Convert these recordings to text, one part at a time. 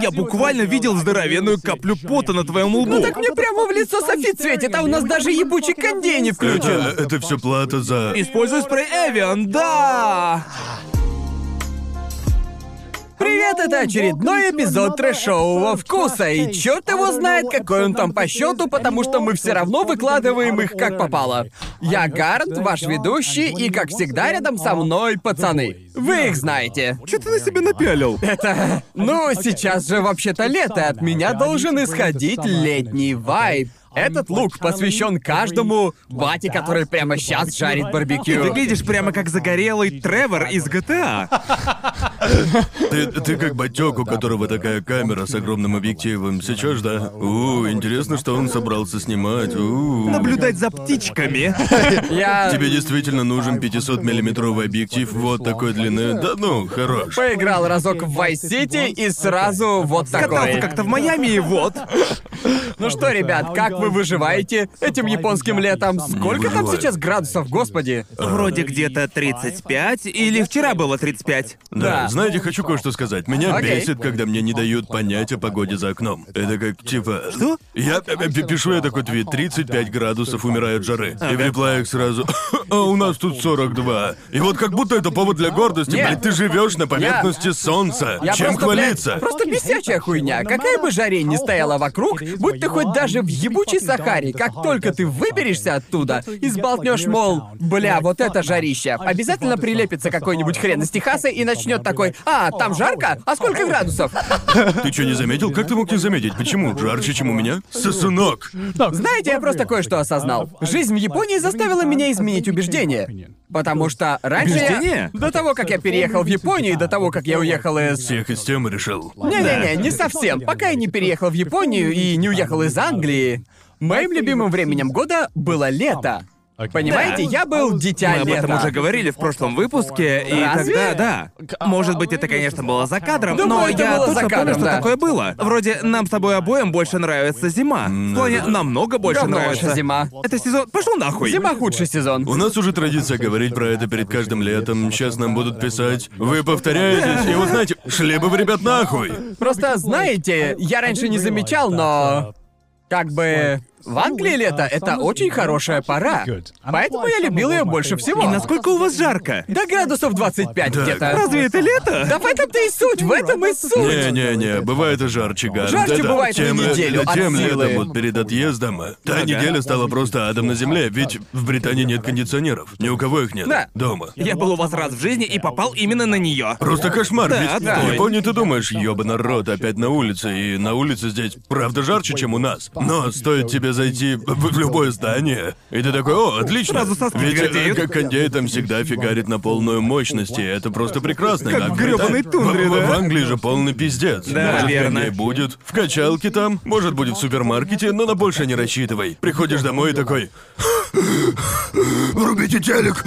Я буквально видел здоровенную каплю пота на твоем лбу. Ну так мне прямо в лицо софит светит, а у нас даже ебучий кондей не включен. Это, это все плата за... Используй спрей Эвиан, да! Привет, это очередной эпизод трэшового вкуса, и черт его знает, какой он там по счету, потому что мы все равно выкладываем их как попало. Я Гард, ваш ведущий, и как всегда рядом со мной пацаны. Вы их знаете. Что ты на себя напялил? Это... Ну, сейчас же вообще-то лето, от меня должен исходить летний вайб. Этот лук посвящен каждому бате, который прямо сейчас жарит Ты барбекю. выглядишь прямо как загорелый Тревор из GTA. Ты, ты как батек, у которого такая камера с огромным объективом. Сейчас, да? У, интересно, что он собрался снимать. У. Наблюдать за птичками. Я Тебе действительно нужен 500-миллиметровый объектив вот такой длины? Да ну, хорош. поиграл разок в Vice City и сразу вот Катался такой. как-то в Майами и вот. Ну что, ребят, как вы выживаете этим японским летом? Сколько там выживаю. сейчас градусов, господи? Вроде где-то 35, или вчера было 35. Да, Да. знаете, хочу кое-что сказать. Меня Окей. бесит, когда мне не дают понять о погоде за окном. Это как, типа... Что? Я э, э, пишу я такой твит, 35 градусов, умираю от жары. И в реплаях сразу, а у нас тут 42. И вот как будто это повод для гордости, Нет. блядь, ты живешь на поверхности солнца. Я Чем просто, блядь, хвалиться? просто бесячая хуйня. Какая бы жаре ни стояла вокруг, будь ты хоть даже в ебучей Сахаре, как только ты выберешься оттуда и сболтнешь, мол, бля, вот это жарище, обязательно прилепится какой-нибудь хрен из Техаса и начнет такой, а, там жарко? А сколько градусов? Ты что, не заметил? Как ты мог не заметить? Почему? Жарче, чем у меня? Сосунок! Знаете, я просто кое-что осознал. Жизнь в Японии заставила меня изменить убеждения. Потому что раньше я-? До того, как я переехал в Японию, и до того, как я уехал из... Всех из темы решил. Не-не-не, не совсем. Пока я не переехал в Японию и не уехал из Англии, моим любимым временем года было лето. Понимаете, я был дитя Мы об этом лета. уже говорили в прошлом выпуске, и Разве? тогда, да. Может быть, это, конечно, было за кадром, Думаю, но это я было за точно помню, кадром, что да. такое было. Вроде нам с тобой обоим больше нравится зима. В плане намного больше Давно нравится. зима. Это сезон. Пошел нахуй. Зима худший сезон. У нас уже традиция говорить про это перед каждым летом. Сейчас нам будут писать. Вы повторяетесь, и вы знаете, шли бы вы, ребят, нахуй. Просто, знаете, я раньше не замечал, но... Как бы... В Англии лето — это очень хорошая пора. Поэтому я любил ее больше всего. И насколько у вас жарко? До градусов 25 Да. где-то. Разве это лето? Да в этом-то и суть, в этом и суть. Не-не-не, бывает и жарче, Гарн. Жарче Да-да. бывает на тем, ле- неделю, от Тем силы. летом, вот перед отъездом, та Ага. неделя стала просто адом на земле, ведь в Британии нет кондиционеров. Ни у кого их нет. Да. Дома. Я был у вас раз в жизни и попал именно на нее. Просто кошмар, Да, ведь отстой. в Японии ты думаешь, ёба народ, опять на улице, и на улице здесь правда жарче, чем у нас. Но стоит тебе зайти в, любое здание, и ты такой, о, отлично. Сразу соски Ведь э, твердеют. как кондей там всегда фигарит на полную мощность, и это просто прекрасно. Как А в грёбаной тундре, в, в- да? в Англии же полный пиздец. Да, может, верно. кондей будет, в качалке там, может, будет в супермаркете, но на больше не рассчитывай. Приходишь домой и такой... Врубите телек!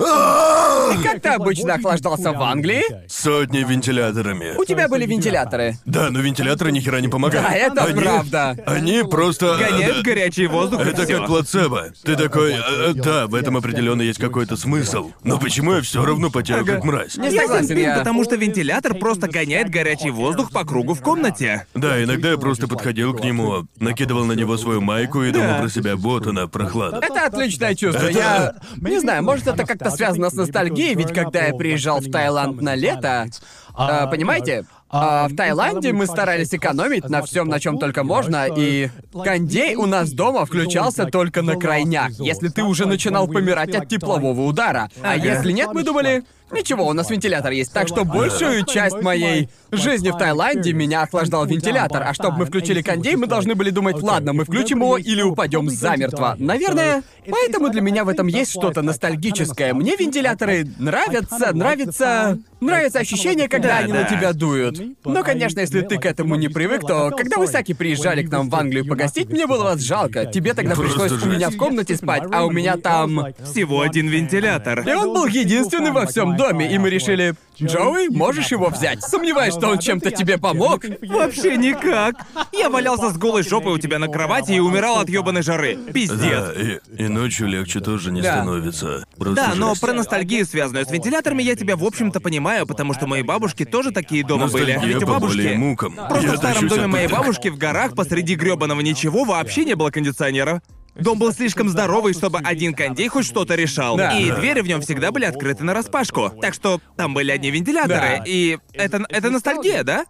А-а-а!» Как ты обычно охлаждался в Англии? Сотни вентиляторами. У тебя были вентиляторы. Да, но вентиляторы ни хера не помогают. Да, это Они- правда. Они просто... Гоняют э, горячий воздух Это как плацебо. Ты такой, «Э, э, да, в этом определенно есть какой-то смысл. Но почему я все равно потею как мразь? Не согласен я. потому что вентилятор просто гоняет горячий воздух по кругу в комнате. Да, иногда я просто подходил к нему, накидывал на него свою майку и думал про себя, вот она, прохлада. Это отличное чувство. Я не знаю, может это как-то связано с ностальгией, ведь когда я приезжал в Таиланд на лето, а, понимаете? А, в Таиланде мы старались экономить на всем, на чем только можно, и кондей у нас дома включался только на крайняк, если ты уже начинал помирать от теплового удара. А если нет, мы думали, ничего, у нас вентилятор есть. Так что большую часть моей жизни в Таиланде меня охлаждал вентилятор, а чтобы мы включили кондей, мы должны были думать, ладно, мы включим его или упадем замертво. Наверное, поэтому для меня в этом есть что-то ностальгическое. Мне вентиляторы нравятся, нравится... Нравится ощущение, когда Да, они на тебя дуют. Но, конечно, если ты к этому не привык, то когда вы Саки приезжали к нам в Англию погостить, мне было вас жалко. Тебе тогда пришлось у меня в комнате спать, а у меня там... Всего один вентилятор. И он был единственный во всем доме, и мы решили, Джоуи, можешь его взять? Сомневаюсь, что он чем-то тебе помог. Вообще никак. Я валялся с голой жопой у тебя на кровати и умирал от ёбаной жары. Пиздец. Да, и, и ночью легче тоже не Да. становится. Просто Да, но жесть. про ностальгию, связанную с вентиляторами, я тебя, в общем-то, понимаю, потому что мои бабушки тоже такие дома были. Ностальгия Ведь у по боли бабушки... мукам. Просто Я в старом тащусь доме от моей пыток. бабушки в горах посреди грёбаного ничего вообще не было кондиционера. Дом был слишком здоровый, чтобы один кондей хоть что-то решал. Да. И двери в нем всегда были открыты на распашку. Так что там были одни вентиляторы. Да. И это, это ностальгия, да?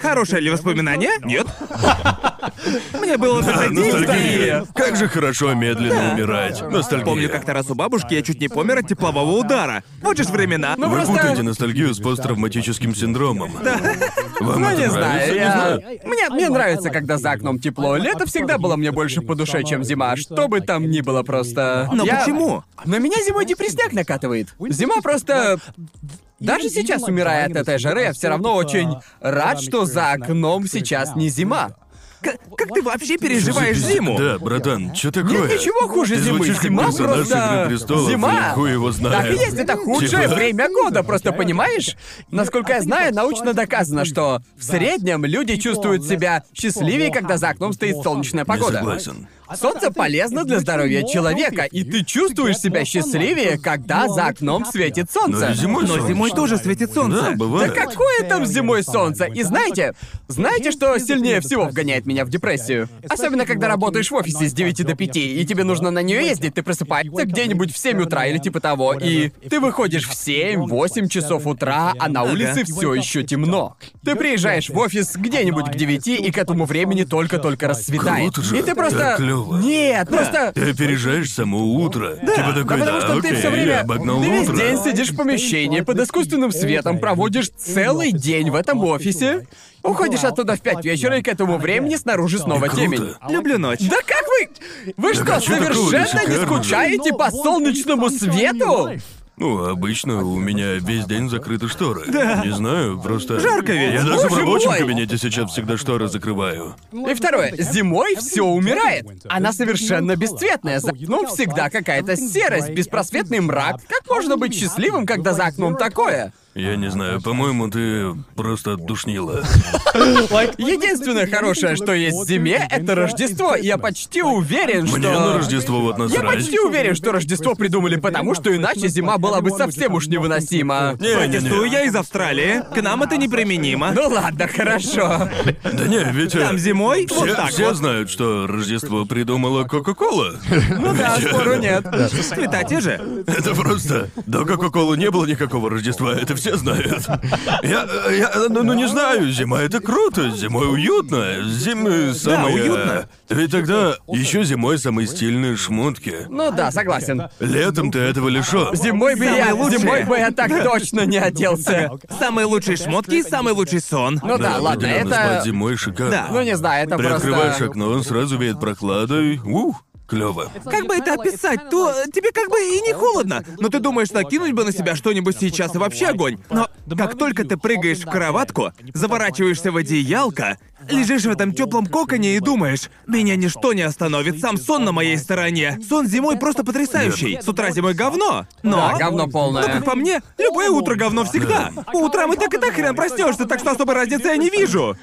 Хорошее ли воспоминание? Нет. Мне было Да, 10 ностальгия. Как же хорошо медленно умирать. Ностальгия. Помню, как-то раз у бабушки я чуть не помер от теплового удара. Вот же ж времена. Ну, Вы просто- путаете ностальгию с посттравматическим синдромом. Вам Ну, это не нравится? знаю, Не я... знаю. Мне, мне нравится, когда за окном тепло. Лето всегда было мне больше по душе, чем зима. Что бы там ни было просто... Но Я- почему? На меня зимой депресняк накатывает. Зима просто... Даже сейчас, умирая от этой жары, я все равно очень рад, что за окном сейчас не зима. К- как ты вообще переживаешь зиму? Да, братан, что такое? Нет ничего хуже Ты зимы. звучишь Зима просто... «Игры престолов», Зима! хуй его знает. Так и есть, это худшее Типа- время года, просто понимаешь? Насколько я знаю, научно доказано, что в среднем люди чувствуют себя счастливее, когда за окном стоит солнечная Не погода. согласен. Солнце полезно для здоровья человека, и ты чувствуешь себя счастливее, когда за окном светит Но солнце. и зимой Но зимой тоже светит солнце. Да, Да бывает. какое там зимой солнце? И знаете, знаете, что сильнее всего вгоняет меня в депрессию? Особенно, когда работаешь в офисе с 9 до 5, и тебе нужно на нее ездить, ты просыпаешься где-нибудь в 7 утра или типа того, и ты выходишь в 7-8 часов утра, а на улице все еще темно. Ты приезжаешь в офис где-нибудь к 9, и к этому времени только-только рассветает. Круто же, И ты просто... клёво. Нет, просто... Ты опережаешь само утро. типа такой, Да да, потому что окей, ты все время... я обогнал ты весь утро. день сидишь в помещении под искусственным светом, проводишь целый день в этом офисе, уходишь оттуда в пять вечера, и к этому времени снаружи снова Круто. темень. Люблю ночь. Да как вы... Вы что, а такого? совершенно не Шикарно же. скучаете по солнечному свету? Ну, обычно у меня весь день закрыты шторы. Не знаю, просто... Жарко ведь. Я даже в Боже рабочем мой. кабинете сейчас всегда шторы закрываю. И второе, зимой все умирает. Она совершенно бесцветная. За окном всегда какая-то серость, беспросветный мрак. Как можно быть счастливым, когда за окном такое? Я не знаю, по-моему, ты просто душнила. Единственное хорошее, что есть в зиме, это Рождество. Я почти уверен, что... Мне на Рождество вот Я насрать. почти уверен, что Рождество придумали потому, что иначе зима была бы совсем уж невыносима. Протестую, Не-не-не. я из Австралии. К нам это неприменимо. Ну ладно, хорошо. Да не, ведь... э, Там зимой Все, вот так все вот. знают, что Рождество придумала Кока-Кола. Ну да, спору нет. Цвета те же. Это просто... До Кока-Колы не было никакого Рождества, это все знают. Я, я, ну, ну, не знаю, зима это круто, зимой уютно, зимы самые... уютно. Ведь тогда еще зимой самые стильные шмотки. Ну да, согласен. Летом ты этого лишён. Зимой бы Самые я, лучшие. зимой бы я так точно не оделся. Самые лучшие шмотки и самый лучший сон. Ну да, ладно, определенно, это... спать зимой шикарно. Да. Ну не знаю, это Приоткрываешь просто... окно, сразу веет прохладой. Ух, клево. Как бы это описать, то э, тебе как бы и не холодно. Но ты думаешь, накинуть бы на себя что-нибудь сейчас и вообще огонь. Но как только ты прыгаешь в кроватку, заворачиваешься в одеялко, лежишь в этом теплом коконе и думаешь, меня ничто не остановит, сам сон на моей стороне. Сон зимой просто потрясающий. С утра зимой говно. Но... Да, говно полное. Ну, как по мне, любое утро говно всегда. По утрам и так и так хрен проснешься, так что особой разницы я не вижу.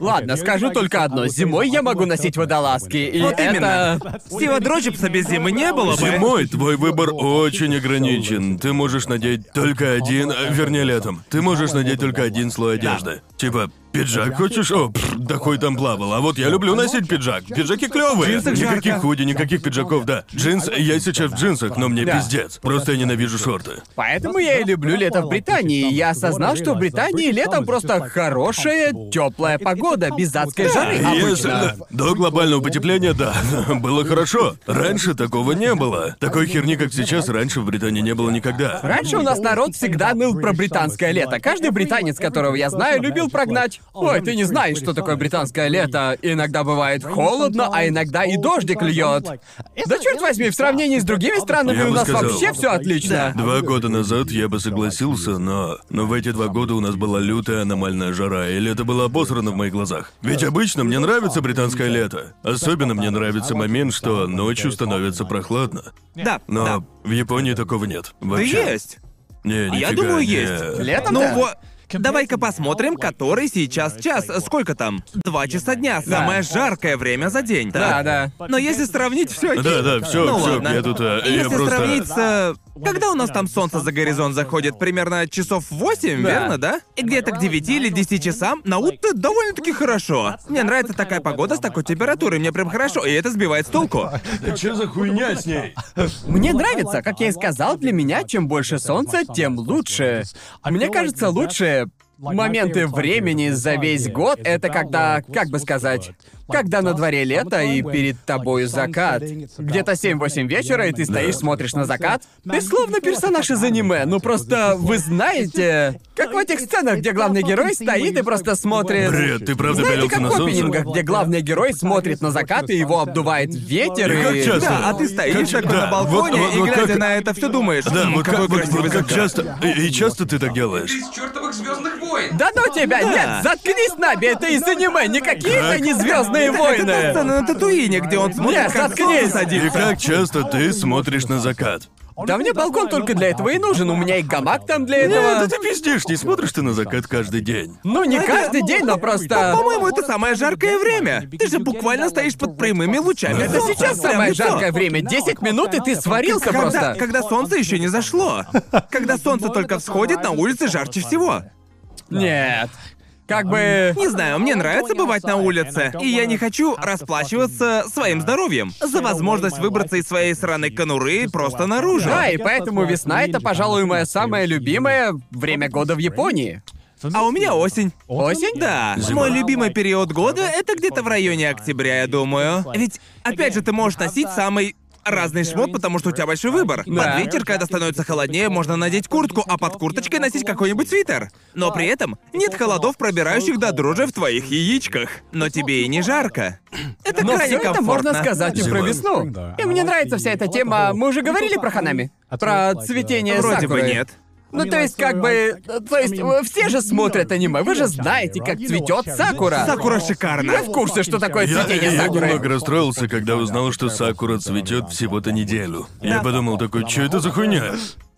Ладно, скажу только одно. Зимой я могу носить водолазки, и Вот это... именно. Стива Дрочипса без зимы не было бы. Зимой твой выбор очень ограничен. Ты можешь надеть только один, вернее летом. Ты можешь надеть только один слой одежды. Типа, пиджак хочешь? О, пф, да хуй там плавал. А вот я люблю носить пиджак. Пиджаки клевые. Никаких жарко. худи, никаких пиджаков, да. Джинс, я сейчас в джинсах, но мне Да. пиздец. Просто я ненавижу шорты. Поэтому я и люблю лето в Британии. Я осознал, что в Британии летом просто хорошая, теплая погода, без адской жары. Если- Обычно. До глобального потепления, да, было хорошо. Раньше такого не было. Такой херни, как сейчас, раньше в Британии не было никогда. Раньше у нас народ всегда ныл про британское лето. Каждый британец, которого я знаю, любил прогнать. Ой, ты не знаешь, что такое британское лето. Иногда бывает холодно, а иногда и дождик льет. Да черт возьми, в сравнении с другими странами Я у нас сказал. вообще все отлично. Два года назад я бы согласился, но... Но в эти два года у нас была лютая аномальная жара, и лето было обосрано в моих глазах. Ведь обычно мне нравится британское лето. Особенно мне нравится момент, что ночью становится прохладно. Да, Но да. в Японии такого нет. Да Вообще. есть. Не, Я нифига думаю, не. есть. Летом, Ну да? Давай-ка посмотрим, который сейчас час. Сколько там? Два часа дня. Самое жаркое время за день. Да, да. Но если сравнить все. Да, да, все, Ну все, ладно. я тут, я Если просто... сравнить с... э, Когда у нас там солнце за горизонт заходит? Примерно часов 8, Да. верно, да? И где-то к 9 или 10 часам на утро довольно-таки хорошо. Мне нравится такая погода с такой температурой, мне прям хорошо, и это сбивает с толку. Что за хуйня с ней? Мне нравится, как я и сказал, для меня чем больше солнца, тем лучше. Мне кажется, лучше моменты времени за весь год — это когда, как бы сказать, когда на дворе лето и перед тобою закат. Где-то 7-8 вечера, и ты стоишь, смотришь на закат. Ты словно персонаж из аниме. Ну просто вы знаете, как в этих сценах, где главный герой стоит и просто смотрит... Бред, ты правда Знаете, как на в опенингах, где главный герой смотрит на закат, и его обдувает ветер, И как и... часто? Да, а ты стоишь Как- такой да, на балконе вот- вот- и, вот глядя как- на это, все думаешь, Да, «М, вот как, вот- вот как закат». часто... И, и часто ты так делаешь? Из чертовых звездных войн. Да ну тебя, Да. нет, заткнись, Наби, это из аниме, никакие это Как? не звездные Это та войны. сцена на Татуине, где он смотрит, Нет, как заткнись. солнце И садится. как часто ты смотришь на закат? Да мне балкон только для этого и нужен, у меня и гамак там для Нет, этого. да ты пиздишь, не смотришь ты на закат каждый день. Ну не каждый день, но просто... По-моему, это самое жаркое время. Ты же буквально стоишь под прямыми лучами. Это сейчас прям самое лицо. жаркое время, 10 минут и ты сварился Когда, просто. когда солнце еще не зашло. Когда солнце только всходит, на улице жарче всего. Нет. Как бы... Не знаю, мне нравится бывать на улице, и я не хочу расплачиваться своим здоровьем за возможность выбраться из своей сраной конуры просто наружу. Да, и поэтому весна — это, пожалуй, мое самое любимое время года в Японии. А у меня осень. Осень? Да, мой любимый период года это где-то в районе октября, я думаю. Ведь, опять же, ты можешь носить самый разный шмот, потому что у тебя большой выбор. Да. Под ветер, когда становится холоднее, можно надеть куртку, а под курточкой носить какой-нибудь свитер. Но при этом нет холодов, пробирающих до дрожи в твоих яичках. Но тебе и не жарко. Это Но крайне все это комфортно. можно сказать и про весну. И мне нравится вся эта тема. Мы уже говорили про ханами? Про цветение Вроде бы сакуры? нет. Ну, то есть, как бы... То есть, э, все же смотрят аниме, вы же знаете, как цветет сакура. Сакура Вы шикарна. в курсе, что такое Я, цветение я сакуры? немного расстроился, когда узнал, что Сакура цветет всего-то неделю. Я подумал такой, что это за хуйня?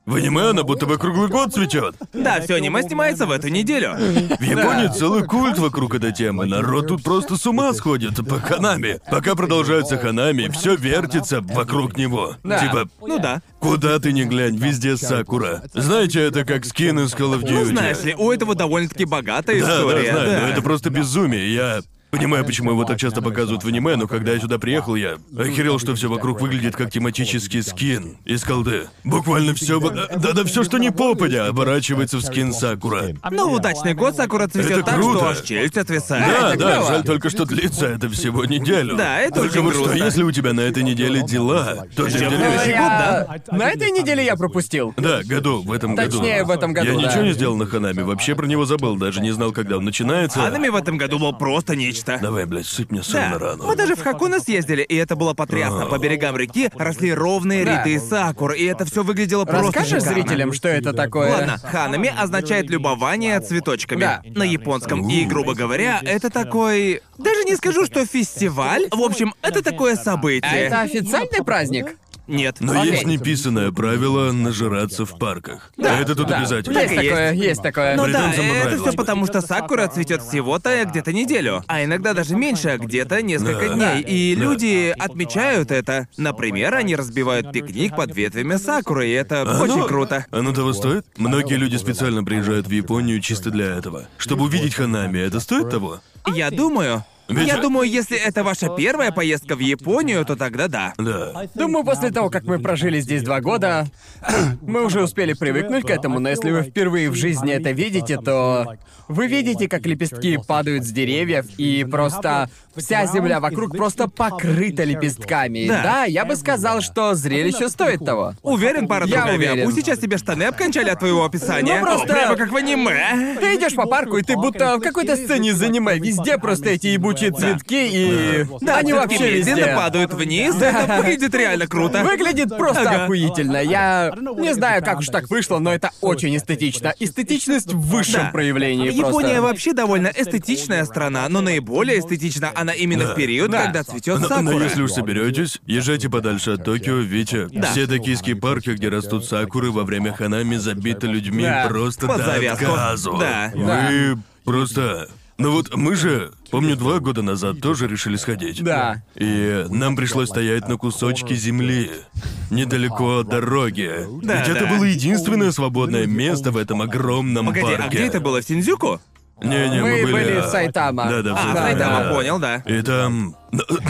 В аниме она будто бы круглый год цветет. Да, все аниме снимается в эту неделю. В Японии целый культ вокруг этой темы. Народ тут просто с ума сходит по ханами. Пока продолжаются ханами, все вертится вокруг него. Да. Типа, Ну да. куда ты ни глянь, везде Сакура. Знаете, это как скин из Call of Duty. Ну знаешь ли, у этого довольно-таки богатая Да, история. да, знаю, да. но это просто безумие. Я понимаю, почему его так часто показывают в аниме, но когда я сюда приехал, я охерел, что все вокруг выглядит как тематический скин из колды. Буквально все, да-да, все, что не попадя, оборачивается в скин Сакура. Но в удачный год Сакура цветет Это так, круто. что аж челюсть отвисает. Да, это да, клёво. жаль только, что длится это всего неделю. Да, это Только очень вот что, грустно. если у тебя на этой неделе дела, то следующий год, да? На этой неделе я пропустил. Да, году, в этом году. Точнее, в этом году, Я да. ничего не сделал на Ханами, вообще про него забыл, даже не знал, когда он начинается. Анами в этом году был просто нечто. Давай, блядь, сыпь мне соль Да, на рану. мы даже в Хакуна съездили, и это было потрясно. По берегам реки росли ровные Да. ряды сакур, и это все выглядело просто Расскажешь шикарно. зрителям, что это такое? Ладно, ханами означает любование цветочками Да. на японском. И, грубо говоря, это такой... Даже не скажу, что фестиваль. В общем, это такое событие. А это официальный праздник? Нет. Но Окей. есть неписанное правило нажираться в парках. Да, это тут Да. обязательно. Есть и такое, есть такое. Ну да, Британцам это понравилось все потому, что сакура цветет всего-то где-то неделю, а иногда даже меньше, а где-то несколько Да. дней. И Да. люди отмечают это. Например, они разбивают пикник под ветвями сакуры, и это очень Оно- круто. Оно того стоит? Многие люди специально приезжают в Японию чисто для этого. Чтобы увидеть Ханами, это стоит того? Я думаю. Ведь- Я думаю, если это ваша первая поездка в Японию, то тогда да. Да. Думаю, после того, как мы прожили здесь два года, мы уже успели привыкнуть к этому, но если вы впервые в жизни это видите, то вы видите, как лепестки падают с деревьев, и просто вся земля вокруг просто покрыта лепестками. Да. я бы сказал, что зрелище стоит того. Уверен, пара Я уверен. Пусть сейчас тебе штаны обкончали от твоего описания. Ну, просто- О, прямо как в аниме. Ты идешь по парку, и ты будто в какой-то сцене из аниме. Везде просто эти ебучие цветки, и Да, они вообще везде. падают вниз. Это выглядит реально круто. Выглядит просто Ага. охуительно. Я не знаю, как уж так вышло, но это очень эстетично. Эстетичность в высшем Да. проявлении Япония просто. вообще довольно эстетичная страна, но наиболее эстетична она именно в период, Да. когда цветет Но, сакура. но если уж соберетесь, езжайте подальше от Токио, Витя. Да. Все токийские парки, где растут сакуры, во время ханами забиты людьми Да. просто Под до завязку. отказу. Да. Вы просто... Ну вот мы же, помню, два года назад тоже решили сходить. Да. И нам пришлось стоять на кусочке земли, недалеко от дороги. Да, Ведь это да. было единственное свободное место в этом огромном Погоди, парке. а где это было? В Синдзюку? Не-не, мы, Мы были... были в а, Сайтама. Да, да, в А, Сайтаме, Сайтама, да. понял, да. И там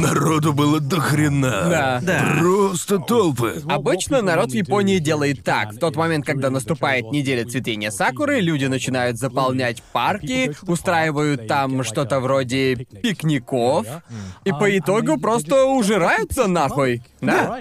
народу было до хрена. Да. Да. Просто толпы. Обычно народ в Японии делает так. В тот момент, когда наступает неделя цветения сакуры, люди начинают заполнять парки, устраивают там что-то вроде пикников, и по итогу просто ужираются нахуй. Да?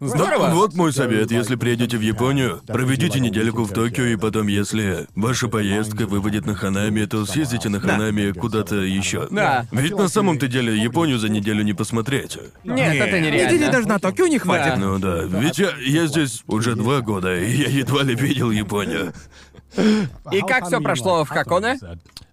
Здорово. Да, вот мой совет. Если приедете в Японию, проведите недельку в Токио, и потом, если ваша поездка выводит на Ханами, то съездите на Ханами куда-то еще. Да. Ведь на самом-то деле Японию за неделю не посмотреть. Нет, это Недели нереально. даже на Токио не хватит. Ну да, ведь я, я здесь уже два года, и я едва ли видел Японию. И как все прошло в Хаконе?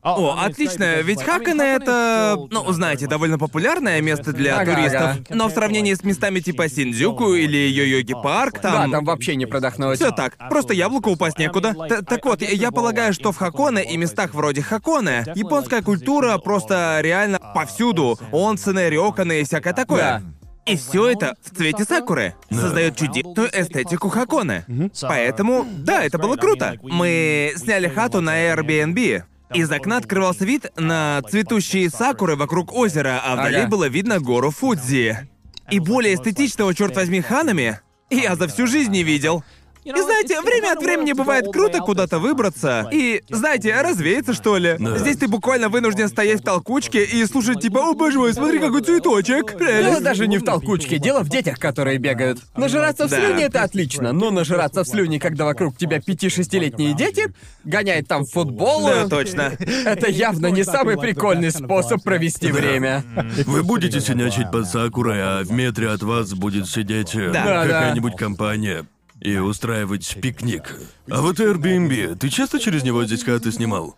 О, отлично, ведь Хакана это, ну, знаете, довольно популярное место для Ага, туристов. ага. Но в сравнении с местами типа Синдзюку или Йо-Йоги парк, Да, там... там вообще не продохнуть. Все так, просто яблоко упасть некуда. Т- так вот, я- полагаю, что в Хаконе и местах вроде Хаконе японская культура просто реально повсюду. Онсены, рёканы и всякое такое. И все это в цвете сакуры создает чудесную эстетику Хаконе. Поэтому, да, это было круто. Мы сняли хату на Airbnb. Из окна открывался вид на цветущие сакуры вокруг озера, а вдали Ага. было видно гору Фудзи. И более эстетичного, черт возьми, ханами я за всю жизнь не видел. И знаете, время от времени бывает круто куда-то выбраться и, знаете, развеяться, что ли. Да. Здесь ты буквально вынужден стоять в толкучке и слушать типа «О, боже мой, смотри, какой цветочек!» Дело Прелесть. даже не в толкучке, дело в детях, которые бегают. Нажираться в Да. слюни это отлично, но нажираться в слюни, когда вокруг тебя 5-6-летние дети, гоняют там футбол, Да, точно. это явно не самый прикольный способ провести время. Вы будете синячить под сакурой, а в метре от вас будет сидеть э, Да. какая-нибудь компания и устраивать пикник. А вот Airbnb, ты часто через него здесь хаты снимал?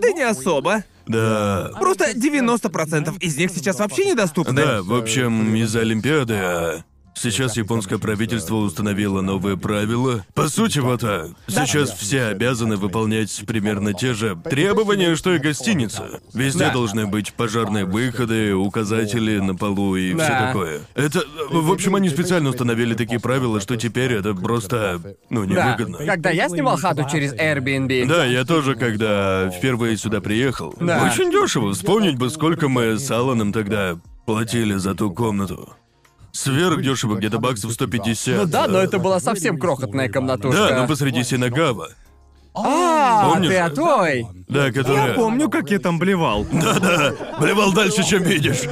Да не особо. Да. Просто 90% из них сейчас вообще недоступны. Да, в общем, из-за Олимпиады, а сейчас японское правительство установило новые правила. По сути, вот, а, сейчас все обязаны выполнять примерно те же требования, что и гостиница. Везде Да. должны быть пожарные выходы, указатели на полу и все Да. такое. Это, в общем, они специально установили такие правила, что теперь это просто, ну, Да, невыгодно. когда я снимал хату через Airbnb, Да, я тоже, когда впервые сюда приехал. Да. Очень дешево. Вспомнить бы, сколько мы с Алланом тогда платили за ту комнату. Сверх дешево, где-то баксов 150. ну да, но это была совсем крохотная комнатушка. Да, но посреди Синагава. А, Помнишь? ты о той. Да, которая... Я помню, как я там блевал. Да-да, блевал дальше, чем видишь.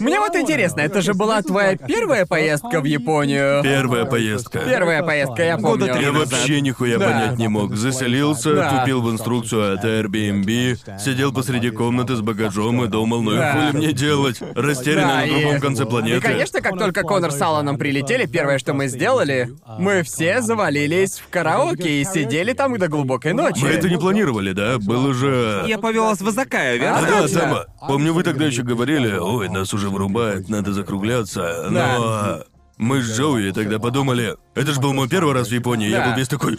Мне вот интересно, это же была твоя первая поездка в Японию? Первая поездка. Первая поездка, я помню. Года три Я назад. вообще нихуя Да. понять не мог. Заселился, Да. тупил в инструкцию от Airbnb, сидел посреди комнаты с багажом и думал, ну и Да. хули мне делать? Растерянно Да, на другом и- конце планеты. И, конечно, как только Конор с Алланом прилетели, первое, что мы сделали, мы все завалились в караоке и сидели там до глубокой ночи. Мы это не планировали, да? Было же... Я повел вас в Азакаю, верно? Да. Тама. Помню, вы тогда еще говорили, ой, нас уже вырубает, надо закругляться. Но мы с Джоуи тогда подумали, это же был мой первый раз в Японии, я был весь такой...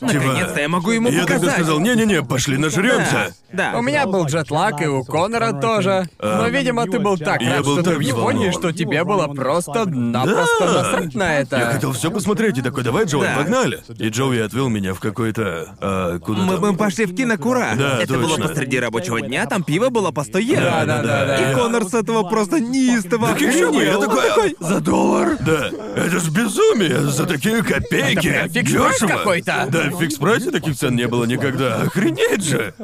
Наконец-то я могу ему Я тогда показать. сказал, не-не-не, пошли нажремся. Да. У меня был джетлаг, и у Конора тоже. Но, видимо, ты был так Я рад, был что ты так в Японии, взволнован. что тебе было просто-напросто Да. насрать на это. Я хотел все посмотреть и такой, давай, Джоуи, Да. погнали. И Джоуи отвел меня в какой-то... а, куда Мы, там? мы пошли в кинокура. Да, Это было точно. посреди рабочего дня, там пиво было по 100 евро. Да, да, да, да. И Конор с этого просто неистово Так еще бы, я охренел. Такой, такой, за доллар. Да, это ж безумие за такие копейки. Это прям Fix Price какой-то. Да, Fix Price е таких цен не было никогда. Охренеть же.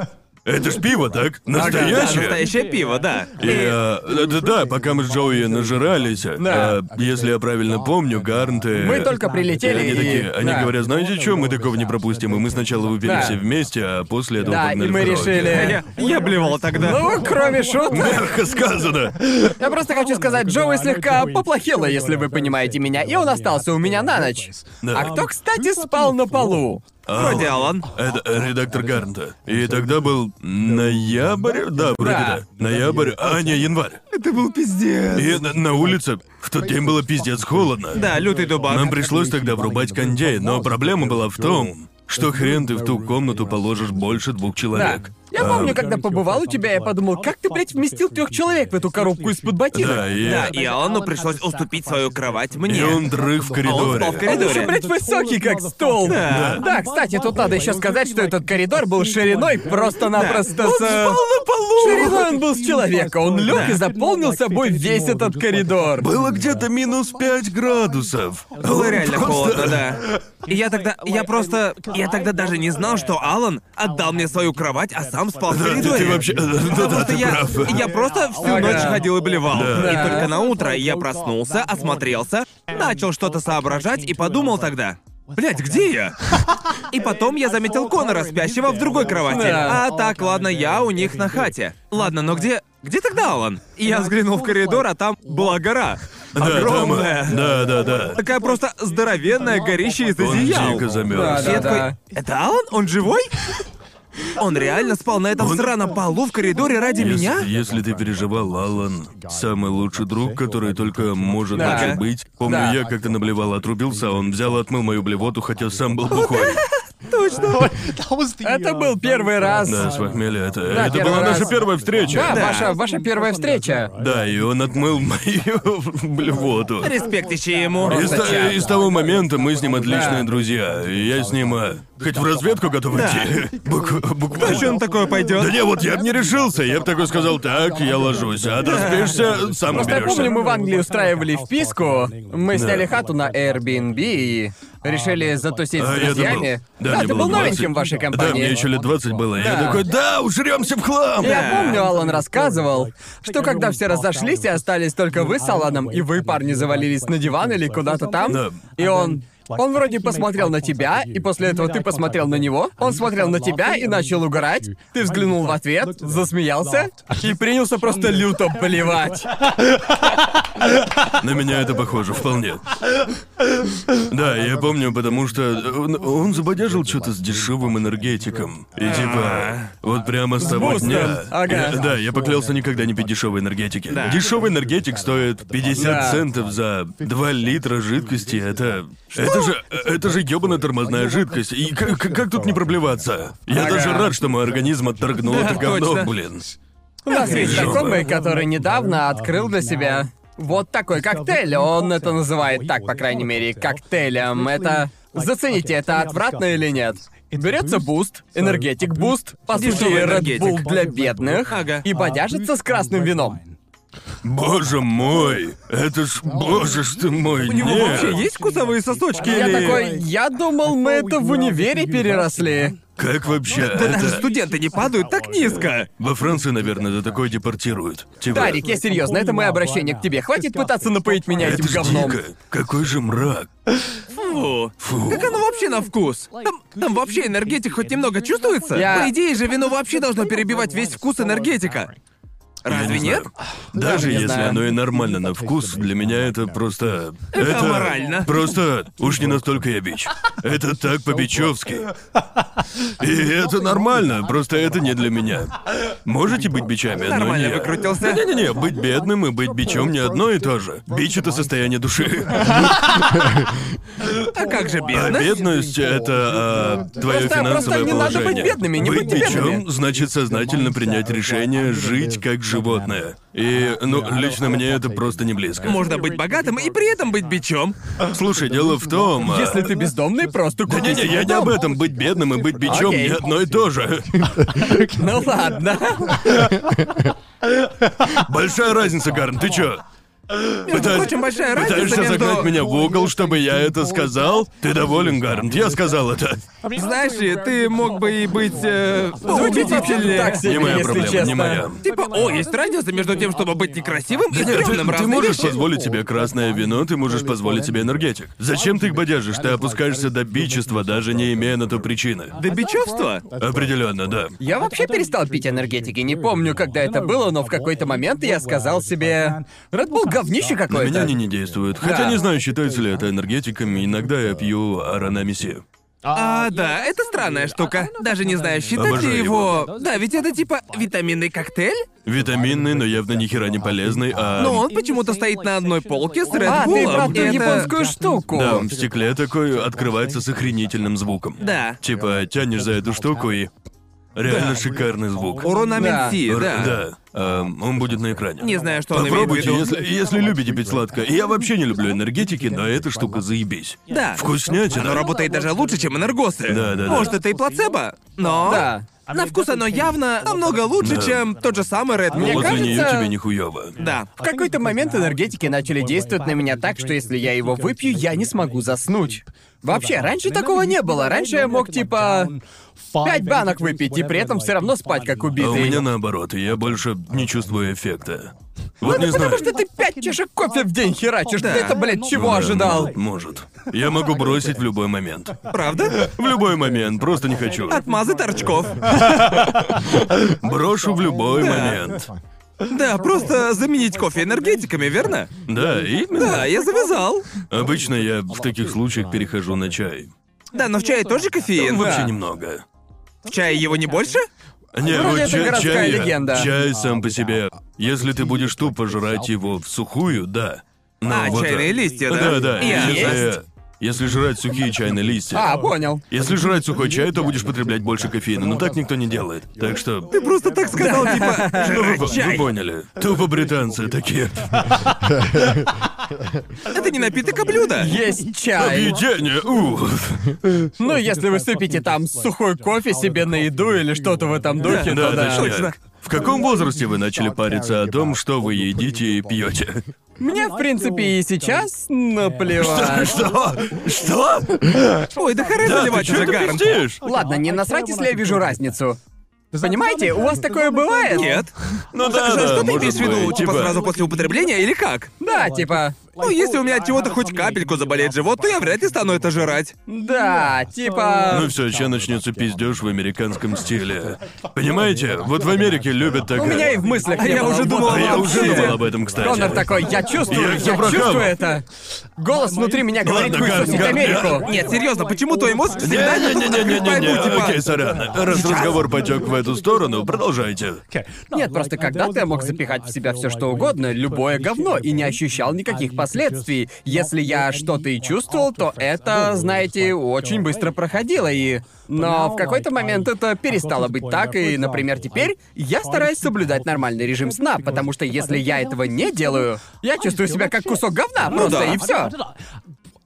Это ж пиво, так? Да, Настоящее? настоящее пиво, да. И, э, да, да, пока мы с Джоуи нажирались, Да. э, если я правильно помню, Гарнты... Мы только прилетели Они и... такие, они да. говорят, знаете что, мы такого не пропустим, и мы сначала выпили Да. все вместе, а после этого Да, и мы решили... Я, я блевал тогда. Ну, кроме шуток. Мягко сказано. Я просто хочу сказать, Джоуи слегка поплохело, если вы понимаете меня, и он остался у меня на ночь. Да. А кто, кстати, спал на полу? Вроде Алан. Это редактор Гарнта. И тогда был ноябрь? Да, вроде Да. да. Ноябрь, а не январь. Это был пиздец. И на, на улице в тот день было пиздец холодно. Да, лютый дубак. Нам пришлось тогда врубать кондей, но проблема была в том, что хрен ты в ту комнату положишь больше двух Да. Я А, помню, когда побывал у тебя, я подумал, как ты, блядь, вместил трех человек в эту коробку из-под ботинок? Да, и... Да, и Алану пришлось уступить свою кровать И мне. он дрых в А он коридоре. спал в Он коридоре. же, блядь, высокий, как стол. Да. Да, кстати, тут надо еще сказать, что этот коридор был шириной просто-напросто Да. Он с... спал на полу! Шириной он был с человека. Он лег Да. и заполнил собой весь этот коридор. Было где-то минус 5 градусов. Было реально Просто- холодно, да. И я тогда, я просто, я тогда даже не знал, что Алан отдал мне свою кровать, а сам спал в Да, ты, коридоре. ты вообще... Да, да, Потому что ты я, прав. я просто всю Ага. ночь ходил и блевал. Да. И только на утро я проснулся, осмотрелся, начал что-то соображать и подумал тогда. Блять, где я? И потом я заметил Конора, спящего в другой кровати. Да. А так, ладно, я у них на хате. Ладно, но где... Где тогда Алан? И я взглянул в коридор, а там была гора. Да, там, Огромная. Да, да, да. Такая просто здоровенная горище из Он одеял. дико замерз. Да, Я да. такой, это Алан? Он живой? Он реально спал на этом Он- сраном полу в коридоре ради Если, меня? если ты переживал, Алан, самый лучший друг, который только может Да. вообще быть. Помню, Да. я как-то наблевал, отрубился, а он взял и отмыл мою блевоту, хотя сам был бухой. Это был первый раз. Да, с похмелья. Это, Да, это первый была раз. наша первая встреча. Да, Да. Ваша, ваша первая встреча. Да, и он отмыл мою блевоту. Респектище ему. И с, Просто та- чат. и с того момента мы с ним отличные Да. друзья. И я с ним а, хоть в разведку готов идти. Бук- буквально. Что он такое пойдет? Да не, вот я бы не решился. Я бы такой сказал, так, я ложусь, а ты спишься, сам Просто я уберешься. помню, мы в Англии устраивали вписку. Мы сняли хату на Airbnb и решили затусить А, с я друзьями. Да, мне ты был 20. новеньким в вашей Да, компании. мне еще лет 20 было. Я Да. такой, да, ужремся в хлам. Я Да. помню, Алан рассказывал, что когда все разошлись и остались только вы с Аланом, и вы, парни, завалились на диван или куда-то там, Да. и он... Он вроде посмотрел на тебя, и после этого ты посмотрел на него. Он смотрел на тебя и начал угорать. Ты взглянул в ответ, засмеялся и принялся просто люто плевать. На меня это похоже вполне. Да, я помню, потому что он, он забодяжил что-то с дешевым энергетиком. И типа, вот прямо с того дня. Ага. Я- да, я поклялся никогда не пить дешевые энергетики. Да. Дешевый энергетик стоит 50 Да. центов за 2 литра жидкости. Это. Это же. Это же ёбаная тормозная жидкость. И как, как- тут не проблеваться? Я Ага. даже рад, что мой организм отторгнул Да, это говно, точно. блин. У нас есть Жопа. знакомый, который недавно открыл для себя вот такой коктейль. Он это называет так, по крайней мере, коктейлем. Это... Зацените, это отвратно или нет? Берется Boost, энергетик Boost, по сути, Дешёвый Red энергетик. Bull для бедных, Ага. и бодяжится с красным вином. Боже мой! Это ж. Боже ж ты мой! У него нет. вообще есть вкусовые сосочки Я или... такой, я думал, мы это в универе переросли. Как вообще? Да даже это... студенты не падают так низко. Во Франции, наверное, за такое депортируют. Типа... Да, Рик, я серьезно, это мое обращение к тебе. Хватит пытаться напоить меня это этим ж говном. дико. Какой же мрак. Фу. Фу. Как оно вообще на вкус? Там, там вообще энергетик хоть немного чувствуется? Я- По идее же вино вообще должно перебивать весь вкус энергетика. Разве не нет? знаю. Даже не если знаю. оно и нормально на вкус, для меня это просто... Это аморально. Просто уж не настолько я бич. Это так по-бичевски. И это нормально, просто это не для меня. Можете быть бичами, но Нормально не... выкрутился. Не-не-не, быть бедным и быть бичом не одно и то же. Бич — это состояние души. А как же А бедность? бедность — это а, твое Просто- финансовое просто не надо быть положение. бедными, не быть будьте бичом бедными. значит сознательно принять решение жить как животное. И, ну, лично мне это просто не близко. Можно быть богатым и при этом быть бичом. Слушай, дело в том... а, Если ты бездомный, просто Да купи не-не, себе я не дом. об этом. Быть бедным и быть бичом Окей. не одно и то же. Ну ладно. Большая разница, Гарн, ты чё? Между прочим, большая разница Пытаешься между... загнать меня в угол, чтобы я это сказал? Ты доволен, Гарнт? Я сказал это. Знаешь ли, ты мог бы и быть... Э, Не моя проблема, честно. не моя. Типа, о, есть разница между тем, чтобы быть некрасивым и Нет, ты, стрёмным, ты можешь вещи. позволить себе красное вино, ты можешь позволить себе энергетик. Зачем ты их бодяжишь? Ты опускаешься до бичества, даже не имея на то причины. До бичевства? Определенно, да. Я вообще перестал пить энергетики. Не помню, когда это было, но в какой-то момент я сказал себе... Red Bull говнище На какое-то. меня они не действуют. Хотя Да. не знаю, считается ли это энергетиками, иногда я пью аранамиси. А, да, это странная штука. Даже не знаю, считать Обожаю ли его... Да, ведь это типа витаминный коктейль, Витаминный, но явно ни хера не полезный, а... но он почему-то стоит на одной полке с Red А, ты Bull'ом. про ту И это- японскую штуку. Да, он в стекле такой открывается с охренительным звуком. Да. Типа, тянешь за эту штуку и... Реально шикарный звук. Уронамин Си, Р- да. Да. Эм, он будет на экране. Не знаю, что он имеет в Попробуйте, виду. если, если любите пить сладкое. Я вообще не люблю энергетики, но эта штука заебись. Да. Вкуснятина. Оно работает даже лучше, чем энергосы. Да, да, да. Может, это и плацебо, но... Да. На вкус оно явно намного лучше, Да. чем тот же самый Red Bull. Мне Возле кажется- нее тебе нихуёво. Да. В какой-то момент энергетики начали действовать на меня так, что если я его выпью, я не смогу заснуть. Вообще, раньше такого не было. Раньше я мог типа пять банок выпить и при этом все равно спать как А у убитый. меня наоборот, я больше не чувствую эффекта. Вот Ну, не знаю. потому что ты пять чашек кофе в день херачишь. Да. Ты это, блядь, чего Да, ожидал? Может, может. Я могу бросить в любой момент. Правда? В любой момент, просто не хочу. Отмазы торчков. Брошу в любой момент. Да, просто заменить кофе энергетиками, верно? Да, именно. Да, я завязал. Обычно я в таких случаях перехожу на чай. Да, но в чае тоже кофеин. Вообще немного. В чае его не больше? Не, Вроде вот это чай, городская чай, легенда. чай сам по себе. Если ты будешь тупо жрать его в сухую, да. Но А, вот чайные листья, да? Да, да. Если, если жрать сухие чайные листья. А, понял. Если жрать сухой чай, то будешь потреблять больше кофеина, но так никто не делает. Так что... Ты просто так сказал, типа, Ну, вы, жрать вы чай. поняли. Тупо британцы такие. Это не напиток, а блюдо. Есть чай. Объедение, уф. Ну, если вы сыпите там сухой кофе себе на еду или что-то в этом духе, Да, то да. Точно. В каком возрасте вы начали париться о том, что вы едите и пьете? Мне, в принципе, и сейчас наплевать. Что? Что? Ой, да хоры Да, ты заливать что уже, ты Гарн. Ладно, не насрать, если я вижу разницу. Понимаете, у вас такое бывает? Нет. Ну да, Что, да, что ты имеешь в виду? быть, Типа сразу после употребления или как? Да, типа... Ну, если у меня от чего-то хоть капельку заболеет живот, то я вряд ли стану это жрать. Да, типа... Ну все, сейчас начнется пиздеж в американском стиле. Понимаете? Вот в Америке любят так. У меня и в мыслях А не я было. уже думал А я об уже думал об этом, кстати. Конор такой, я чувствую, Я я, чувствую это. Голос внутри меня говорит Ладно, Гар- Гар- Америку. Нет, серьезно, почему твой мозг всегда не Не-не-не-не-не-не, типа... окей, сорян. Раз разговор потек в эту сторону, продолжайте. Нет, просто когда-то я мог запихать в себя все что угодно, любое говно, и не ощущал никаких последствий. Если я что-то и чувствовал, то это, знаете, очень быстро проходило, и... Но в какой-то момент это перестало быть так, и, например, теперь я стараюсь соблюдать нормальный режим сна, потому что если я этого не делаю, я чувствую себя как кусок говна просто, да. и все.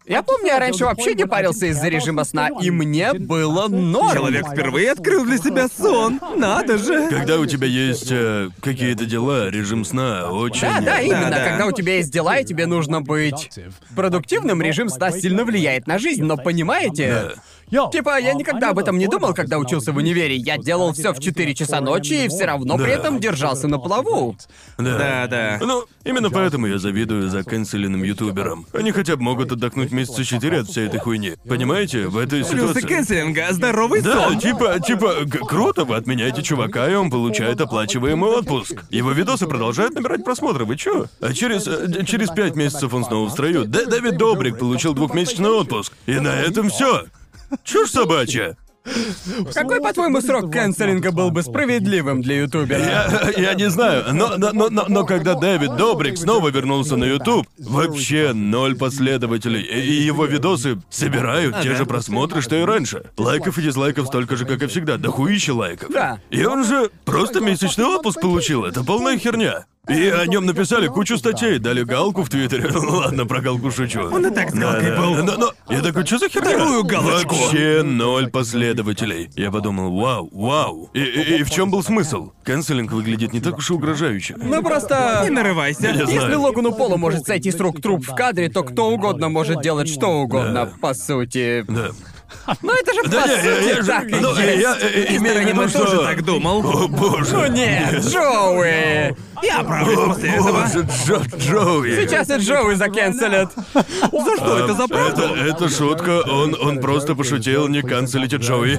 Я помню, я раньше вообще не парился из-за режима сна, и мне было норм. Человек впервые открыл для себя сон. Надо же. Когда у тебя есть э, какие-то дела, режим сна очень... Да, да, именно. да. Когда у тебя есть дела, и тебе нужно быть продуктивным, режим сна сильно влияет на жизнь, но понимаете? Типа, я никогда об этом не думал, когда учился в универе. Я делал все в 4 часа ночи и все равно при Да. этом держался на плаву. Да, да. Ну, именно поэтому я завидую за канцеленным ютуберам. Они хотя бы могут отдохнуть месяца четыре от всей этой хуйни. Понимаете, в этой Плюсы ситуации... канцелинга, здоровый Да, сон. типа, типа, г- круто, вы отменяете чувака, и он получает оплачиваемый отпуск. Его видосы продолжают набирать просмотры, вы чё? А через, э, через пять месяцев он снова в строю. Д- Дэвид Добрик получил двухмесячный отпуск. И на этом все. Чушь собачья. Какой, по-твоему, срок канцелинга был бы справедливым для ютубера? Я, я не знаю, но, но, но, но, но когда Дэвид Добрик снова вернулся на YouTube, вообще ноль последователей, и его видосы собирают те же просмотры, что и раньше. Лайков и дизлайков столько же, как и всегда, дохуища лайков. Да. И он же просто месячный отпуск получил, это полная херня. И о нем написали кучу статей, дали галку в Твиттере. Ну ладно, про галку шучу. Он и так с галкой был. Но, но- я такой, что за херня? Вторую галочку. Вообще ноль последователей. Я подумал, вау, вау. И, и- и в чем был смысл? Канцелинг выглядит не так уж и угрожающе. Ну просто... Не нарывайся. Я Если знаю. Логану Полу может сойти с рук труп в кадре, то кто угодно может делать что угодно, по сути. Да. Ну это же Да по не, я, сути я же- так и ну, есть. я, э, э, И имею в стороны виду, мы что... тоже так думал. О боже. Ну нет, Джоуи! Я оправлюсь О после этого. боже, Джо, Джоуи. Сейчас и Джоуи заканцелят. За что это за правду? Это, это шутка, он, он просто пошутил, не канцелите Джоуи.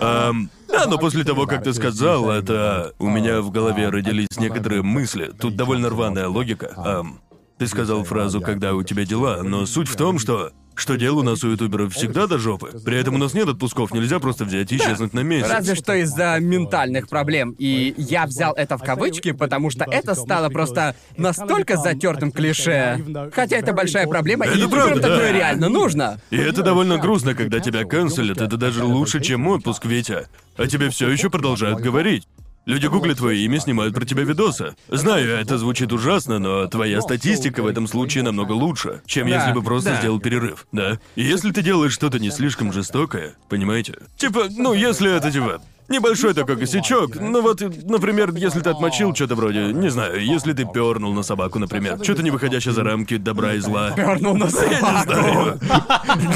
Ам, да, но после того, как ты сказал, это у меня в голове родились некоторые мысли. Тут довольно рваная логика. Ам, ты сказал фразу «когда у тебя дела», но суть в том, что что дел у нас у ютуберов всегда до жопы. При этом у нас нет отпусков, нельзя просто взять и исчезнуть на месяц. Разве что из-за ментальных проблем. И я взял это в кавычки, потому что это стало просто настолько затертым клише. Хотя это большая проблема, Это и правда, такое да. реально нужно. И это довольно грустно, когда тебя канцелят, это даже лучше, чем отпуск, Витя. А тебе все еще продолжают говорить. Люди гуглят твое имя, снимают про тебя видосы. Знаю, это звучит ужасно, но твоя статистика в этом случае намного лучше, чем Да, если бы просто да. сделал перерыв, да? И если ты делаешь что-то не слишком жестокое, понимаете? Типа, ну, если это типа небольшой такой косячок, ну вот, например, если ты отмочил что-то вроде, не знаю, если ты пернул на собаку, например, что-то не выходящее за рамки добра и зла. Пернул на Не собаку. знаю.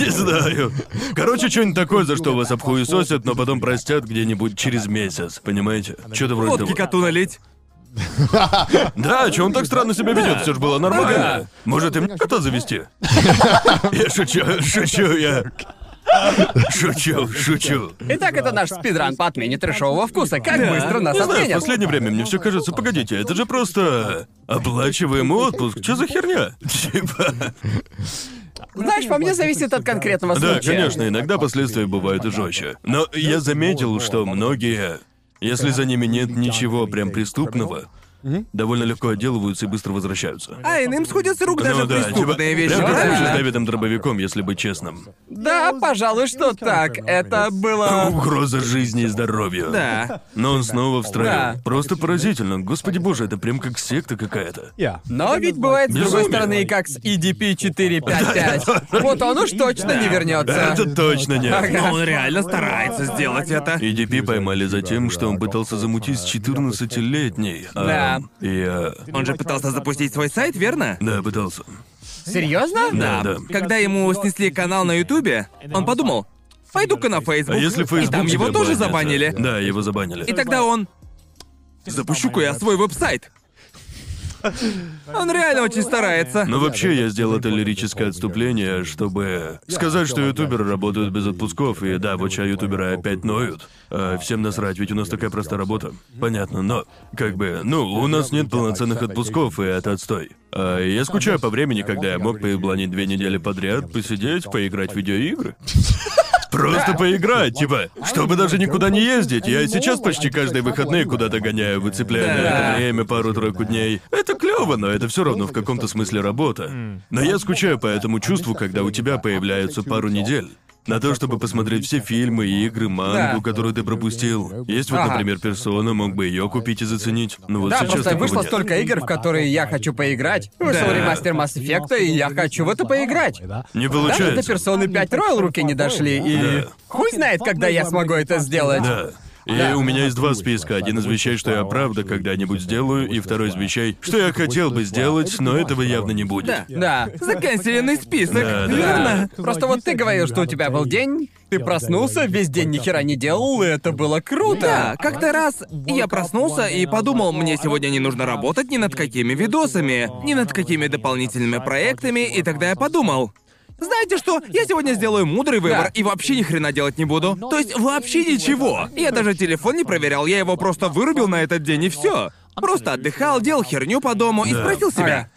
Не знаю. Короче, что-нибудь такое, за что вас обхуесосят, но потом простят где-нибудь через месяц, понимаете? Что-то вроде Водки того. коту налить. Да, что он так странно себя ведет, все же было нормально. Может, и мне кота завести? Я шучу, шучу я. Шучу, шучу. Итак, это наш спидран по отмене трешового вкуса. Как быстро нас Не знаю, в отменят? последнее время мне все кажется, погодите, это же просто оплачиваемый отпуск. Что за херня? Типа. Знаешь, по мне зависит от конкретного Да, случая. конечно, иногда последствия бывают и жестче. Но я заметил, что многие, если за ними нет ничего прям преступного, довольно легко отделываются и быстро возвращаются. А иным сходят с рук даже ну да, преступные типа, вещи, прям как с? Дэвидом Дробовиком, если быть честным. Да, пожалуй, что так. Это было... Угроза жизни и здоровью. Да. Но он снова в строю. Да. Просто поразительно. Господи боже, это прям как секта какая-то. Но ведь бывает с другой Безумие. стороны и как с EDP 455. Вот он уж точно не вернется. Это точно нет. Но он реально старается сделать это. EDP поймали за тем, что он пытался замутить с 14-летней. а, Да. И а, Он же пытался запустить свой сайт, верно? Да, пытался. Серьезно? Да, да. Когда ему снесли канал на Ютубе, он подумал, пойду-ка на Фейсбук. А если И Facebook там его тоже забанили. Да, его забанили. И тогда он... Запущу-ка я свой веб-сайт. Он реально очень старается. Но вообще я сделал это лирическое отступление, чтобы сказать, что ютуберы работают без отпусков, и да, вот сейчас ютуберы опять ноют. А всем насрать, ведь у нас такая простая работа. Понятно, но как бы, ну, у нас нет полноценных отпусков, и это отстой. А я скучаю по времени, когда я мог поебланить две недели подряд, посидеть, поиграть в видеоигры. Просто поиграть, типа, чтобы даже никуда не ездить. Я и сейчас почти каждые выходные куда-то гоняю, выцепляю на это время пару-тройку дней. Это клево, но это все равно в каком-то смысле работа. Но я скучаю по этому чувству, когда у тебя появляются пару недель. На то, чтобы посмотреть все фильмы, игры, мангу, Да. которую ты пропустил. Есть вот, Ага. например, персона, мог бы ее купить и заценить. Ну вот Да, сейчас просто вышло нет. столько игр, в которые я хочу поиграть. Вышел Да. ремастер Mass Effect, и я хочу в это поиграть. Не Даже до получается. персоны 5 Royal руки не дошли, и... Да. Хуй знает, когда я смогу это сделать. Да. И у меня есть два списка. Один из вещей, что я правда когда-нибудь сделаю, и второй из вещей, что я хотел бы сделать, но этого явно не будет. Да. Да. Заканченный список, Да, да. верно? Просто вот ты говорил, что у тебя был день, ты проснулся, весь день ни хера не делал, и это было круто. Да, как-то раз я проснулся и подумал, мне сегодня не нужно работать ни над какими видосами, ни над какими дополнительными проектами, и тогда я подумал, знаете что, я сегодня сделаю мудрый выбор Да. и вообще ни хрена делать не буду. То есть вообще ничего. Я даже телефон не проверял, я его просто вырубил на этот день и все. Просто отдыхал, делал херню по дому и спросил себя.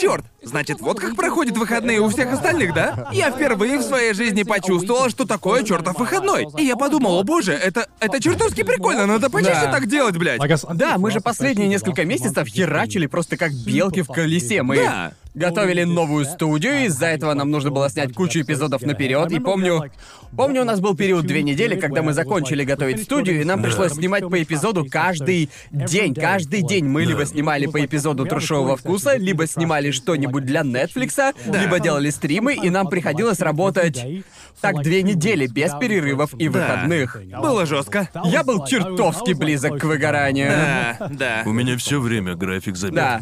Черт, значит, вот как проходят выходные у всех остальных, да? Я впервые в своей жизни почувствовал, что такое чертов выходной. И я подумал, о боже, это, это чертовски прикольно, надо почаще Да. так делать, блядь. Да, мы же последние несколько месяцев херачили просто как белки в колесе. Мы Да. Готовили новую студию, из-за этого нам нужно было снять кучу эпизодов наперед. И помню, помню, у нас был период две недели, когда мы закончили готовить студию, и нам пришлось снимать по эпизоду каждый день. Каждый день мы либо снимали по эпизоду трешового вкуса, либо снимали что-нибудь для Нетфликса, либо делали стримы, и нам приходилось работать так две недели без перерывов и выходных. Было жестко. Я был чертовски близок к выгоранию. Да, да. У меня все время график забит. Да.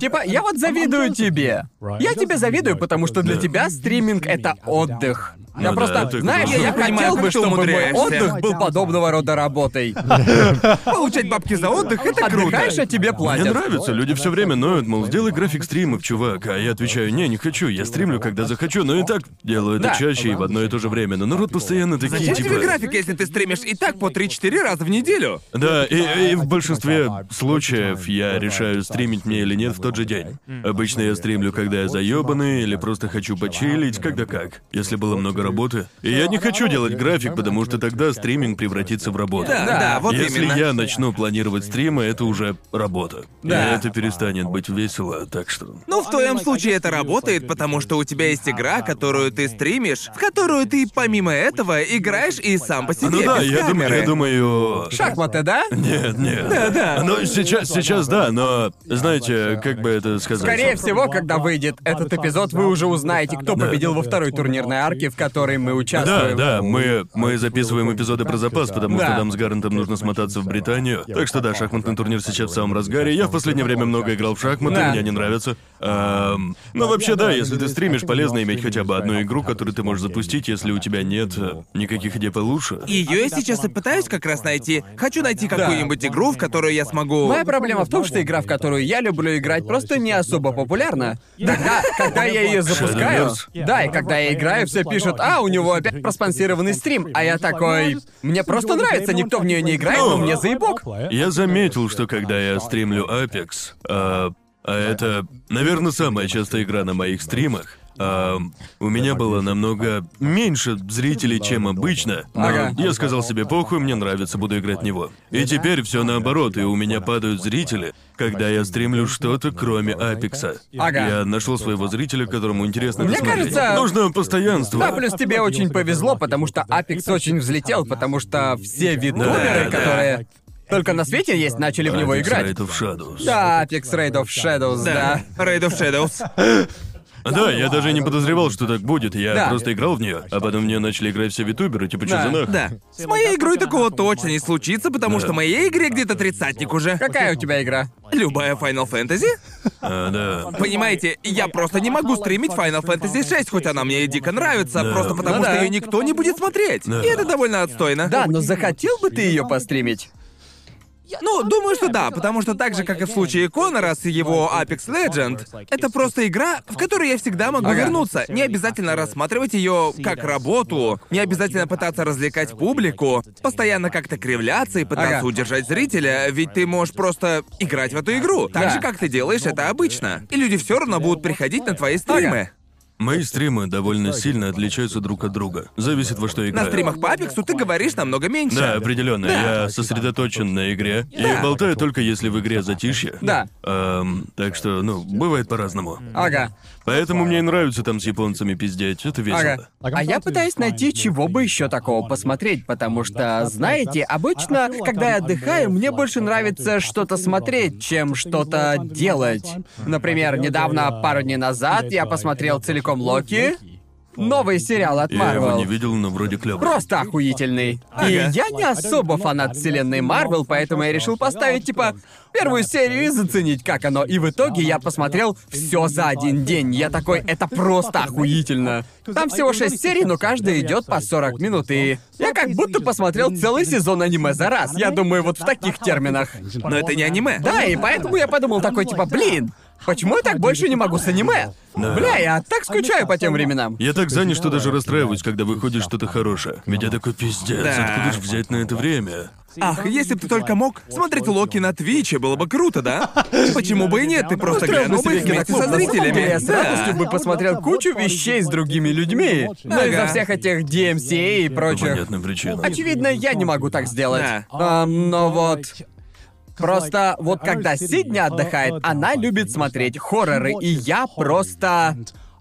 Типа, я вот завидую тебе. Я тебе завидую, потому что для тебя стриминг — это отдых. Я Ну просто, да, ты знаешь, я Я понимаю, хотел как бы, ты чтобы мой умудряешься. отдых был подобного рода работой. Получать бабки за отдых это круто. Отдыхаешь, а тебе Мне платят. нравится, люди все время ноют, мол, сделай график стримов, чувак. А я отвечаю, не, не хочу, я стримлю, когда захочу, но и так делаю это Да. чаще и в одно и то же время. Но народ постоянно такие, Зачем типа... тебе график, если ты стримишь и так по 3-4 раза в неделю? Да, и, и в большинстве случаев я решаю, стримить мне или нет в тот же день. Обычно я стримлю, когда я заебанный, или просто хочу почилить, когда как. Если было много работы. И я не хочу делать график, потому что тогда стриминг превратится в работу. Да, да, вот Если именно. я начну планировать стримы, это уже работа. Да. И это перестанет быть весело, так что... Ну, в твоем случае это работает, потому что у тебя есть игра, которую ты стримишь, в которую ты помимо этого играешь и сам по себе. Ну да, без я думаю, я думаю... Шахматы, да? Нет, нет. Да, да. Ну, сейчас, сейчас да, но, знаете, как бы это сказать? Скорее всего, когда выйдет этот эпизод, вы уже узнаете, кто победил во второй турнирной арке, в которой мы Да, участвуем. да, мы, мы записываем эпизоды про запас, потому Да. что нам с Гарантом нужно смотаться в Британию. Так что да, шахматный турнир сейчас в самом разгаре. Я в последнее время много играл в шахматы, Да. мне они нравятся. Ам, ну вообще да, если ты стримишь, полезно иметь хотя бы одну игру, которую ты можешь запустить, если у тебя нет э, никаких идей получше. Ее я сейчас и пытаюсь как раз найти. Хочу найти какую-нибудь игру, в которую я смогу. Моя проблема в том, что игра, в которую я люблю играть, просто не особо популярна. Тогда, когда я ее запускаю, Shadowverse? да, и когда я играю, все пишут, а, у него опять проспонсированный стрим, а я такой, мне просто нравится, никто в нее не играет, но мне заебок. Я заметил, что когда я стримлю Apex, а, а это, наверное, самая частая игра на моих стримах, а, у меня было намного меньше зрителей, чем обычно. Но Ага. я сказал себе, похуй, мне нравится, буду играть в него. И теперь все наоборот, и у меня падают зрители, когда я стримлю что-то, кроме Апекса. Ага. Я нашел своего зрителя, которому интересно это Мне смотреть. кажется- Нужно постоянство. Да, плюс тебе очень повезло, потому что Apex очень взлетел, потому что все витуберы, Да, да. которые только на свете есть, начали в него Apex играть. Raid of Shadows. Да, Apex Raid of Shadows, да. Да. Raid of Shadows. Да, я даже не подозревал, что так будет. Я Да. просто играл в нее, а потом в нее начали играть все витуберы, типа, что Да. за нах? Да. С моей игрой такого точно не случится, потому что моей игре где-то тридцатник уже. Какая у тебя игра? Любая Final Fantasy? А, да. Понимаете, я просто не могу стримить Final Fantasy 6, хоть она мне и дико нравится, Да. просто потому Ну что да. ее никто не будет смотреть. Да. И это довольно отстойно. Да, но захотел бы ты ее постримить? Ну, думаю, что да, потому что так же, как и в случае Конора с его Apex Legend, это просто игра, в которую я всегда могу Ага. вернуться. Не обязательно рассматривать ее как работу, не обязательно пытаться развлекать публику, постоянно как-то кривляться и пытаться Ага. удержать зрителя, ведь ты можешь просто играть в эту игру, так Да. же, как ты делаешь это обычно. И люди все равно будут приходить на твои стримы. Мои стримы довольно сильно отличаются друг от друга. Зависит во что играю. На стримах по Апексу ты говоришь намного меньше. Да, определенно. Я сосредоточен на игре. И болтаю только если в игре затишье. Да. Эм, так что, ну, бывает по-разному. Ага. Поэтому мне и нравится там с японцами пиздеть. Это весело. Ага. А я пытаюсь найти, чего бы еще такого посмотреть, потому что, знаете, обычно, когда я отдыхаю, мне больше нравится что-то смотреть, чем что-то делать. Например, недавно, пару дней назад, я посмотрел целиком Локи. Новый сериал от Я его Марвел. не видел, но вроде клёво. Просто охуительный. И Ага. я не особо фанат вселенной Марвел, поэтому я решил поставить, типа, первую серию и заценить, как оно. И в итоге я посмотрел все за один день. Я такой, это просто охуительно. Там всего шесть серий, но каждая идет по 40 минут, и я как будто посмотрел целый сезон аниме за раз. Я думаю, вот в таких терминах. Но это не аниме. Да, и поэтому я подумал такой, типа, блин, почему я так больше не могу с аниме? Бля, я так скучаю по тем временам. Я так занят, что даже расстраиваюсь, когда выходит что-то хорошее. Ведь я такой пиздец, Да. откуда ж взять на это время? Ах, если бы ты только мог смотреть Локи на Твиче, было бы круто, да? Почему бы и нет? Ты просто глянул бы вместе со зрителями. Я с радостью бы посмотрел кучу вещей с другими людьми. Ну, из-за всех этих DMCA и прочих. понятным причинам. Очевидно, я не могу так сделать. Да. А, но вот... Просто вот когда Сидни отдыхает, она любит смотреть хорроры, и я просто...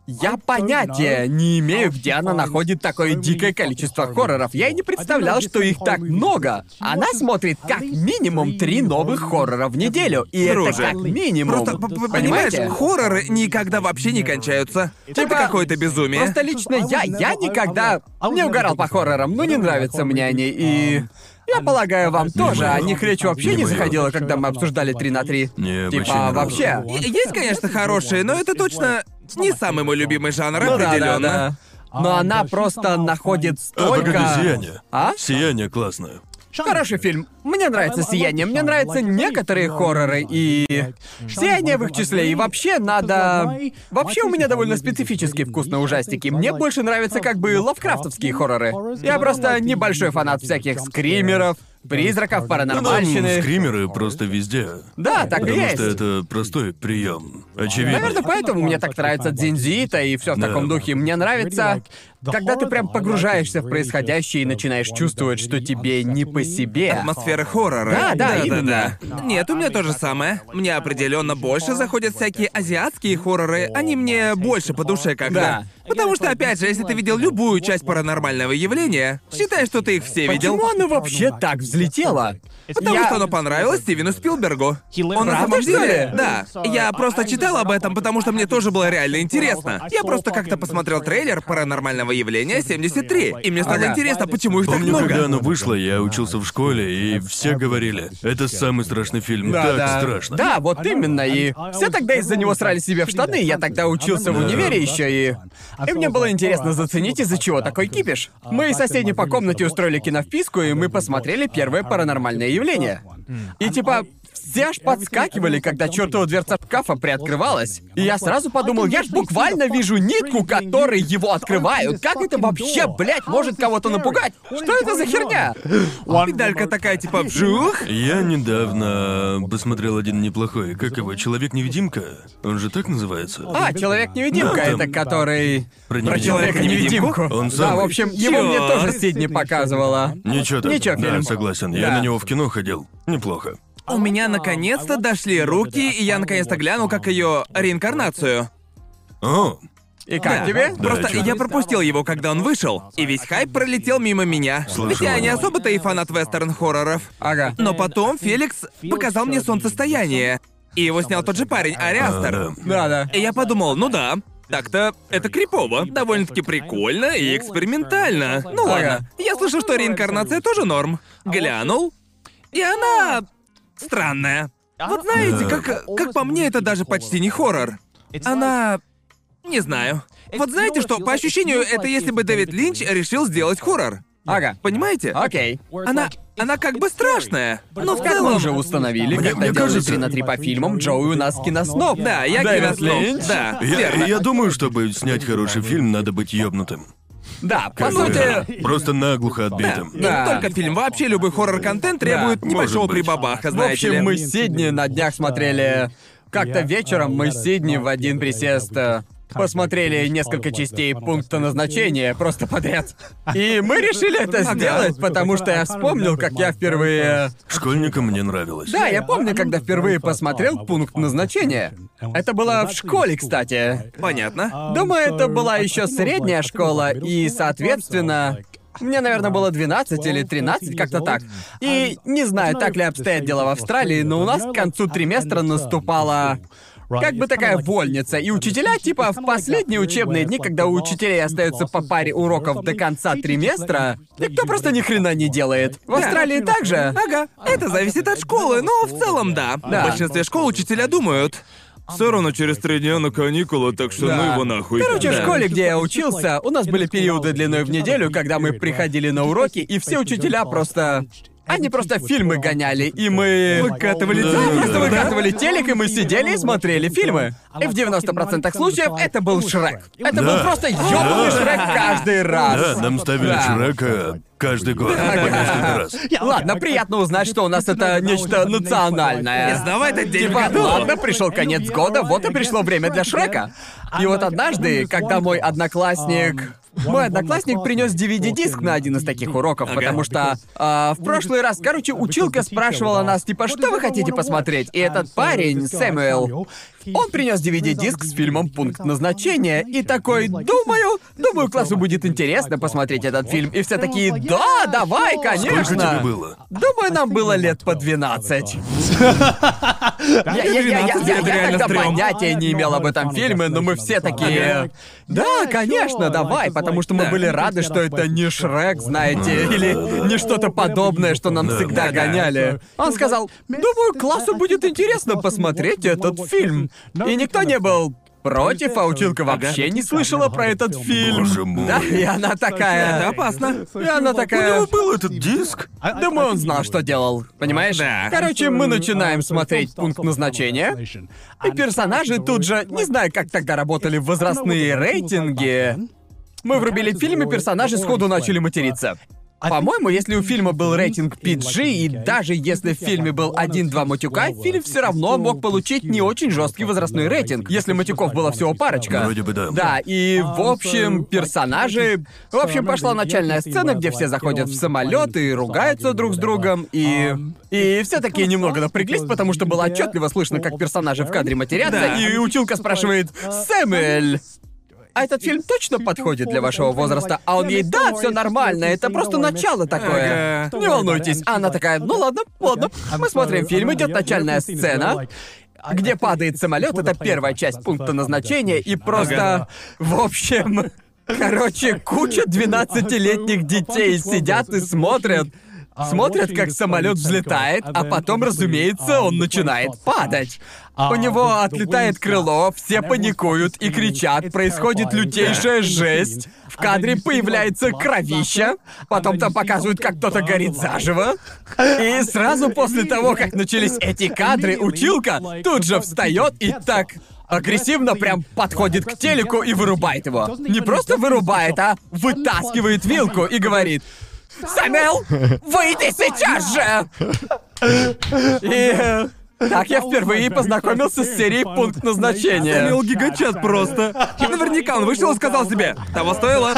Я понятия не имею, где она находит такое дикое количество хорроров. Я и не представлял, что их так много. Она смотрит как минимум три новых хоррора в неделю. И Друже, это как минимум. Просто, Понимаете? хорроры никогда вообще не кончаются. Это Типа, какое-то безумие. Просто лично я, я никогда не угорал по хоррорам, но не нравятся мне они, и... Я полагаю, вам тоже. О них речь вообще Не заходила, когда мы обсуждали 3 на 3. Не, Типа, вообще вообще. И- Есть, конечно, хорошие, но это точно не самый мой любимый жанр, Ну да, да, определенно. да. Но она просто находит А, столько... погоди, сияние. А? Сияние классное. Хороший фильм. Мне нравится «Сияние», мне нравятся некоторые хорроры, и... «Сияние» в их числе, и вообще надо... Вообще у меня довольно специфический вкус на ужастики. Мне больше нравятся как бы лавкрафтовские хорроры. Я просто небольшой фанат всяких скримеров, призраков, Ну, паранормальщины. скримеры просто везде. Да, так и Потому есть. что это простой прием. Очевидно. Наверное, поэтому мне так нравится Дзинзита и все в Да. таком духе. Мне нравится, когда ты прям погружаешься в происходящее и начинаешь чувствовать, что тебе не по себе. Атмосфера хоррора. Да, да, именно. Нет, у меня то же самое. Мне определенно больше заходят всякие азиатские хорроры. Они мне больше по душе когда. Да. Потому что, опять же, если ты видел любую часть паранормального явления, считай, что ты их все видел. Почему оно вообще так взлетело? Потому Я- что оно понравилось Стивену Спилбергу. Он на самом деле... Да. Я просто читал об этом, потому что мне тоже было реально интересно. Я просто как-то посмотрел трейлер паранормального явления 73, и мне стало Ага. интересно, почему их так Помню, много. когда оно вышло, я учился в школе, и все говорили, это самый страшный фильм, Да, так да. страшно. Да, вот именно, и все тогда из-за него срали себе в штаны, я тогда учился в универе еще и... И мне было интересно заценить, из-за чего такой кипиш. Мы с соседней по комнате устроили киновписку, и мы посмотрели первое паранормальное явление. И типа, все аж подскакивали, когда чертова дверца шкафа приоткрывалась. И я сразу подумал, я ж буквально вижу нитку, которой его открывают. Как это вообще, блядь, может кого-то напугать? Что это за херня? Педалька такая типа вжух. Я недавно посмотрел один неплохой, как его, Человек-невидимка? Он же так называется? А, человек-невидимка, Да, там- это который... Про Про невидимку. человека-невидимку. Он Да, самый. в общем, его мне тоже Сидни показывала. Ничего так. Ничего, да, фильм. согласен. Я Да. на него в кино ходил. Неплохо. У меня наконец-то дошли руки, и я наконец-то глянул, как ее реинкарнацию. О, И как Да. тебе? Да, Просто чё? я пропустил его, когда он вышел, и весь хайп пролетел мимо меня. Слышал Ведь я не особо-то и фанат вестерн-хорроров. Ага. Но потом Феликс показал мне солнцестояние. И его снял тот же парень, Ари а. Да, да. И я подумал, ну да, так-то это крипово, довольно-таки прикольно и экспериментально. Ну ладно, я слышал, что реинкарнация тоже норм. Глянул, и она странная. Вот знаете, как, как по мне, это даже почти не хоррор. Она... Не знаю. Вот знаете что, по ощущению, это если бы Дэвид Линч решил сделать хоррор. Ага. Понимаете? Окей. Она... Она как бы страшная, но в Как мы целом... уже установили, Мне- когда мне кажется- 3 на 3 по фильмам, Джоуи у нас киносноб. Да, я Дэвид киносноб. Линч. Да, Я, верно. я думаю, чтобы снять хороший фильм, надо быть ёбнутым. Да, по Как бы, сути... Просто наглухо отбитым. Да. не только фильм, вообще любой хоррор-контент требует Да, небольшого может быть. прибабаха, В знаете ли. общем, мы с Сидни на днях смотрели... Как-то вечером мы с Сидни в один присест э, посмотрели несколько частей пункта назначения просто подряд. И мы решили это сделать, потому что я вспомнил, как я впервые... Школьникам мне нравилось. Да, я помню, когда впервые посмотрел пункт назначения. Это было в школе, кстати. Понятно. Думаю, это была еще средняя школа, и, соответственно, мне, наверное, было 12 или 13, как-то так. И не знаю, так ли обстоят дела в Австралии, но у нас к концу триместра наступала как бы такая вольница, и учителя, типа, в последние учебные дни, когда у учителей остается по паре уроков до конца триместра, никто просто ни хрена не делает. В Австралии также. Ага, это зависит от школы, но в целом да. Да. В большинстве школ учителя думают. Все равно через три дня на каникулы, так что Да. ну его нахуй. Короче, в Да. школе, где я учился, у нас были периоды длиной в неделю, когда мы приходили на уроки, и все учителя просто... Они просто фильмы гоняли, и мы... Выкатывали Да, телек, просто да? выкатывали телек, и мы сидели и смотрели фильмы. И в 90% случаев это был Шрек. Это был Да. просто ёбаный Шрек каждый раз. Да, нам ставили Да. Шрека Каждый год. По несколько раз. Ладно, приятно узнать, что у нас это нечто национальное. Издавай этот день Типа, ладно, пришел конец года, вот и пришло время для Шрека. И вот однажды, когда мой одноклассник... Мой одноклассник принес DVD-диск на один из таких уроков, потому что а, в прошлый раз, короче, училка спрашивала нас, типа, что вы хотите посмотреть? И этот парень, Сэмюэл, он принес DVD-диск с фильмом «Пункт назначения» и такой, думаю, думаю, классу будет интересно посмотреть этот фильм. И все такие, да, давай, конечно. Сколько тебе было? Думаю, нам было лет по 12. Я, я- я- я- 12 я- это я реально тогда понятия не имел об этом фильме, но мы все такие... Да, конечно, давай, потому что мы были рады, что это не Шрек, знаете, или не что-то подобное, что нам всегда гоняли. Он сказал, думаю, классу будет интересно посмотреть этот фильм. И никто не был против, а училка вообще не слышала про этот фильм. Боже мой. Да, и она такая... Это опасно. И она У такая... него был этот диск? Думаю, он знал, что делал. Понимаешь? Да. Короче, мы начинаем смотреть пункт назначения. И персонажи тут же, не знаю, как тогда работали возрастные рейтинги. Мы врубили фильм, и персонажи сходу начали материться. По-моему, если у фильма был рейтинг PG, и даже если в фильме был один-два матюка, фильм все равно мог получить не очень жесткий возрастной рейтинг, если матюков было всего парочка. Вроде бы да. Да, и в общем, персонажи... В общем, пошла начальная сцена, где все заходят в самолет и ругаются друг с другом, и... И все такие немного напряглись, потому что было отчетливо слышно, как персонажи в кадре матерятся, Да. и училка спрашивает «Сэмюэль, а этот фильм точно подходит для вашего возраста? А он ей, да, все нормально, это просто начало такое. Не волнуйтесь. А она такая, ну ладно, ладно. Мы смотрим фильм, идет начальная сцена, где падает самолет, это первая часть пункта назначения, и просто, в общем, короче, куча 12-летних детей сидят и смотрят. Смотрят, как самолет взлетает, а потом, разумеется, он начинает падать. У него отлетает крыло, все паникуют и кричат, происходит лютейшая жесть. В кадре появляется кровища, потом там показывают, как кто-то горит заживо. И сразу после того, как начались эти кадры, училка тут же встает и так агрессивно прям подходит к телеку и вырубает его. Не просто вырубает, а вытаскивает вилку и говорит «Самел, выйди сейчас же!» И так я впервые познакомился с серией «Пункт назначения». Самил гигачат просто. И наверняка он вышел и сказал себе, того стоило.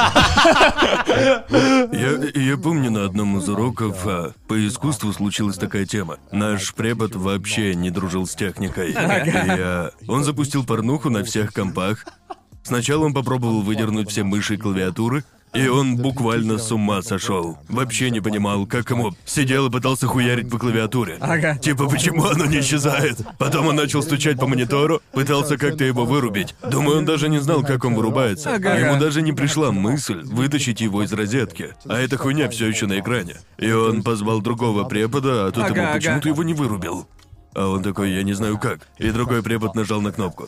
Я, я помню, на одном из уроков а, по искусству случилась такая тема. Наш препод вообще не дружил с техникой. И, а, он запустил порнуху на всех компах. Сначала он попробовал выдернуть все мыши и клавиатуры, и он буквально с ума сошел. Вообще не понимал, как ему сидел и пытался хуярить по клавиатуре. Ага. Типа, почему оно не исчезает? Потом он начал стучать по монитору, пытался как-то его вырубить. Думаю, он даже не знал, как он вырубается. Ага. Ему даже не пришла мысль вытащить его из розетки. А эта хуйня все еще на экране. И он позвал другого препода, а тут Ага, ему ага. почему-то его не вырубил. А он такой, я не знаю как. И другой препод нажал на кнопку.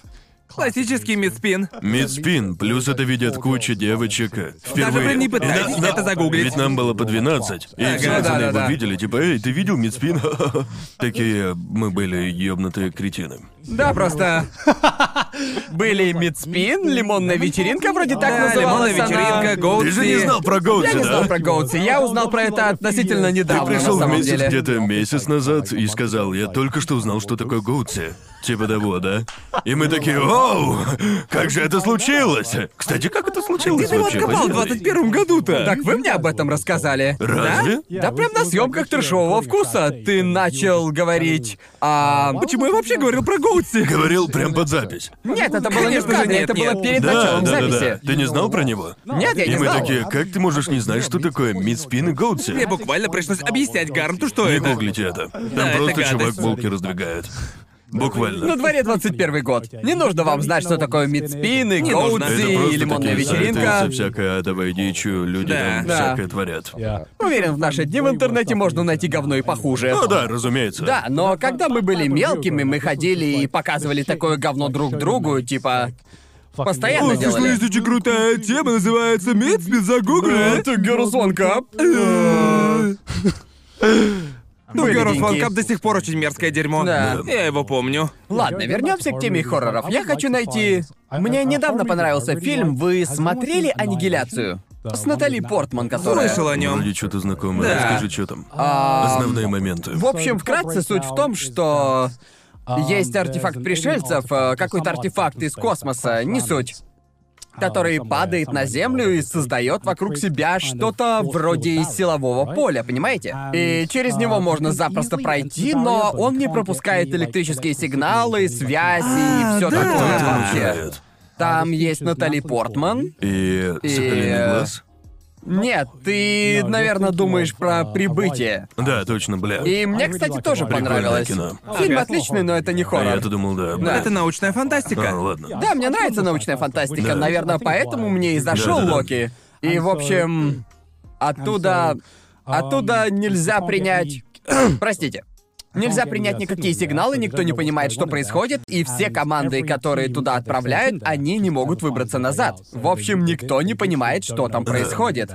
Классический мидспин. Мидспин, плюс это видят куча девочек. Впервые. вы не на- это загуглить. Ведь нам было по 12. И все пацаны да, его да. видели, типа, эй, ты видел Мидспин? Такие, мы были ёбнутые кретины. Да, просто... Были мидспин, лимонная вечеринка, вроде так Да, называлась лимонная вечеринка, Гоутси. Ты же не знал про Гоутси, Я не знал да? про Гоутси, я узнал про это относительно Ты недавно, пришел на самом вместе деле. где-то месяц назад и сказал, я только что узнал, что такое Гоутси. Типа того, да? И мы такие, оу, как же это случилось? Кстати, как это случилось Ты его вообще? откопал в Поделай. 21 году-то. Так вы мне об этом рассказали? Разве? Да прям на съемках трешового вкуса ты начал говорить а... Почему я вообще говорил про Гоутси? Говорил прям под запись. Нет, это было не в кадре, нет, это было перед Да, началом да, да, да. записи. Ты не знал про него? Нет, я И не мы знал. такие, как ты можешь не знать, что такое мидспин и Гоутси? Мне буквально пришлось объяснять Гарнту, что Не это. гуглите это. Там Да, это просто чувак гадость. булки раздвигает. На Буквально. дворе 21 год. Не нужно вам знать, что такое мидспин и Не нужно. Это гоутси просто и лимонная вечеринка. со всякой адовой дичью, люди Да. там Да. всякое творят. Уверен, в наши дни в интернете можно найти говно и похуже. Ну да, разумеется. Да, но когда мы были мелкими, мы ходили и показывали такое говно друг другу, типа... Постоянно делали. очень крутая тема, называется Мидспин, загугли. Это Girls One Cup. Ну, Были Girls One. Cup до сих пор очень мерзкое дерьмо. Да. Я его помню. Ладно, вернемся к теме хорроров. Я хочу найти... Мне недавно понравился фильм. Вы смотрели «Аннигиляцию»? С Натали Портман, которая... Слышал о нем. Вроде что-то знакомое. Да. Расскажи, что там. А, Основные моменты. В общем, вкратце суть в том, что есть артефакт пришельцев, э, какой-то артефакт из космоса, не суть, который падает на Землю и создает вокруг себя что-то вроде силового поля, понимаете? И через него можно запросто пройти, но он не пропускает электрические сигналы, связи и А, все такое вообще. Там есть Натали Портман. И Соколиный глаз? Нет, ты, наверное, думаешь про прибытие. Да, точно, бля. И мне, кстати, тоже Прикольное понравилось. кино. Фильм отличный, но это не А хоррор. я-то думал, да. бля. Это научная фантастика. А, ладно. Да, мне нравится научная фантастика. Да. Наверное, поэтому мне и зашел Да-да-да. Локи. И, в общем, оттуда... Оттуда нельзя принять... Простите. Нельзя принять никакие сигналы, никто не понимает, что происходит, и все команды, которые туда отправляют, они не могут выбраться назад. В общем, никто не понимает, что там происходит.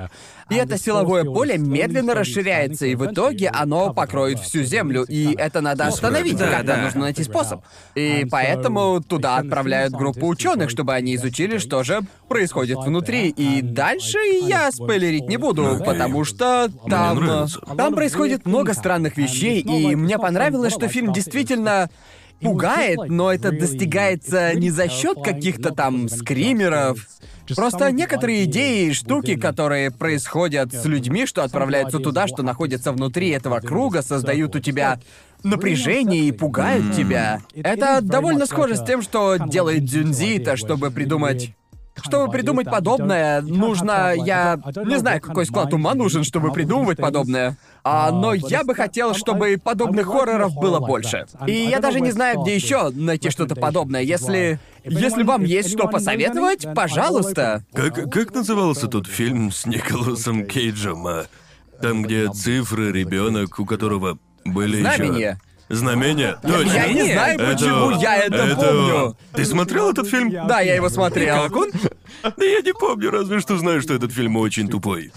И это силовое поле медленно расширяется, и в итоге оно покроет всю Землю, и это надо остановить, Да, когда да. нужно найти способ. И поэтому туда отправляют группу ученых, чтобы они изучили, что же происходит внутри. И дальше я спойлерить не буду, потому что там... Там происходит много странных вещей, и мне понравилось, что фильм действительно пугает, но это достигается не за счет каких-то там скримеров. Просто некоторые идеи и штуки, которые происходят с людьми, что отправляются туда, что находятся внутри этого круга, создают у тебя напряжение и пугают тебя. Это довольно схоже с тем, что делает Дзюнзита, чтобы придумать чтобы придумать подобное, нужно... Я не знаю, какой склад ума нужен, чтобы придумывать подобное. А, но я бы хотел, чтобы подобных хорроров было больше. И я даже не знаю, где еще найти что-то подобное. Если... Если вам есть что посоветовать, пожалуйста. Как, как назывался тот фильм с Николасом Кейджем? а? Там, где цифры, ребенок, у которого были еще... Знамение. Знамение? Точно. Я не знаю, Это- почему я это помню. Ты смотрел этот фильм? Да, я его смотрел. Как он? Да я не помню, разве что знаю, что этот фильм очень тупой.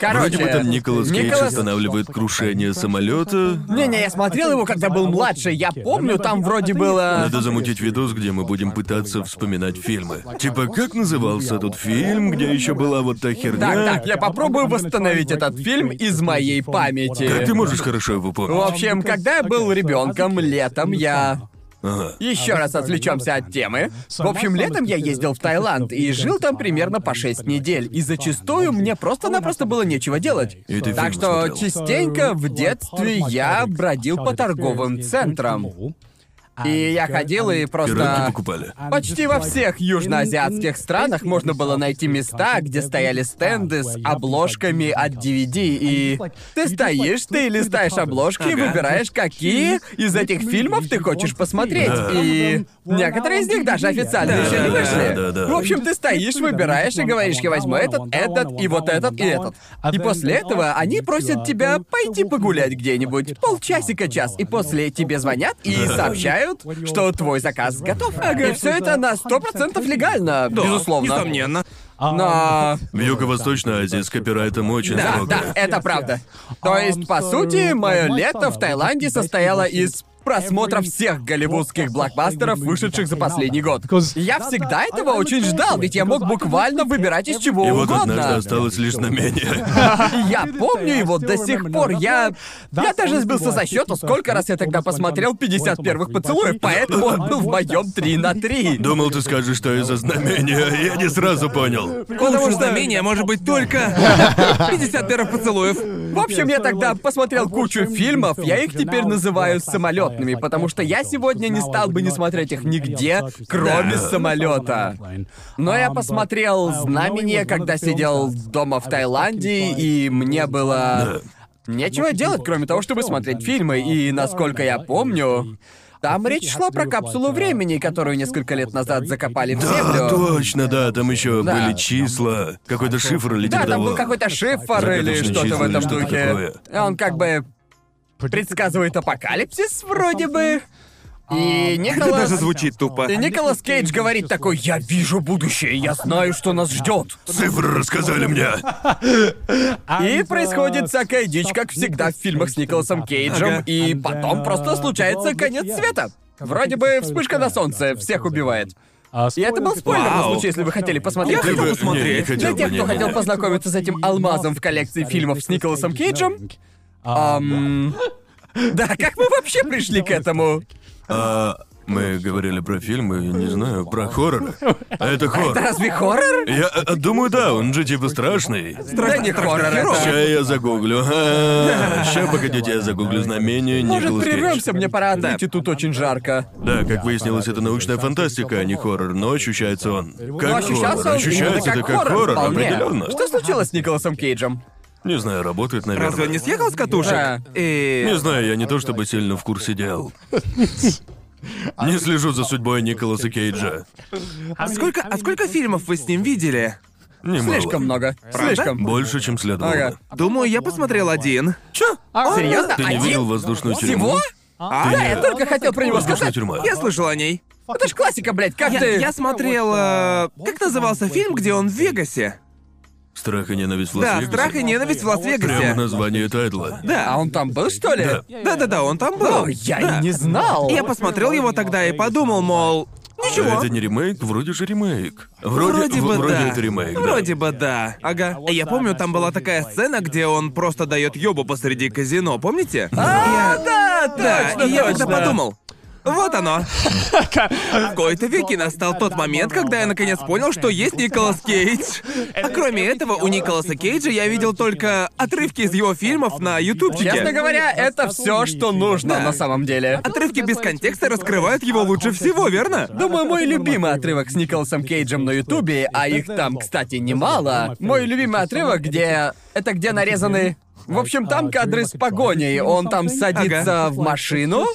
Короче, Вроде бы там Николас Кейдж Николас- останавливает крушение самолета. Не-не, я смотрел его, когда был младше. Я помню, там вроде было... Надо замутить видос, где мы будем пытаться вспоминать фильмы. Типа, как назывался тот фильм, где еще была вот та херня? Так, так, я попробую восстановить этот фильм из моей памяти. Как ты можешь хорошо его В помнить? общем, когда я был ребенком, летом я Ага. Еще раз отвлечемся от темы. В общем, летом я ездил в Таиланд и жил там примерно по 6 недель. И зачастую мне просто-напросто было нечего делать. И ты так что смотрел? частенько в детстве я бродил по торговым центрам. И я ходил и Пироги просто... покупали. Почти во всех южноазиатских странах можно было найти места, где стояли стенды с обложками от DVD, и ты стоишь, ты листаешь обложки и Ага. выбираешь, какие из этих фильмов ты хочешь посмотреть. Да. И некоторые из них даже официально Да, еще не да, вышли. да, да. В общем, ты стоишь, выбираешь и говоришь, я возьму этот, этот и вот этот и этот. И после этого они просят тебя пойти погулять где-нибудь полчасика, час, и после тебе звонят и сообщают, что твой заказ готов. И все это на сто процентов легально, Да, безусловно. Несомненно. Но В Юго-Восточной Азии с копирайтом очень да, строго. да, это правда. То есть, по сути, мое лето в Таиланде состояло из просмотра всех голливудских блокбастеров, вышедших за последний год. Я всегда этого очень ждал, ведь я мог буквально выбирать из чего И вот однажды угодно. осталось лишь знамение. Я помню его до сих пор. Я... Я даже сбился со счету, сколько раз я тогда посмотрел 50 первых поцелуев, поэтому он был в моем 3 на 3. Думал, ты скажешь, что из-за знамения. Я не сразу понял. Потому что- знамение может быть только 50 первых поцелуев. В общем, я тогда посмотрел кучу фильмов, я их теперь называю самолетными, потому что я сегодня не стал бы не смотреть их нигде, кроме Да. самолета. Но я посмотрел знамение, когда сидел дома в Таиланде, и мне было нечего делать, кроме того, чтобы смотреть фильмы. И насколько я помню, там речь шла про капсулу времени, которую несколько лет назад закопали в Да, землю. точно, да, там еще Да. были числа, какой-то шифр или Да, типа там того. был какой-то шифр или что-то в этом духе. такое. Он как бы предсказывает апокалипсис, вроде бы. И Это Николас... даже звучит тупо. И Николас Кейдж говорит такой, я вижу будущее, я знаю, что нас ждет. Цифры рассказали мне. И происходит всякая дичь, как всегда в фильмах с Николасом Кейджем, Ага. и потом просто случается конец света. Вроде бы вспышка на солнце всех убивает. И это был спойлер Вау. на случай, если вы хотели посмотреть. Я хотел посмотреть. Для тех, кто хотел познакомиться с этим алмазом в коллекции фильмов с Николасом Кейджем. Ам, Да, как мы вообще пришли к этому? А, мы говорили про фильмы, не знаю, про хоррор. Это Это хоррор. разве хоррор? Я э, думаю, да, он же типа страшный. Да не хоррор это. Ща я загуглю. Ща, погодите, я загуглю знамение Может, Николас Кейдж. прервемся, мне пора отойти, тут очень жарко. Да, как выяснилось, это научная фантастика, а не хоррор, но ощущается он. Но Как ощущался хоррор. он Ощущается это как хоррор, вполне. определенно. Что случилось с Николасом Кейджем? Не знаю, работает, наверное. Разве он не съехал с катушек? Да. И... Не знаю, я не то чтобы сильно в курсе дел. Не слежу за судьбой Николаса Кейджа. А сколько, а сколько фильмов вы с ним видели? Немало. Слишком много. Правда? Слишком. Больше, чем следовало. Ага. Думаю, я посмотрел один. Чё? Серьезно? Ты не Один? видел воздушную тюрьму? Всего? А? Да, я только хотел про него сказать. тюрьма. Я слышал о ней. Это ж классика, блядь, как Я, ты... я смотрел... э, как назывался фильм, где он в Вегасе? Страх и ненависть в Да, Лас-Вегасе. «Страх и ненависть в Прямо Лас-Вегасе». название тайтла. А Да. он там был, что ли? Да. Да-да-да, он там был. О, я Да. и не знал. Я посмотрел его тогда и подумал, мол, ничего. Это не ремейк? Вроде же ремейк. Вроде, Вроде бы в- вроде да. это ремейк, да. Вроде бы да. Ага. Я помню, там была такая сцена, где он просто дает ёбу посреди казино, помните? А, да, Да, точно, и я тогда точно. подумал. Вот оно. В кои-то веки настал тот момент, когда я наконец понял, что есть Николас Кейдж. А кроме этого, у Николаса Кейджа я видел только отрывки из его фильмов на ютубчике. Честно говоря, это все, что нужно Да. на самом деле. Отрывки без контекста раскрывают его лучше всего, верно? Думаю, мой любимый отрывок с Николасом Кейджем на Ютубе, а их там, кстати, немало. Мой любимый отрывок, где... Это где нарезаны... В общем, там кадры с погоней. Он там садится в машину,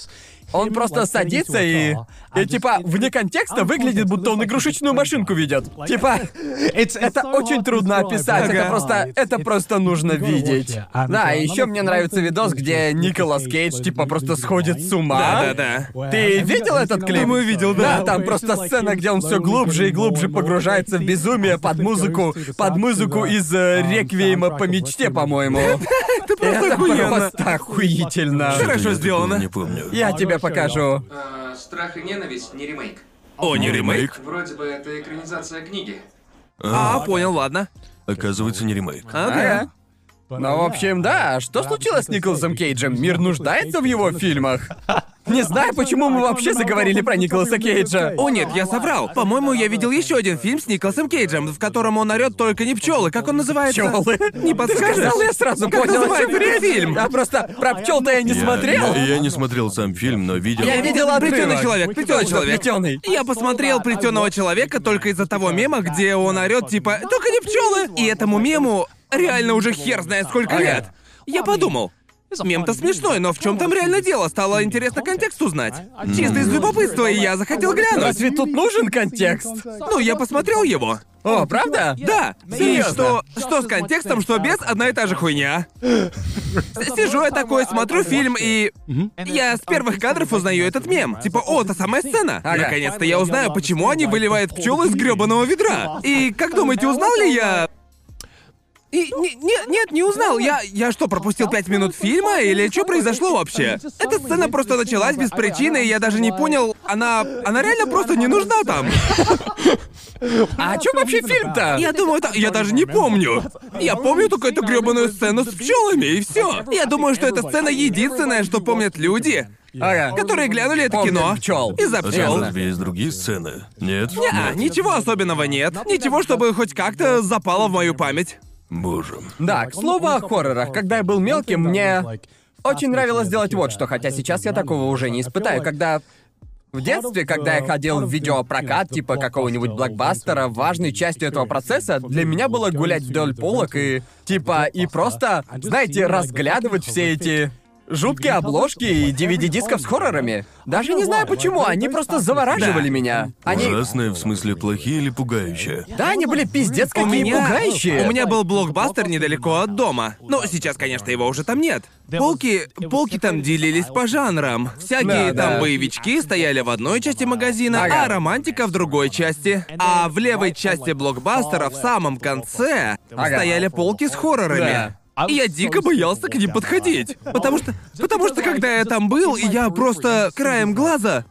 он просто садится и... И типа, вне контекста выглядит, будто он игрушечную машинку ведет. Типа, это очень трудно описать, это Ага. просто... Это просто нужно видеть. Да, и еще мне нравится видос, где Николас Кейдж, типа, просто сходит с ума. Да-да-да. Ты видел этот клип? Думаю, видел, да. Да, там просто сцена, где он все глубже и глубже погружается в безумие под музыку, под музыку из э, реквиема по мечте, по-моему. Это просто Это охуенно. просто охуительно. Хорошо сделано. Не помню. Я тебе покажу. Страх и ненависть не ремейк. О, не ремейк? Вроде бы это экранизация книги. А, понял, ладно. Оказывается, не ремейк. Ага. Ага. Ну, в общем, да, что случилось с Николасом Кейджем? Мир нуждается в его фильмах? Не знаю, почему мы вообще заговорили про Николаса Кейджа. О нет, я соврал. По-моему, я видел еще один фильм с Николасом Кейджем, в котором он орет только не пчелы. Как он называется? Пчелы. Не подскажешь? Ты сказал, я сразу Как понял, о называется чем этот фильм? А просто про пчел-то я не Я- смотрел. Я, я не смотрел сам фильм, но видел. Я видел отрывок. Плетеный человек, плетеный человек. Плетёный. Я посмотрел плетеного человека только из-за того мема, где он орет типа только не пчелы. И этому мему реально уже хер знает сколько лет. Я подумал. Мем-то смешной, но в чем там реально дело? Стало интересно контекст узнать. Чисто из любопытства, и я захотел глянуть. Разве тут нужен контекст? Ну, я посмотрел его. О, правда? Да, и что, что с контекстом, что без, одна и та же хуйня. Сижу я такой, смотрю фильм, и я с первых кадров узнаю этот мем. Типа, о, та самая сцена. Ага. Наконец-то я узнаю, почему они выливают пчел из гребаного ведра. И как думаете, узнал ли я? И, не- не- нет, не узнал. Я, я что, пропустил пять минут фильма? Или что произошло вообще? Эта сцена просто началась без причины, и я даже не понял, она... Она реально просто не нужна там. А о чем вообще фильм-то? Я думаю, это... Я даже не помню. Я помню только эту гребаную сцену с пчелами, и все. Я думаю, что эта сцена единственная, что помнят люди, Ага. которые глянули это кино. пчел. Из-за А пчел. разве есть другие сцены? Нет? Нет. ничего особенного нет. Ничего, чтобы хоть как-то запало в мою память. Боже. Да, к слову о хоррорах. Когда я был мелким, мне очень нравилось делать вот что, хотя сейчас я такого уже не испытаю. Когда в детстве, когда я ходил в видеопрокат, типа какого-нибудь блокбастера, важной частью этого процесса для меня было гулять вдоль полок и, типа, и просто, знаете, разглядывать все эти жуткие обложки и DVD-дисков с хоррорами. Даже не знаю почему, они просто завораживали Да. меня. Они... Ужасные в смысле плохие или пугающие? Да, они были пиздец У какие меня... пугающие. У меня был блокбастер недалеко от дома. Но сейчас, конечно, его уже там нет. Полки, полки там делились по жанрам. Всякие Да, там да. боевички стояли в одной части магазина, Ага. а романтика в другой части. А в левой части блокбастера в самом конце Ага. стояли полки с хоррорами. Да. И я дико боялся к ним подходить. Потому что. Потому что когда я там был, и я просто краем глаза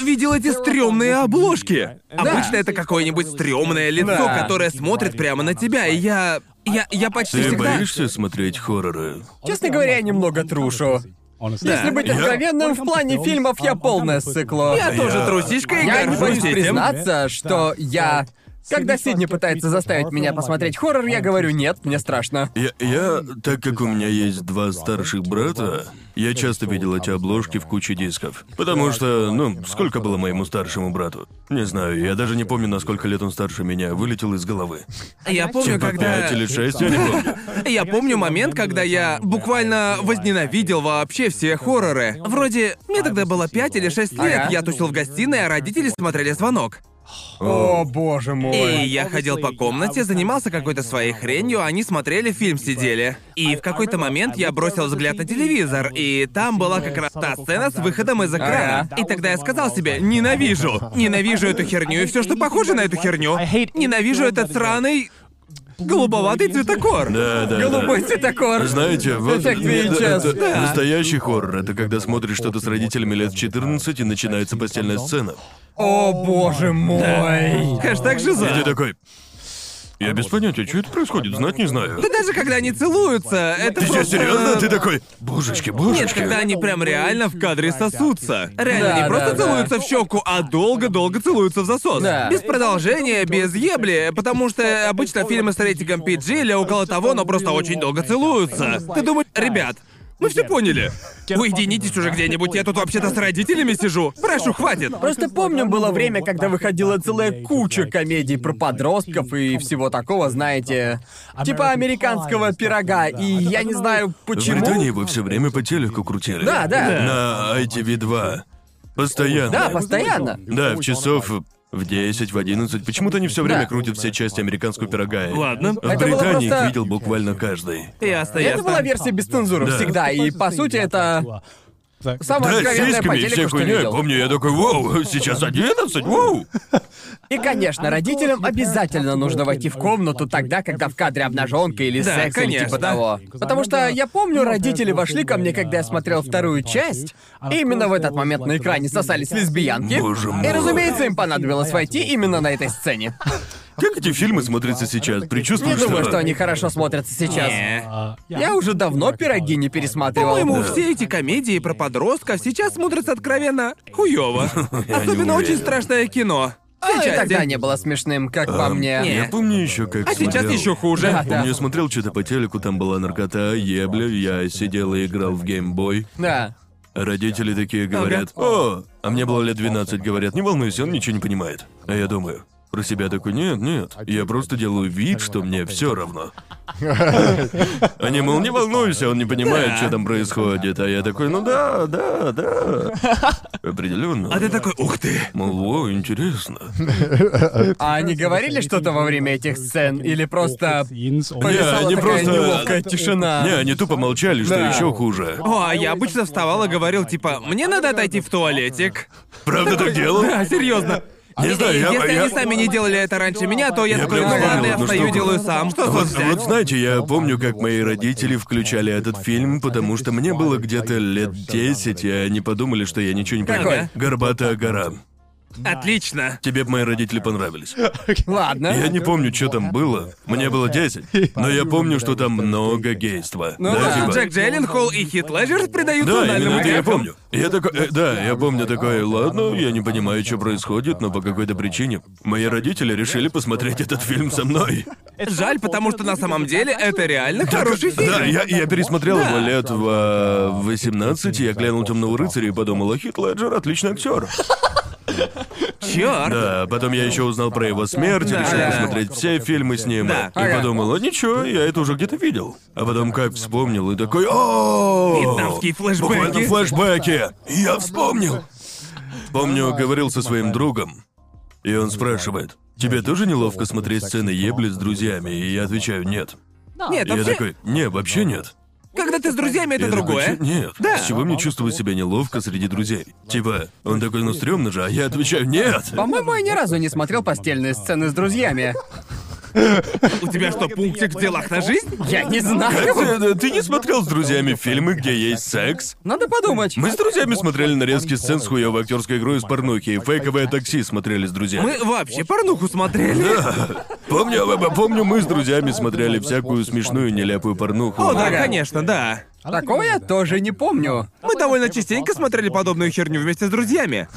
видел эти стрёмные обложки. Обычно это какое-нибудь стрёмное лицо, Да. которое смотрит прямо на тебя, и я... Я, я почти Ты всегда... боишься смотреть хорроры? Честно говоря, я немного трушу. Если быть откровенным, в плане фильмов я полное сыкло. Я тоже Я- трусишка и Я не горжусь боюсь этим. признаться, что я... Когда Сидни пытается заставить меня посмотреть хоррор, я говорю нет, мне страшно. Я, я, так как у меня есть два старших брата, я часто видел эти обложки в куче дисков. Потому что, ну, сколько было моему старшему брату? Не знаю, я даже не помню, на сколько лет он старше меня, вылетел из головы. Я помню, Типа когда... пять или шесть, я не помню. Я помню момент, когда я буквально возненавидел вообще все хорроры. Вроде, мне тогда было 5 или 6 лет, я тусил в гостиной, а родители смотрели звонок. О, боже И мой. я ходил по комнате, занимался какой-то своей хренью, а они смотрели фильм, сидели. И в какой-то момент я бросил взгляд на телевизор, и там была как раз та сцена с выходом из экрана. И тогда я сказал себе, ненавижу, ненавижу эту херню и все, что похоже на эту херню. Ненавижу этот сраный голубоватый цветокор. Да, да, Голубой да. цветокор. Знаете, вот Эффект это- VHS. это настоящий хоррор. Это когда смотришь что-то с родителями лет в 14 и начинается постельная сцена. О, боже мой. Хэштег И жиза. ты такой. Я без понятия, что это происходит, знать не знаю. Да даже когда они целуются, это Ты просто... что, серьезно? Ты такой. Божечки, божечки. Нет, когда они прям реально в кадре сосутся. Реально, Да, не просто да, да. целуются в щеку, а долго-долго целуются в засос. Да. Без продолжения, без ебли, потому что обычно фильмы с рейтингом PG или около того, но просто очень долго целуются. Ты думаешь, ребят, мы все поняли. Уединитесь уже где-нибудь, я тут вообще-то с родителями сижу. Прошу, хватит. Просто помню, было время, когда выходила целая куча комедий про подростков и всего такого, знаете, типа американского пирога, и я не знаю В почему. Британии его все время по телеку крутили. Да, да. На ITV2. Постоянно. Да, постоянно. Да, в часов в 10, в 11. Почему-то они все время Да. крутят все части американского пирога. Ладно. В Это было Британии просто- их видел буквально каждый. Ясно, Это ясно. была версия без цензуры Да. всегда, и по сути это самая Да, с откровенная по сиськами и телеку, всей что хуйней. видел. Помню, я такой, вау, сейчас 11, вау. И, конечно, родителям обязательно нужно войти в комнату тогда, когда в кадре обнаженка или Да, секс или конечно. типа того. Потому что я помню, родители вошли ко мне, когда я смотрел вторую часть, и именно в этот момент на экране сосались лесбиянки. Боже И, мой. разумеется, им понадобилось войти именно на этой сцене. Как эти фильмы смотрятся сейчас? Не Предчувствуешь, думаю, что они хорошо смотрятся сейчас. Не. Я уже давно пироги не пересматривал. По-моему, все эти комедии про подростков сейчас смотрятся откровенно хуёво. Особенно очень страшное кино. А, Все и части. тогда не было смешным, как по мне. не. Я помню еще как А сейчас смотрел. еще хуже. Да, да. Помню, я смотрел что-то по телеку, там была наркота, ебля, я сидел и играл в геймбой. Да. Родители такие говорят, о, а мне было лет 12, говорят, не волнуйся, он ничего не понимает. А я думаю, про себя такой, нет, нет, я просто делаю вид, что мне все равно. Они, мол, не волнуйся, он не понимает, что там происходит. А я такой, ну да, да, да. Определенно. А ты такой, ух ты. Мол, о, интересно. А они говорили что-то во время этих сцен? Или просто повисала они такая просто- неловкая тишина? Не, они тупо молчали, что Да. еще хуже. О, а я обычно вставал и говорил, типа, мне надо отойти в туалетик. Правда так делал? Да, серьезно. Не И- знаю, я- Если я- они сами не делали это раньше меня, то я, Я такой, ну ладно, вспомнил я одну встаю, штуку. делаю сам. Что Вот, взять? вот знаете, я помню, как мои родители включали этот фильм, потому что мне было где-то лет 10, и они подумали, что я ничего не понимаю. Какой? Горбатая гора. Отлично. Тебе б мои родители понравились. Ладно. Я не помню, что там было. Мне было 10. Но я помню, что там много гейства. Ну да, да, типа- Джек Джилленхол и Хит Леджер придают Да, именно это я помню. Я такой, э, да, я помню такой, ладно, я не понимаю, что происходит, но по какой-то причине мои родители решили посмотреть этот фильм со мной. Жаль, потому что на самом деле это реально хороший фильм. Да, я, я пересмотрел его лет в э, 18, я глянул Темного рыцаря и подумал, а Хит Леджер отличный актер. Черт. Да, потом я еще узнал про его смерть, Да. решил посмотреть все фильмы с ним. Да. И Ага. подумал, а ничего, я это уже где-то видел. А потом как вспомнил и такой, о Вьетнамские флешбеки. Буквально флешбеки. Я вспомнил. Помню, говорил со своим другом, и он спрашивает, тебе тоже неловко смотреть сцены ебли с друзьями? И я отвечаю, нет. Нет, я вообще, такой, не, вообще нет. Когда ты с друзьями, это Я такой, другое. «Чё? Нет. Да. С чего мне чувствовать себя неловко среди друзей? Типа, он такой, ну стрёмно же, а я отвечаю, нет. По-моему, я ни разу не смотрел постельные сцены с друзьями. У тебя что, пунктик в делах на жизнь? Я не знаю. Ты, ты не смотрел с друзьями фильмы, где есть секс? Надо подумать. Мы с друзьями смотрели нарезки сцен с хуёвой актерской игрой из порнухи, и фейковое такси смотрели с друзьями. Мы вообще порнуху смотрели. Помню, э, помню, мы с друзьями смотрели всякую смешную нелепую порнуху. О, да, конечно, да. Такого я тоже не помню. Мы довольно частенько смотрели подобную херню вместе с друзьями.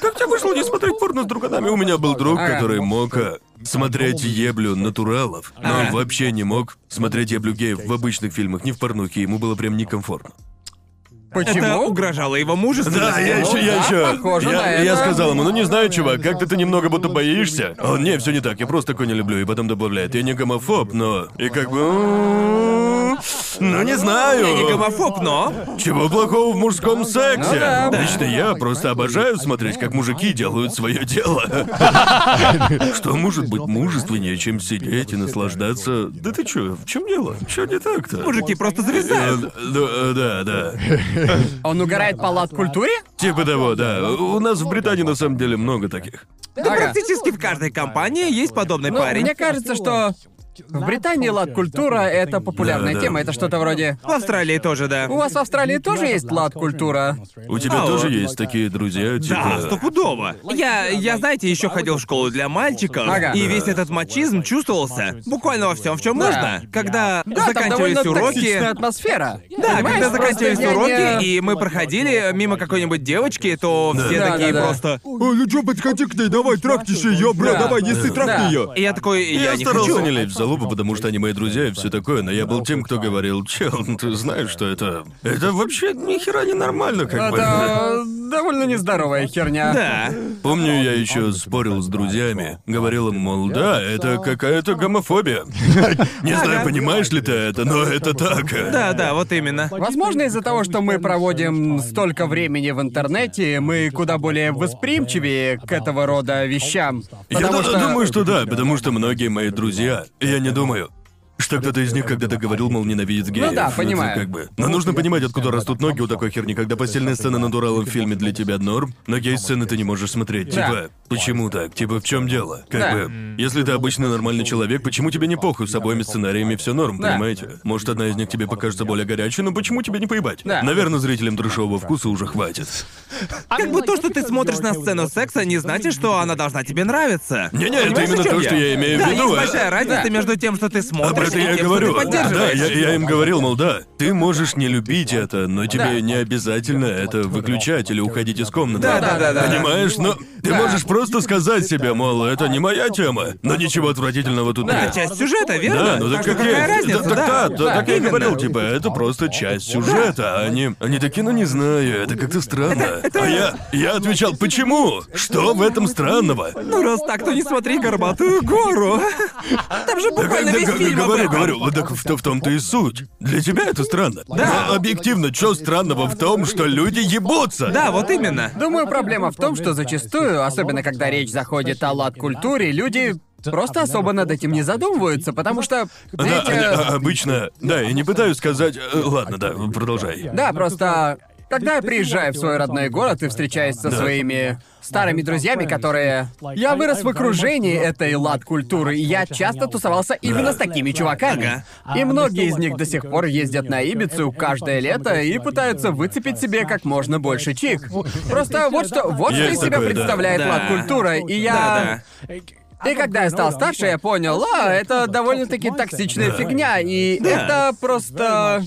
Как тебе вышло не смотреть порно с друганами? У меня был друг, Ага. который мог э, смотреть еблю натуралов, но он вообще не мог. Смотреть еблю геев в обычных фильмах, не в порнухе, ему было прям некомфортно. Это Почему? угрожало его мужеству. Да, я еще, я да, еще. похоже я, на я это. сказал ему, ну не знаю, чувак, как-то ты немного будто боишься. Он, не, все не так, я просто такой не люблю. И потом добавляет, я не гомофоб, но. И как бы. м, Ну не знаю. Я не гомофоб, но... Чего плохого в мужском сексе? Ну да. Лично я просто обожаю смотреть, как мужики делают свое дело. Что может быть мужественнее, чем сидеть и наслаждаться? Да ты чё, в чем дело? Чё не так-то? Мужики просто Э, зависают. Да, да, да. Он угорает по лад-культуре? Типа того, да. У нас в Британии на самом деле много таких. Да Ага. практически в каждой компании есть подобный Ну, парень. мне кажется, что в Британии лад-культура — это популярная Да, да. тема. Это что-то вроде... В Австралии тоже, да. У вас в Австралии тоже есть лад-культура? У тебя Ау. тоже есть такие друзья, типа. Да, стопудово. Я, я, знаете, еще ходил в школу для мальчиков, Ага. и Да. весь этот мачизм чувствовался буквально во всем, в чем Да. нужно. Когда Да, там заканчивались довольно уроки. токсичная атмосфера. Да, Понимаешь, когда заканчивались просто уроки, не- и мы проходили мимо какой-нибудь девочки, то все Да, такие да, да. просто. Ой, ну чё, подходи к ней, давай, трахнешь ее, бро, Да. давай, неси, Да. трахни ее. И я такой, я, Я, не старался хочу. не лезть в залупу, потому что они мои друзья и все такое, но я был тем, кто говорил, чел, ну ты знаешь, что это... Это вообще ни хера не нормально, как бы. Это довольно нездоровая херня. Да. Помню, я еще спорил с друзьями. Говорил им, мол, да, это какая-то гомофобия. Не знаю, понимаешь ли ты это, но это так. Да, да, вот именно. Возможно, из-за того, что мы проводим столько времени в интернете, мы куда более восприимчивее к этого рода вещам. Я Потому ду- что... думаю, что да, потому что многие мои друзья, я не думаю, что кто-то из них когда-то говорил, мол, ненавидит геев. Ну да, Это понимаю. как бы. Но нужно понимать, откуда растут ноги у такой херни, когда постельная сцена натурала в фильме для тебя норм, но гей-сцены ты не можешь смотреть. Да. Типа, почему так? Типа, в чем дело? Как Да. бы, если ты обычный нормальный человек, почему тебе не похуй с обоими сценариями все норм, Да. понимаете? Может, одна из них тебе покажется более горячей, но почему тебе не поебать? Да. Наверное, зрителям трешового вкуса уже хватит. Как бы то, что ты смотришь на сцену секса, не значит, что она должна тебе нравиться. Не-не, это именно то, что я имею в да, виду, есть а- большая разница Да. между тем, что ты смотришь, этом и я и тем, говорю. что ты Да, я, я им говорил, мол, да, ты можешь не любить это, но тебе Да. не обязательно это выключать или уходить из комнаты. Да, да, да, да. Понимаешь? Но ты Да. можешь просто сказать себе, мол, это не моя тема, но ничего отвратительного тут Да. нет. Это часть сюжета, верно? Да, ну так, что как какая есть. разница, да, да? так, да, Да, так я и именно. говорил, типа, это просто часть сюжета, а они, они такие, ну не знаю, это как-то странно. А я, я отвечал, почему? Что в этом странного? Ну раз так, то не смотри горбатую гору. Там же буквально весь фильм об говорю, говорю, вот так в, в том-то и суть. Для тебя это странно. Но объективно, что странного в том, что люди ебутся? Да, вот именно. Думаю, проблема в том, что зачастую, особенно когда речь заходит о лад-культуре, люди просто особо над этим не задумываются, потому что, Да, знаете... они- а, обычно. Да, я не пытаюсь сказать. э, Ладно, да, продолжай. Да, просто когда я приезжаю в свой родной город и встречаюсь со своими старыми друзьями, которые... Я вырос в окружении этой лад-культуры, и я часто тусовался именно с такими чуваками. И многие из них до сих пор ездят на Ибицу каждое лето и пытаются выцепить себе как можно больше чик. Просто вот что, вот что из себя представляет лад-культура, и я... Да, И когда я стал старше, я понял, а, это довольно-таки токсичная фигня, и это просто...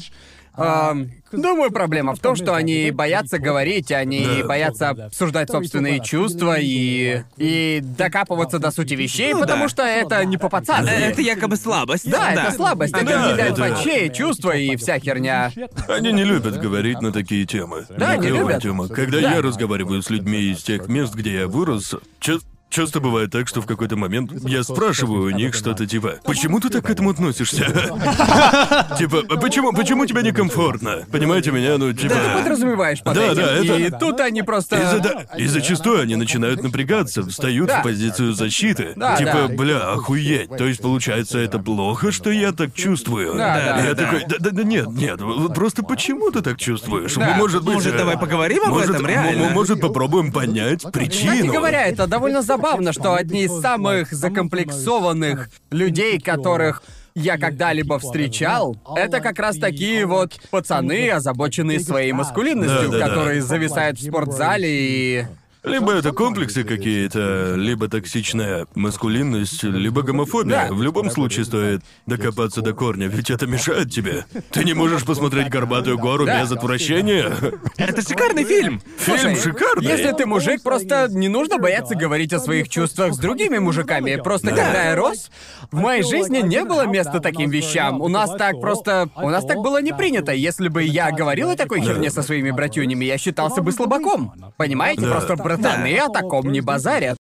ам, думаю, проблема в том, что они боятся говорить, они Да. боятся обсуждать собственные чувства и... и докапываться до сути вещей, Ну потому да. что это не по-пацански. Э, Это якобы слабость. Да, это слабость, это Да, не это- альфачей, чувства и вся херня. Они не любят говорить на такие темы. Да, не Клёвая любят. тема. Когда Да. я разговариваю с людьми из тех мест, где я вырос, ча- Часто бывает так, что в какой-то момент я спрашиваю у них что-то типа «Почему ты так к этому относишься?» Типа «Почему, почему тебе некомфортно?» Понимаете меня? Ну, типа... Ты подразумеваешь под Да, этим. да, это- И тут они просто... И, зада- и зачастую они начинают напрягаться, встают Да. в позицию защиты. Да, типа, да. бля, охуеть. То есть, получается, это плохо, что я так чувствую. Да, да, И я да. такой, да, да, да нет, нет, вот просто почему ты так чувствуешь? Да. Может быть. Может, э, давай поговорим об может, этом, м- реально? Может, попробуем понять Кстати причину. говоря, это довольно забавно что одни из самых закомплексованных людей, которых я когда-либо встречал, это как раз такие вот пацаны, озабоченные своей маскулинностью, Да-да-да. которые зависают в спортзале и... Либо это комплексы какие-то, либо токсичная маскулинность, либо гомофобия. Да. В любом случае стоит докопаться до корня, ведь это мешает тебе. Ты не можешь посмотреть горбатую гору Да. без отвращения. Это шикарный фильм! Фильм Слушай, шикарный. Если ты мужик, просто не нужно бояться говорить о своих чувствах с другими мужиками. Просто когда я рос, в моей жизни не было места таким вещам. У нас так просто... У нас так было не принято. Если бы я говорил о такой херне со своими братюнями, я считался бы слабаком. Понимаете? Да. Просто братаны о таком не базарят.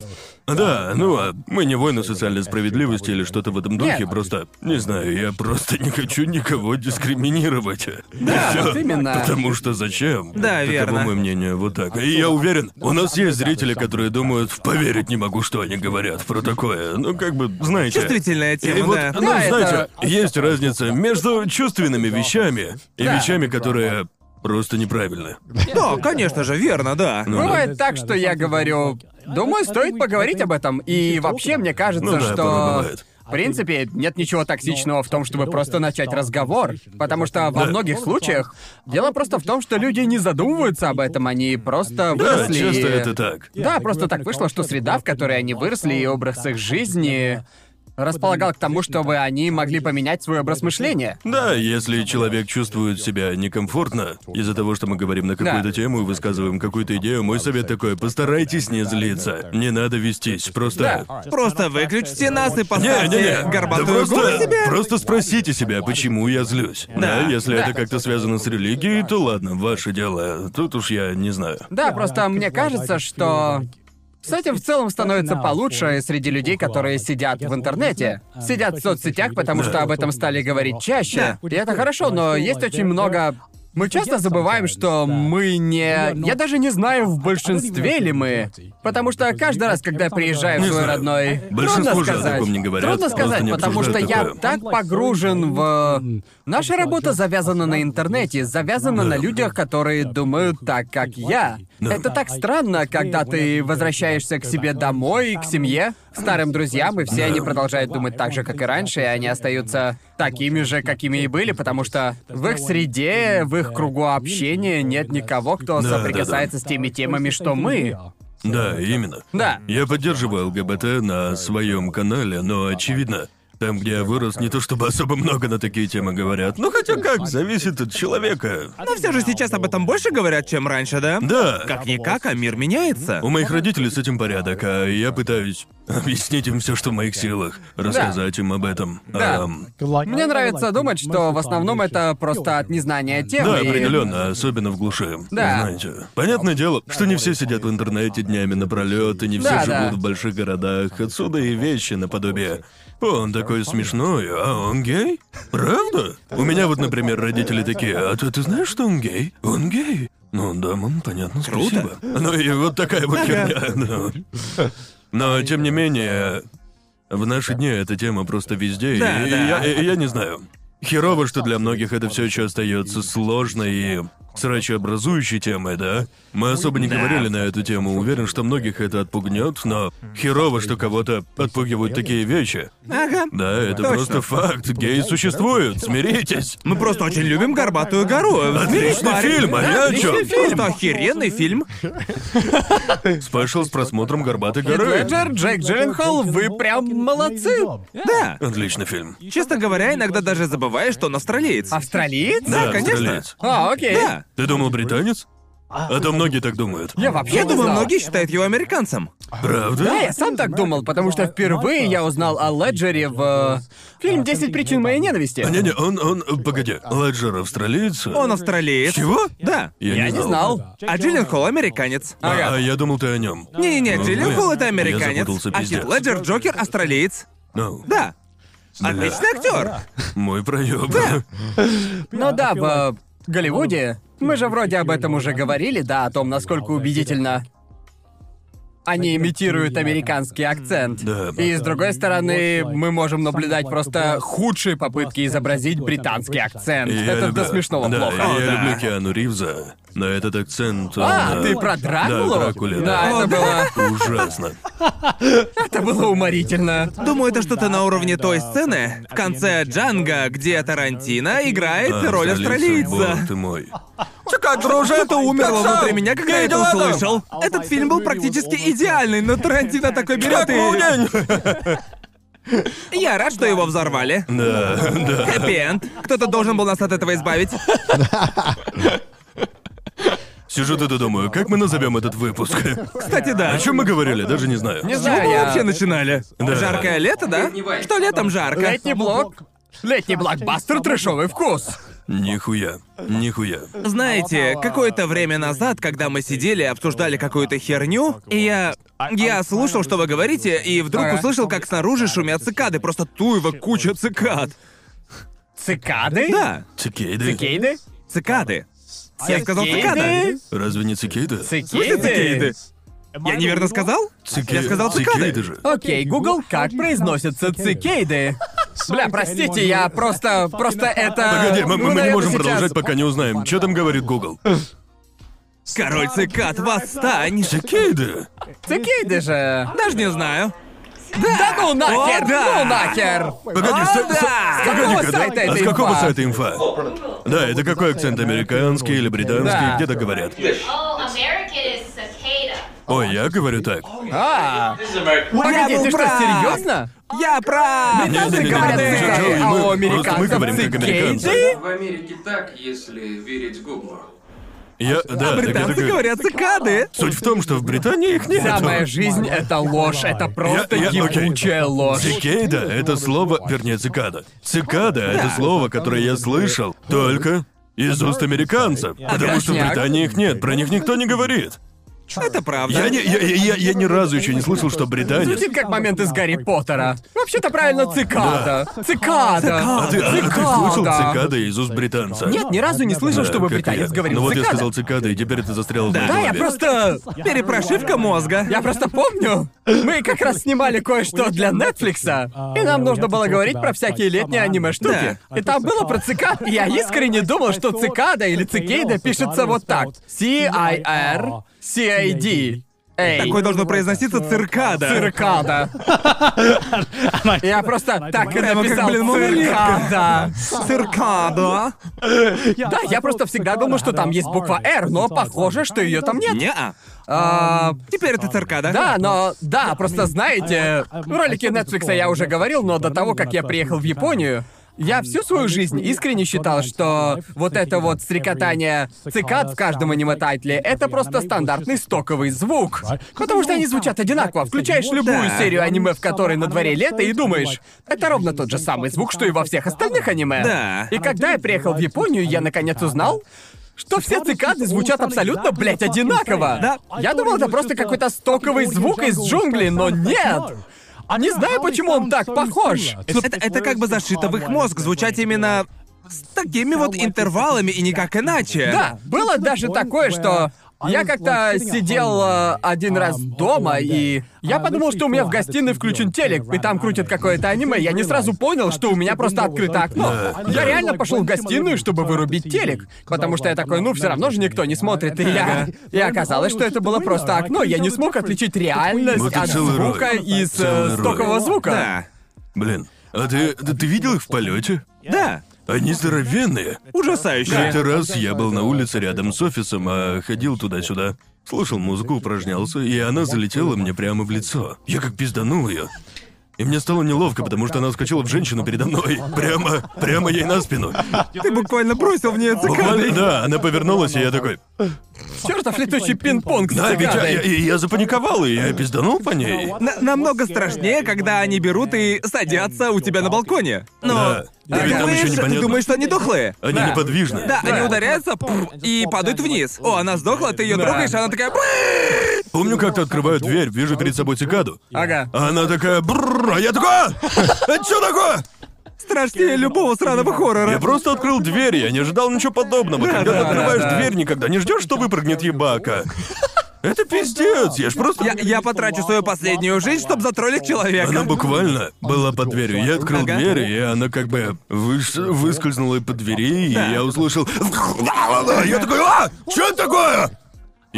Да, ну а мы не воины социальной справедливости или что-то в этом духе, Нет. просто не знаю, я просто не хочу никого дискриминировать. Да, И всё. вот именно. Потому что зачем? Да, Таково верно. мое мнение, вот так. И я уверен, у нас есть зрители, которые думают, поверить не могу, что они говорят про такое. Ну, как бы, знаете. Чувствительная И тема, вот, да. ну, Да, это- знаете, есть разница между чувственными вещами и Да. вещами, которые просто неправильны. Да, конечно же, верно, да. Ну, да. Бывает так, что я говорю... Думаю, стоит поговорить об этом. И вообще, мне кажется, Ну да, порой что... бывает. В принципе, нет ничего токсичного в том, чтобы просто начать разговор. Потому что во Да. многих случаях дело просто в том, что люди не задумываются об этом, они просто Да, выросли. часто это так. Да, просто так вышло, что среда, в которой они выросли, и образ их жизни располагал к тому, чтобы они могли поменять свой образ мышления. Да, если человек чувствует себя некомфортно из-за того, что мы говорим на какую-то Да. тему и высказываем какую-то идею, мой совет такой: постарайтесь не злиться. Не надо вестись. Просто. Просто выключите нас и поставьте Не-не-не, горбатую да просто, себе. просто спросите себя, почему я злюсь. Да. если Да. это как-то связано с религией, то ладно, ваше дело. Тут уж я не знаю. Да, просто мне кажется, что с этим в целом становится получше среди людей, которые сидят в интернете. Сидят в соцсетях, потому что об этом стали говорить чаще. И это хорошо, но есть очень много... Мы часто забываем, что мы не... Я даже не знаю, в большинстве ли мы. Потому что каждый раз, когда приезжаю в свой родной... Большинство Трудно же о сказать. таком не говорят, Трудно сказать, потому что я так погружен в... Наша работа завязана на интернете, завязана на людях, которые думают так, как я. Это так странно, когда ты возвращаешься к себе домой, к семье, старым друзьям, и все они продолжают думать так же, как и раньше, и они остаются такими же, какими и были, потому что в их среде, в их кругу общения нет никого, кто Да, да, соприкасается с теми темами, что мы. Да, именно. Да. Я поддерживаю ЛГБТ на своем канале, но очевидно, там, где я вырос, не то чтобы особо много на такие темы говорят. Ну хотя как, зависит от человека. Но все же сейчас об этом больше говорят, чем раньше, да? Да. Как-никак, а мир меняется. У моих родителей с этим порядок, а я пытаюсь объяснить им все, что в моих силах, рассказать им об этом. Да. Ам, Мне нравится думать, что в основном это просто от незнания темы. да, и- определенно, особенно в глуши. Да. Знаете. Понятное дело, что не все сидят в интернете днями напролет, и не все Да, живут да. в больших городах. Отсюда и вещи наподобие. «О, Он такой смешной, а он гей? Правда? У меня вот, например, родители такие, а ты, ты знаешь, что он гей? Он гей. Ну да, мам, понятно, спасибо. Ну и вот такая вот херня. ну. Но тем не менее, в наши дни эта тема просто везде, Да, и, и да. я, и я не знаю. Херово, что для многих это все еще остается сложной и срачеобразующей темой, да? Мы особо не говорили на эту тему, уверен, что многих это отпугнет, но херово, что кого-то отпугивают такие вещи. Ага. Да, это Точно. просто факт. Геи существуют, смиритесь. Мы просто очень любим горбатую гору. Отличный Парень. фильм, а я о отличный чём? фильм. Просто охеренный фильм. Спешл с просмотром горбатой горы. Леджер, Джейк Джилленхол, вы прям молодцы. Да. Отличный фильм. Честно говоря, иногда даже забываешь, что он австралиец. Австралиец? Да, конечно. австралиец. А, окей. Да. Ты думал британец? А то многие так думают. Я вообще Я не думаю, знал. многие считают его американцем. Правда? Да, я сам так думал, потому что впервые я узнал о Леджере в... э, Фильм «10 причин моей ненависти». А, Не-не, он, он, погоди, Леджер австралиец? Он австралиец. Чего? Да. Я не знал. А Джилленхол американец. А, а я думал, ты о нем. Не-не-не, Ну, Джилленхол блин, это я американец. запутался, А Хит пиздец. Леджер Джокер австралиец. Ну, Да. Отличный актер. мой проеб. Ну да, в э, Голливуде... Мы же вроде об этом уже говорили, да, о том, насколько убедительно они имитируют американский акцент. Да. И с другой стороны, мы можем наблюдать просто худшие попытки изобразить британский акцент. Я Это люблю- до смешного да, плохо. я да. люблю Киану Ривза, но этот акцент... он, А, э, ты про Дракулу? Да, Дракуле, Да, да. это было, Ужасно. это было уморительно. Думаю, это что-то на уровне той сцены в конце Джанга, где Тарантино играет А, роль австралийца. бог ты мой. Чё, друже, это умерло Как внутри меня, когда я это услышал. Этот фильм был практически идеальный, но Тарантино такой берет и... Я рад, что его взорвали. Да, да. Хэппи-энд. Кто-то должен был нас от этого избавить. Сижу тут и думаю, как мы назовем этот выпуск? Кстати, да. О чем мы говорили, даже не знаю. Не знаю, мы я... вообще начинали? Да. Жаркое лето, да? Что летом жарко? Летний блок. Летний блокбастер трэшовый вкус. Нихуя. Нихуя. Знаете, какое-то время назад, когда мы сидели и обсуждали какую-то херню, и я... Я слушал, что вы говорите, и вдруг Ага. услышал, как снаружи шумят цикады. Просто туево куча цикад. Цикады? Да, Цикейды? Цикейды? цикады. Я сказал цикада. Цикейды? Разве не цикейда? Цикейды? Я неверно сказал? Цике- Я сказал цикады. Цикейды же. Окей, Google, как произносятся цикейды? Бля, простите, я просто... Просто это... Погоди, мы, мы- Ну, мы не наверное, можем сейчас- продолжать, пока не узнаем, что там говорит Google. Король цикад, восстань! Цикейды? Цикейды же. Даже не знаю. Да ну нахер, О, да. ну нахер. Погоди, О, с- с- да! С какого да? сайта а это с какого инфа? сайта инфа? Да, это какой акцент, американский или британский, Да. где-то говорят. Ой, я говорю так. А, погоди, ты что, серьезно? Я прав! Британцы говорят цикады, а мы- у просто мы американцев говорим как американцы. цикейды? В Америке так, если верить Гуглу. Я, да, так я Британцы такой- говорят цикады. Суть в том, что в Британии их нет. Вся моя жизнь — это ложь, это просто Я- я- окей. ебучая ложь. Цикейда — это слово, вернее, цикада. Цикада — это слово, которое я слышал только из уст американцев. Потому что в. Британии их нет, про них никто не говорит. Это правда. Я, не, я, я, я- я ни разу еще не слышал, что британец... Звучит как момент из Гарри Поттера. Вообще-то правильно цикада. Цикада. А ты, а ты слышал цикада из уст британца? Нет, ни разу не слышал, Да, чтобы британец я. говорил Ну вот я цикада. сказал цикада, и теперь это застряло в моей Да, я просто... Перепрошивка мозга. Я просто помню, мы как раз снимали кое-что для Netflix, и нам нужно было говорить про всякие летние аниме-штуки. И там было про цикад, и я искренне думал, что цикада или цикейда пишется вот так. C-I-R-C-A-D. Эй. Такое должно произноситься циркада. Циркада. Я просто так и Прямо как, написал блин, малолетка. циркада. Циркада. Да, я просто всегда думал, что там есть буква «Р», но похоже, что ее там нет. Неа. А, Теперь это циркада. Да, но... Да, просто знаете... В ролике Netflix я уже говорил, но до того, как я приехал в Японию, я всю свою жизнь искренне считал, что вот это вот стрекотание цикад в каждом аниме-тайтле — это просто стандартный стоковый звук. Потому что они звучат одинаково. Включаешь любую Да. серию аниме, в которой на дворе лето, и думаешь, это ровно тот же самый звук, что и во всех остальных аниме. Да. И когда я приехал в Японию, я наконец узнал, что все цикады звучат абсолютно, блядь, одинаково. Да. Я думал, это просто какой-то стоковый звук из джунглей, но нет. Не знаю, почему он так похож. Это, это как бы зашито в их мозг, звучать именно с такими вот интервалами и никак иначе. Да, было даже такое, что я как-то сидел э, один раз дома, и я подумал, что у меня в гостиной включен телек, и там крутит какое-то аниме. Я не сразу понял, что у меня просто открыто окно. Я реально пошел в гостиную, чтобы вырубить телек, потому что я такой, ну все равно же никто не смотрит, и я... И оказалось, что это было просто окно. Я не смог отличить реальность Вот и от целый рой. звука из э, Целый рой. стокового звука. Да. Блин, а ты, да ты видел их в полете? Да. Они здоровенные. Ужасающе. Как-то раз я был на улице рядом с офисом, а ходил туда-сюда. Слушал музыку, упражнялся, и она залетела мне прямо в лицо. Я как пизданул ее. И мне стало неловко, потому что она вскочила в женщину передо мной. Прямо, прямо ей на спину. Ты буквально бросил в нее Буквально, цикады. да, она повернулась, и я такой... Чертов летучий пинг-понг Да, ведь я, я- я запаниковал, и я пизданул по ней. На- намного страшнее, когда они берут и садятся у тебя на балконе. Но Да. ты, А ведь там думаешь, еще ты непонятно. думаешь, что они дохлые? Они Да. неподвижны. Да, они ударяются пф, и падают вниз. О, она сдохла, ты ее Да. трогаешь, а она такая... Помню, как-то открываю дверь, вижу перед собой цикаду. Ага. А она такая, бррр, а я такой, «А, это что такое? Страшнее любого сраного хоррора. Я просто открыл дверь, я не ожидал ничего подобного. Когда ты да, открываешь да, да. дверь, никогда не ждешь, что выпрыгнет ебака. Это пиздец, я ж просто... Я, я потрачу свою последнюю жизнь, чтобы затроллить человека. Она буквально была под дверью. Я открыл Ага. дверь, и она как бы выш- выскользнула под двери, и я услышал... Я такой, а! Что это такое?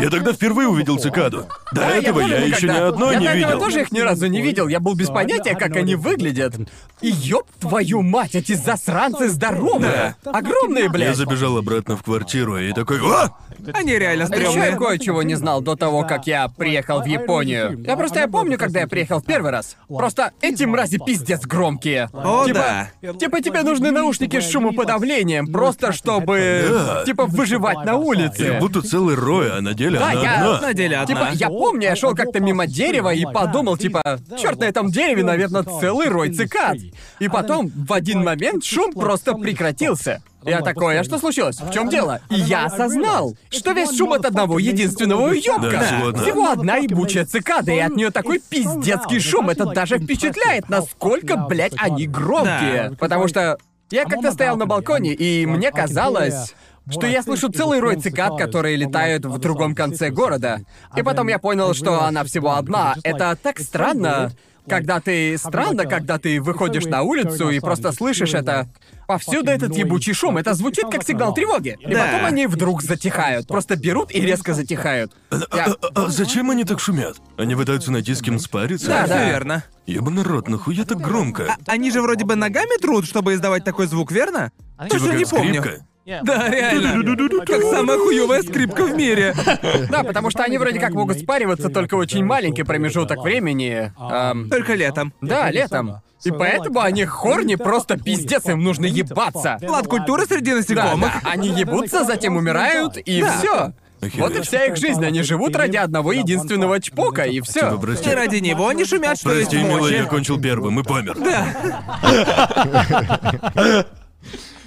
Я тогда впервые увидел цикаду. До Да, этого я, помню, еще когда- ни одной я не видел. тоже их ни разу не видел. Я был без понятия, как они выглядят. И ёб твою мать, эти засранцы здоровые. Огромные, Я блядь. забежал обратно в квартиру и такой, а! Они реально Еще я стрёмные. кое-чего не знал до того, как я приехал в Японию. Я просто я помню, когда я приехал в первый раз. Просто эти мрази пиздец громкие. О, типа, да. типа тебе нужны наушники с шумоподавлением, просто чтобы, Да. типа, выживать на улице. Их будто целый рой, а на деле Да, она я- одна. На деле одна. Типа, я помню, я шел как-то мимо дерева и подумал, типа, черт, на этом дереве, наверное, целый рой цикад. И потом, в один момент, шум просто прекратился. Я такой, а что случилось? В чем дело? И я осознал, что весь шум от одного единственного уёбка. Да, всего одна. Всего одна ебучая цикада, и от нее такой пиздецкий шум. Это даже впечатляет, насколько, блядь, они громкие. Потому что я как-то стоял на балконе, и мне казалось, что я слышу целый рой цикад, которые летают в другом конце города. И потом я понял, что она всего одна. Это так странно. Когда ты... Странно, когда ты выходишь на улицу и просто слышишь это. Повсюду этот ебучий шум. Это звучит как сигнал тревоги. И Да. потом они вдруг затихают. Просто берут и резко затихают. Я- А, а зачем они так шумят? Они пытаются найти с кем спариться? Да, да. верно. Ёбаный рот, нахуя так громко? Они же вроде бы ногами трут, чтобы издавать такой звук, верно? Типа Точно как не помню. скрипка? Да, реально. Как самая хуёвая скрипка в мире. Да, потому что они вроде как могут спариваться только очень маленький промежуток времени. Эм, Только летом. да, летом. И поэтому они хорни просто пиздец, им нужно ебаться. Лад культуры среди Да, насекомых. да, они ебутся, затем умирают, и Да. все. Вот и вся их жизнь. Они живут ради одного единственного чпока, и все. Типа, И прости. ради него они шумят, что есть Прости, милый, я мочи. кончил первым и помер.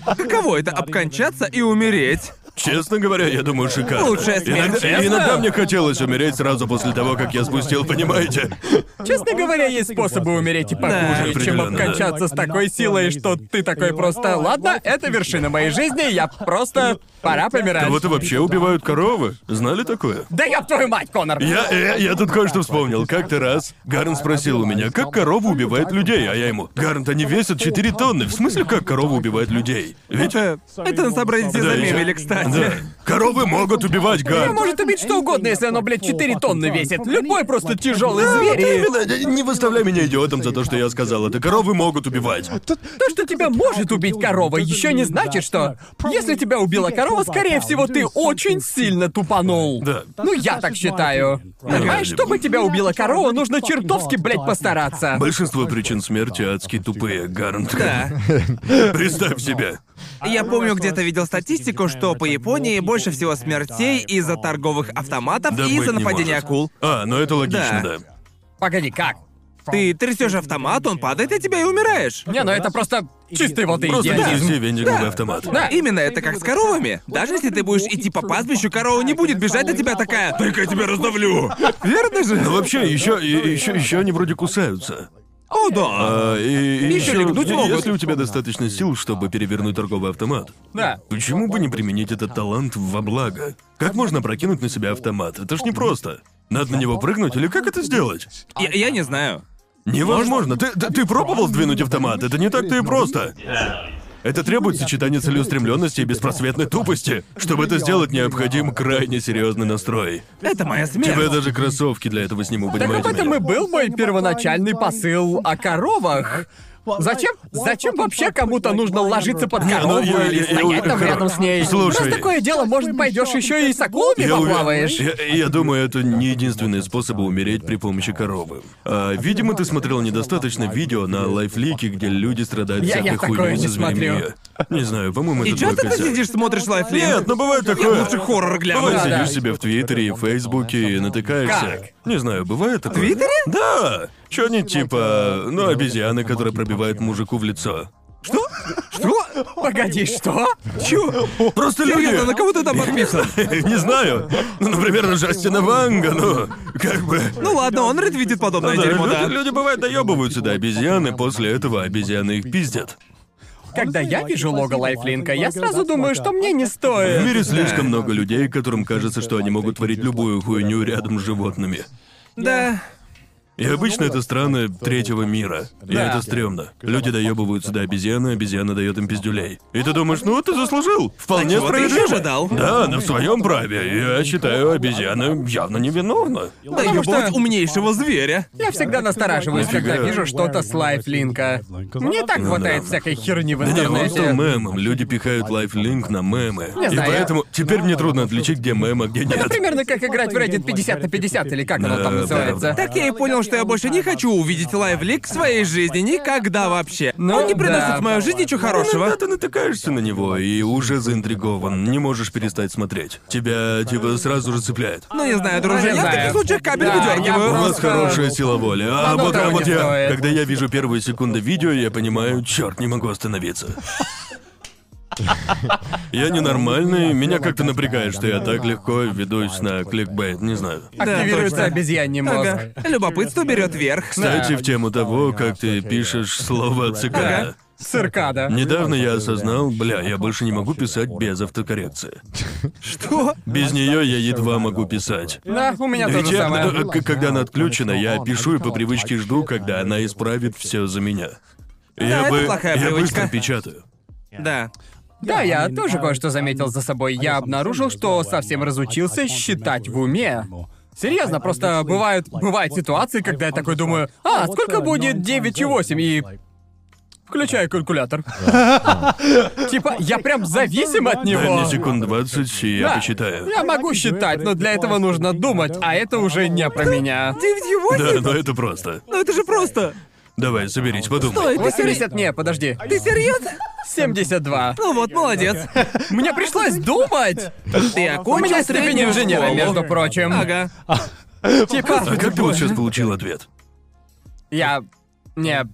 Каково это обкончаться и умереть? Честно говоря, я думаю, шикарно. Лучшая смерть. Иногда, Честно? иногда мне хотелось умереть сразу после того, как я спустил, понимаете? Честно говоря, есть способы умереть и похуже, Да, чем обкончаться с такой силой, что ты такой просто «Ладно, это вершина моей жизни, я просто... пора помирать». Кого-то вообще убивают коровы. Знали такое? Да ёб твою мать, Конор! Я, я, я тут кое-что вспомнил. Как-то раз Гарн спросил у меня, как корова убивает людей, а я ему, Гарн, они весят 4 тонны. В смысле, как корова убивает людей? Ведь... Это, на сообразите Да, замемили, я- кстати. Да. Коровы могут убивать Её Гарн. может убить что угодно, если оно, блядь, 4 тонны весит. Любой просто тяжелый зверь. и- именно, не выставляй меня идиотом за то, что я сказал это. Коровы могут убивать. То, что тебя может убить корова, еще не значит, что... Если тебя убила корова, скорее всего, ты очень сильно тупанул. Да. Ну, я так считаю. Понимаешь, чтобы тебя убила корова, нужно чертовски, блядь, постараться. Большинство причин смерти адски тупые, Гарн. Да. Представь себе. Я помню, где-то видел статистику, что по Японии больше всего смертей из-за торговых автоматов Да и из-за не нападения может. акул. А, ну это логично, Да. да. Погоди, как? Ты трясешь автомат, он падает, и тебя и умираешь. Не, ну это просто чистой воды Просто идиотизм. принеси вендинговый автомат. Да, именно это как с коровами. Даже если ты будешь идти по пастбищу, корова не будет бежать на тебя такая. Дай-ка я тебя раздавлю. Верно же? Ну вообще, еще, еще, еще они вроде кусаются. О, да. А, и, и ещё, легнуть могут. если у тебя достаточно сил, чтобы перевернуть торговый автомат, Да. почему бы не применить этот талант во благо? Как можно прокинуть на себя автомат? Это ж непросто. Надо на него прыгнуть или как это сделать? Я, я не знаю. Невозможно. Ты, ты, ты пробовал сдвинуть автомат? Это не так-то и просто. Это требует сочетания целеустремленности и беспросветной тупости. Чтобы это сделать, необходим крайне серьезный настрой. Это моя смерть. я даже кроссовки для этого сниму, Так понимаете? об этом и был мой первоначальный посыл о коровах. Зачем? Зачем вообще кому-то нужно ложиться под ну, корову я- или я- я- стоять там рядом с ней? Слушай. Раз такое дело, может, пойдешь еще и с акулами Я, поплаваешь? я, я думаю, это не единственный способ умереть при помощи коровы. А, видимо, ты смотрел недостаточно видео на лайфлике, где люди страдают Я- я всякой хуйней не со зверями. Не знаю, по-моему, И это твой часто ты сидишь, смотришь лайфлик? Нет, но бывает такое. лучше хоррор гляну. Бывает, Да, да. сидишь себе в Твиттере и в Фейсбуке и натыкаешься. Не знаю, бывает такое? Твиттере? Да! Что-нибудь типа, ну, обезьяны, которые пробивают мужику в лицо. Что? Что? Погоди, что? Чё? Просто люди... Серьезно, на кого ты там подписан? Не знаю. Ну, например, на Джастина Ванга, ну, как бы... Ну ладно, он ретвитит подобное Да, дерьмо, люди, да. люди, бывает доебываются до обезьяны, после этого обезьяны их пиздят. когда я вижу лого лайфлинка, я сразу думаю, что мне не В стоит. мире слишком много людей, которым кажется, что они могут творить любую хуйню рядом с животными. Да. И обычно это страны третьего мира. И Да. это стрёмно. Люди доебываются до обезьяны, обезьяна дает им пиздюлей. И ты думаешь, ну ты заслужил. Вполне А чего ты ещё справедливо. ожидал? Да, на своем праве. Я считаю, обезьяна явно невиновна. Да Потому что- умнейшего зверя. Я всегда настораживаюсь, когда Нифига. вижу что-то с лайфлинка. Мне так Ну хватает да. всякой херни в Да не, он стал интернете. мемом. Люди пихают лайфлинк на мемы. Не И знаю, я- поэтому теперь мне трудно отличить, где мем, а где Это нет. примерно как играть в Reddit 50 на 50, или как оно Да, там да, называется. Так я и понял, что я больше не хочу увидеть лайвлик в своей жизни никогда вообще. Ну, Он не приносит да. в мою жизнь ничего Иногда хорошего. ты натыкаешься на него и уже заинтригован, не можешь перестать смотреть. Тебя, типа, сразу же цепляет. Ну не знаю, друже, Не я в знаю. таких случаях кабель Да, я выдергиваю. У вас Просто- хорошая сила воли. А Оно вот, а вот я, стоит. когда я вижу первые секунды видео, я понимаю, черт, не могу остановиться. Я ненормальный, меня как-то напрягает, что я так легко ведусь на кликбейт, не знаю. Активируется точно. обезьяний мозг. Ага. Любопытство берет верх. Кстати, в тему того, как ты пишешь слово цикада. Ага. Циркада. Недавно я осознал, бля, я больше не могу писать без автокоррекции. Что? Без нее я едва могу писать. Да, у меня то Ведь же я, самое. э, когда она отключена, я пишу и по привычке жду, когда она исправит все за меня. Я это бы, плохая я привычка. быстро печатаю. Да. Да, я тоже кое-что заметил за собой. Я обнаружил, что совсем разучился считать в уме. Серьезно, просто бывают, бывают ситуации, когда я такой думаю, а, сколько будет 9,8 и... Включаю калькулятор. Типа, я прям зависим от Дай мне него. секунд 20, и я Да. посчитаю. Я могу считать, но для этого нужно думать, а это уже не про меня. 9,8? Да, но это просто. Ну это же просто. Давай, соберись, подумай. Стой, ты, 80, не, подожди. ты серьезно? 72. Ну вот, молодец. Мне пришлось думать. Ты У окончил меня степень среднюю инженера, между прочим. Ага. Типа, А как ты вот сейчас получил ответ? я... Не...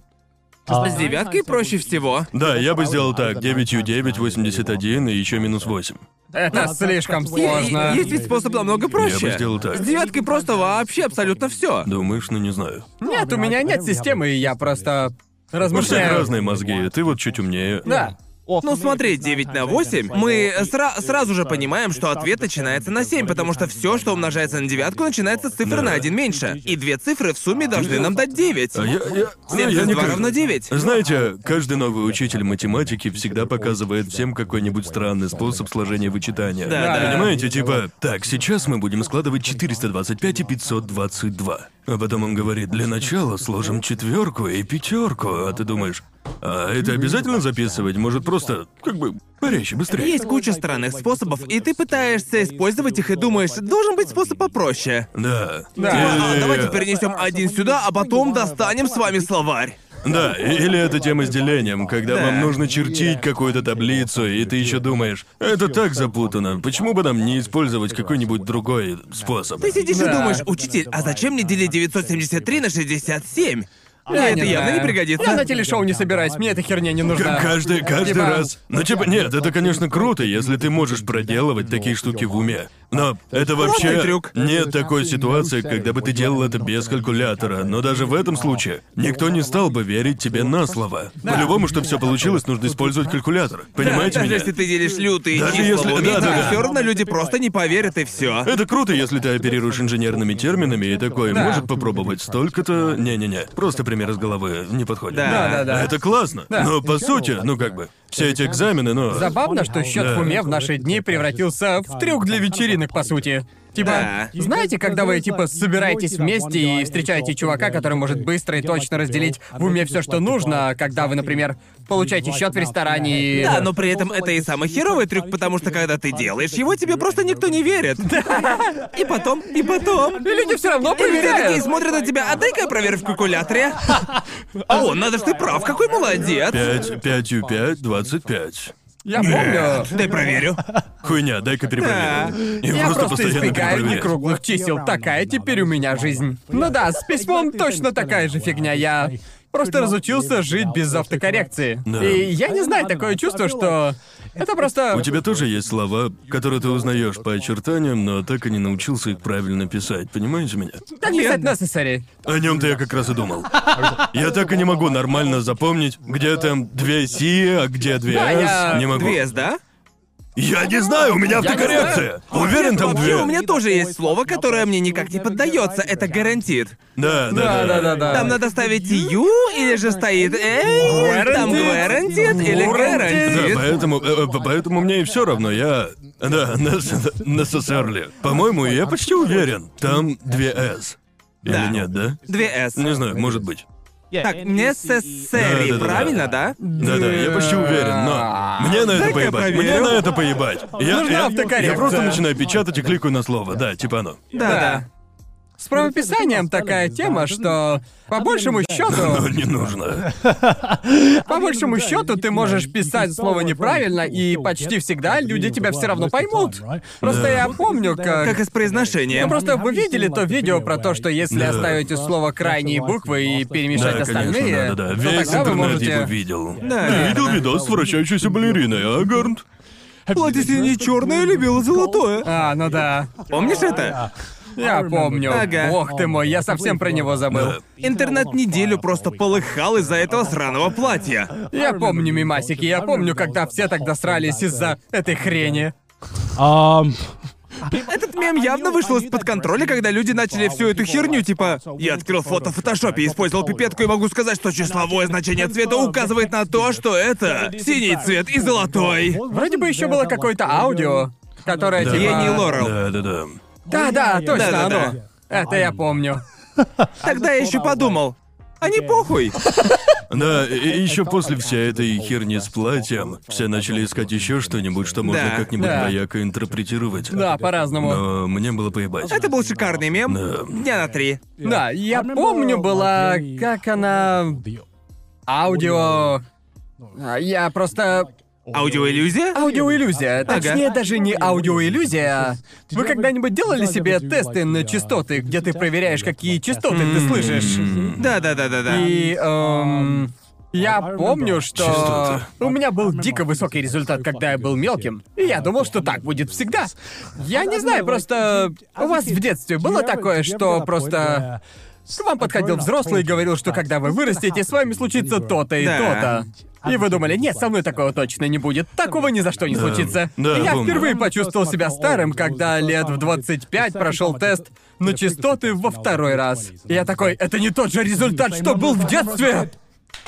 С девяткой проще всего. Да, я бы сделал так, 9 9, 81 и еще минус 8. Это слишком сложно. есть ведь способ намного Я проще. бы сделал так. С девяткой просто вообще абсолютно все. Думаешь, ну не знаю. Нет, у меня нет системы, и я просто У всех размышляю. разные мозги, ты вот чуть умнее. Да. Ну смотри, 9 на 8, мы сра- сразу же понимаем, что ответ начинается на 7, потому что все, что умножается на девятку, начинается с цифры Да. на 1 меньше. И две цифры в сумме должны нам дать 9. А я, я, ну, 7 я плюс не 2 как- равно 9. Знаете, каждый новый учитель математики всегда показывает всем какой-нибудь странный способ сложения вычитания. Да, да. Понимаете, типа, так, сейчас мы будем складывать 425 и 522. А потом он говорит, для начала сложим четверку и пятерку, а ты думаешь, а это обязательно записывать? Может, просто, как бы, порезче, быстрее. Есть куча странных способов, и ты пытаешься использовать их и думаешь, должен быть способ попроще. Да. Да. А, Или- давайте перенесем один сюда, а потом достанем с вами словарь. Да, или это тема с делением, когда Да. вам нужно чертить какую-то таблицу, и ты еще думаешь, это так запутано, почему бы нам не использовать какой-нибудь другой способ? Ты сидишь и Да. думаешь, учитель, а зачем мне делить 973 на 67? Мне Я это не явно знаю. не пригодится. Я на телешоу не собираюсь, мне эта херня не К- нужна. каждый, каждый Типа- раз. Ну, типа, нет, это, конечно, круто, если ты можешь проделывать такие штуки в уме. Но это вообще... Трюк. Нет такой ситуации, когда бы ты делал это без калькулятора. Но даже в этом случае никто не стал бы верить тебе на слово. По-любому, чтобы все получилось, нужно использовать калькулятор. Понимаете Даже меня? если ты делишь лютые Даже числа если- уме, да, да, да. все равно люди просто не поверят и все. Это круто, если ты оперируешь инженерными терминами и такой, Да. может попробовать столько-то... Не-не-не, просто пример из головы не подходит. Да. Да, да, да. Это классно. Но по сути, ну как бы, все эти экзамены, но... Забавно, что счет Да. в уме в наши дни превратился в трюк для вечеринок, по сути. Типа, Да. знаете, когда вы типа собираетесь вместе и встречаете чувака, который может быстро и точно разделить в уме все, что нужно, когда вы, например, получаете счет в ресторане и. Да, но при этом это и самый херовый трюк, потому что когда ты делаешь его, тебе просто никто не верит. И потом, и потом. И люди все равно И такие проверяют. смотрят на тебя, а дай-ка я проверю в калькуляторе. О, надо ж ты прав, какой молодец. 5, 5 5, 25. Я помню. Дай проверю. Хуйня, дай-ка перепроверю. И Я просто избегаю некруглых чисел. Такая теперь у меня жизнь. Ну да, с письмом точно такая же фигня. Я просто разучился жить без автокоррекции. Да. И я не знаю, такое чувство, что это просто... У тебя тоже есть слова, которые ты узнаешь по очертаниям, но так и не научился их правильно писать. Понимаете меня? Как писать necessary? О нем-то я как раз и думал. Я так и не могу нормально запомнить, где там две Си, а где две Да, С. я- Не могу. Две С, да? Я не знаю, у меня автокоррекция. Уверен, там Вообще, две. у меня тоже есть слово, которое мне никак не поддается. Это гарантит. Да, да, Да, да, да, да. Там надо ставить ю или же стоит эй, там гарантит или Да, гарантит. поэтому, э, э, поэтому мне и все равно. Я, да, necessarily. По-моему, я почти уверен. Там две С. Или Да. нет, да? Две С. Не знаю, может быть. Так, necessary, Да-да-да. правильно, да? Да-да, я почти уверен, но мне на это Дай-ка поебать. Мне проверю. на это поебать. Я, Нужна я, автокоррекция. я просто начинаю печатать и кликаю на слово. Да, типа оно. Да. С правописанием такая тема, что по большему счету, Но не нужно. по большему счету ты можешь писать слово неправильно, и почти всегда люди тебя все равно поймут. Просто Да. я помню, как... Как и с произношением. Ну просто вы видели то видео про то, что если Да. оставить из слова крайние буквы и перемешать Да, конечно, остальные, да-да-да. то Весь тогда вы интернет можете... его видел. Да, Ты видел видос с вращающейся балериной, а, Гарнт? Платье синее черное или бело-золотое. А, ну да. Помнишь это? Я помню. Ага. Бог ты мой, я совсем про него забыл. Да. Интернет неделю просто полыхал из-за этого сраного платья. Я помню мимасики, я помню, когда все тогда срались из-за этой хрени. Um, Этот мем явно вышел из-под контроля, когда люди начали всю эту херню, типа «Я открыл фото в фотошопе, использовал пипетку и могу сказать, что числовое значение цвета указывает на то, что это синий цвет и золотой». Вроде бы еще было какое-то аудио, которое Да. типа... Я не Лорел. Да-да-да. Да, да, точно Да-да-да. оно. Это я помню. Тогда я еще подумал, а не похуй. Да, и еще после всей этой херни с платьем, все начали искать еще что-нибудь, что можно Да, как-нибудь да. двояко интерпретировать. Да, по-разному. Но мне было поебать. Это был шикарный мем. Да. Дня на три. Да, я помню была, как она... Аудио... А, Я просто... Аудиоиллюзия? Аудиоиллюзия. Ага. Точнее, даже не аудиоиллюзия. а Вы когда-нибудь делали себе тесты на частоты, где ты проверяешь, какие частоты ты слышишь? Да-да-да-да-да. И, эм, я помню, что Частоты. у меня был дико высокий результат, когда я был мелким. И я думал, что так будет всегда. Я не знаю, просто у вас в детстве было такое, что просто к вам подходил взрослый и говорил, что когда вы вырастете, с вами случится то-то и Да. то-то. И вы думали, нет, со мной такого точно не будет. Такого ни за что не Да. случится. Да, я помню. впервые почувствовал себя старым, когда лет в 25 прошел тест на частоты во второй раз. Я такой, это не тот же результат, что был в детстве!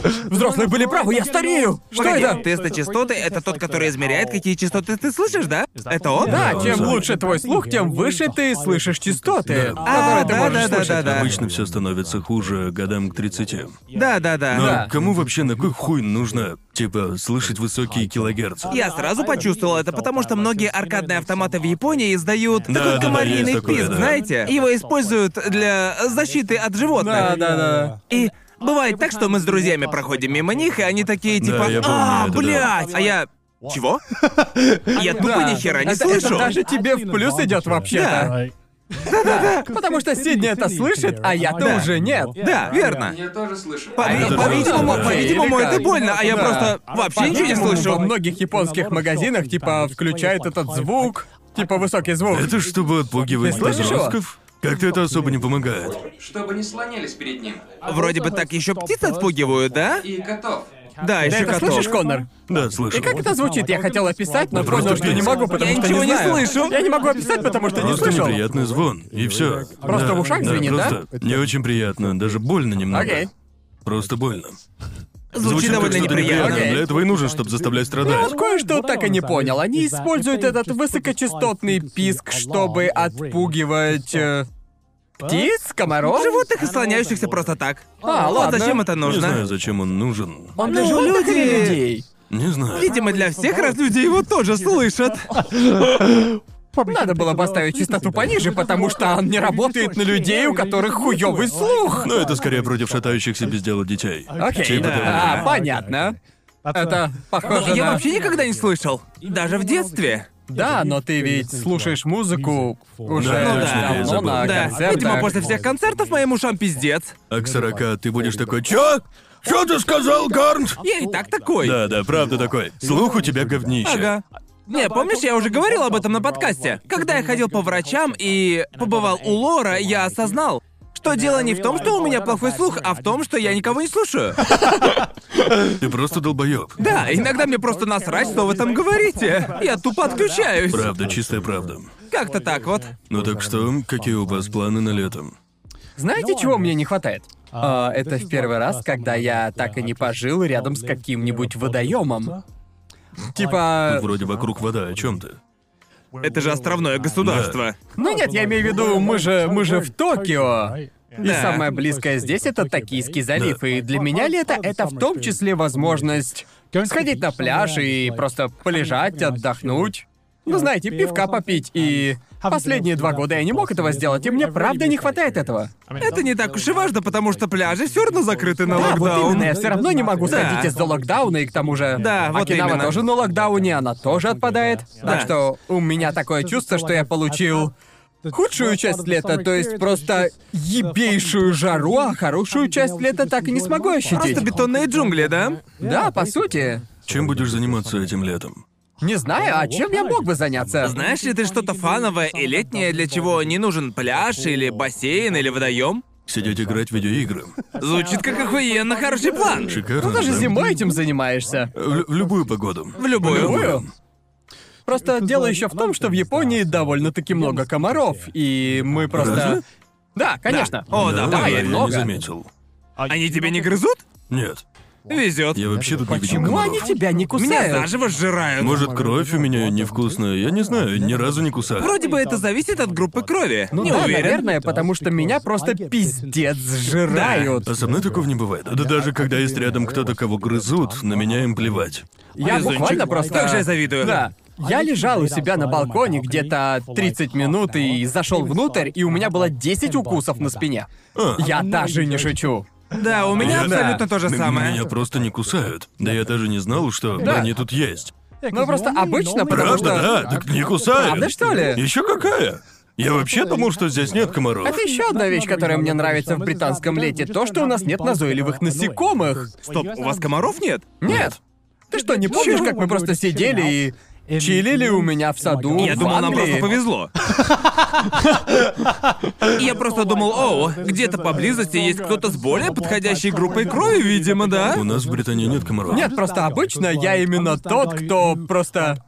Взрослые были правы, я старею! Что Погоди, это? тест частоты — это тот, который измеряет, какие частоты ты слышишь, да? Это он? Да, Да, чем да. лучше твой слух, тем выше ты слышишь частоты, Да. которые А, ты да, можешь да, да, слышать. да, да. Обычно все становится хуже годам к 30. Да-да-да. Но Да. кому вообще на кой хуй нужно, типа, слышать высокие килогерцы? Я сразу почувствовал это, потому что многие аркадные автоматы в Японии издают Да, такой да, да, комариный есть такое, писк, да. знаете? Его используют для защиты от животных. Да, да, да. И бывает так, что мы с друзьями проходим мимо них, и они такие типа я помню «А, это, да». блядь!» А я... Чего? Я тупо Да. ни хера не это, слышу. даже тебе в плюс идет вообще-то. Потому что Сидни это слышит, а я-то Да. уже нет. Да, верно. Я тоже слышу. По- это По-видимому, больно. по-видимому, Или это как? больно, а я Да. просто вообще ничего не По-видимому, слышу. Во многих японских магазинах, типа, включают этот звук, типа высокий звук. Это чтобы отпугивать Ты слышишь его? подростков? Как-то это особо не помогает. Чтобы не слонялись перед ним. Вроде бы так еще птиц отпугивают, да? И котов. Да, еще это котов. слышишь, Коннор? Да, И слышу. как это звучит? Я хотел описать, но Просто понял, что не пиздец. могу, потому Я что ничего не не слышу. Я не могу описать, потому что не Просто слышал. неприятный звон, и все. Просто в ушах звенит, да? просто Не очень приятно, даже больно немного. Окей. Просто больно. Звучит довольно как что-то неприятно. неприятное. Для этого и нужно, чтобы заставлять Ну страдать. вот кое-что так и не понял. Они используют этот высокочастотный писк, чтобы отпугивать... э, птиц? Комаров? Животных и слоняющихся просто так. А, Вот ладно. зачем это Не нужно? знаю, зачем он нужен. Он Ну, или люди- людей? Не знаю. Видимо, для всех, раз люди его тоже слышат. Надо было поставить частоту пониже, потому что он не работает на людей, у которых хуёвый слух. Но это скорее против шатающихся без дела детей. Окей, Типа да. того. А, понятно. Это похоже Я на... вообще никогда не слышал. Даже в детстве. Да, но ты ведь слушаешь музыку уже Да, Ну да. давно Забыл. на Да, концертах. видимо, после всех концертов моим ушам пиздец. А к 40 ты будешь такой, чё? Чё ты сказал, Гарнт? Я и так такой. Да, да, правда такой. Слух у тебя говнище. Ага. Не, помнишь, я уже говорил об этом на подкасте? Когда я ходил по врачам и побывал у Лора, я осознал, что дело не в том, что у меня плохой слух, а в том, что я никого не слушаю. Ты просто долбоёб. Да, иногда мне просто насрать, что вы там говорите. Я тупо отключаюсь. Правда, чистая правда. Как-то так вот. Ну так что, какие у вас планы на летом? Знаете, чего мне не хватает? А, это в первый раз, когда я так и не пожил рядом с каким-нибудь водоемом. Типа... Тут вроде вокруг вода, о чем ты? Это же островное государство. Ну нет, я имею в виду, мы же, мы же в Токио. И Да. самое близкое здесь это Токийский залив. И для меня лето это в том числе возможность сходить на пляж и просто полежать, отдохнуть. Ну, знаете, пивка попить. И последние два года я не мог этого сделать, и мне правда не хватает этого. Это не так уж и важно, потому что пляжи все равно закрыты на Да, вот локдаун. именно, я все равно не могу Да. сходить из-за локдауна, и к тому же Да, вот Окинава именно. тоже на локдауне, она тоже отпадает. Да. Так что у меня такое чувство, что я получил худшую часть лета, то есть просто ебейшую жару, а хорошую часть лета так и не смогу ощутить. Просто бетонные джунгли, да? Да, по сути. Чем будешь заниматься этим летом? Не знаю, а чем я мог бы заняться? Знаешь ли ты что-то фановое и летнее, для чего не нужен пляж или бассейн или водоем? Сидеть играть в видеоигры. Звучит как охуенно хороший план. Шикарно. Ну даже да? зимой этим занимаешься. В, в любую погоду. В любую. Любую. Просто дело еще в том, что в Японии довольно-таки много комаров, и мы просто. Разве? Да, конечно. О, да, да, я не много. заметил. Они тебя не грызут? Нет. Везет. Я вообще тут не видел Почему комаров. они тебя не Меня кусают? заживо сжирают. Может, кровь у меня невкусная? Я не знаю, ни разу не кусал. Вроде бы это зависит от группы крови. Ну не да, уверен. наверное, потому что меня просто пиздец сжирают. А со мной такого не бывает. Да даже когда есть рядом кто-то, кого грызут, на меня им плевать. Я Везунчик. буквально просто... Как же я завидую. Да. Я лежал у себя на балконе где-то 30 минут и зашел внутрь, и у меня было 10 укусов на спине. А. Я даже не шучу. Да, у меня Я- абсолютно то же М- самое. Меня просто не кусают. Да я даже не знал, что Да. они тут есть. Ну просто обычно, потому Правда, что... да, так не кусают. Правда, что ли? Еще какая? Я вообще думал, что здесь нет комаров. Это еще одна вещь, которая мне нравится в британском лете, то, что у нас нет назойливых насекомых. Стоп, у вас комаров нет? Нет. Ты что, не помнишь, как мы просто сидели и чилили у меня в саду Я в думал, нам Англии? просто повезло. Я просто думал, о, где-то поблизости есть кто-то с более подходящей группой крови, видимо, да? У нас в Британии нет комаров. Нет, просто обычно я именно тот, кто просто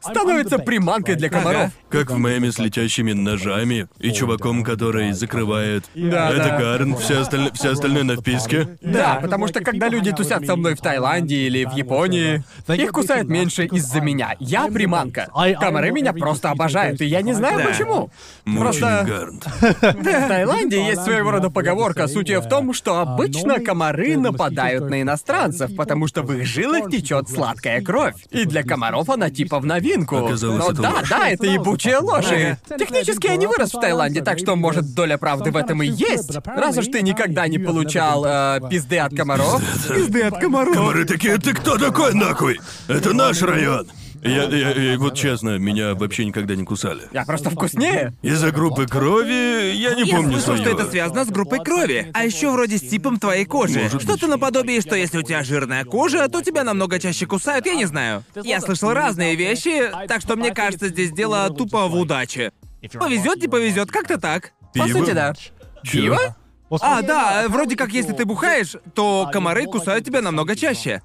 становится приманкой для комаров. Как в меме с летящими ножами и чуваком, который закрывает. Да, Это да. Карн, все, осталь... все остальные на вписке. Да, потому что когда люди тусят со мной в Таиланде или в Японии, их кусают меньше из-за меня. Я приманка. Комары меня просто обожают, и я не знаю Да. почему. Просто Гарнт. в Таиланде есть своего рода поговорка. Суть ее в том, что обычно комары нападают на иностранцев, потому что в их жилах течет сладкая кровь. И для комаров она типа в новинку. Оказалось, Но это да, ложь. да, это ебучая ложь. И Технически я не вырос в Таиланде, так что, может, доля правды в этом и есть. Раз уж ты никогда не получал э, пизды от комаров. Пизды от комаров. Комары такие, ты кто такой нахуй? Это наш район. Я, я- я- вот честно, меня вообще никогда не кусали. Я просто вкуснее. Из-за группы крови я не Я помню слышал, что это связано с группой крови, а еще вроде с типом твоей кожи. Может Что-то наподобие, что если у тебя жирная кожа, то тебя намного чаще кусают, я не знаю. Я слышал разные вещи, так что мне кажется, здесь дело тупо в удаче. Повезет, не повезет, как-то так. По Пиво? сути, да. Чё? Пиво? А, да, вроде как если ты бухаешь, то комары кусают тебя намного чаще.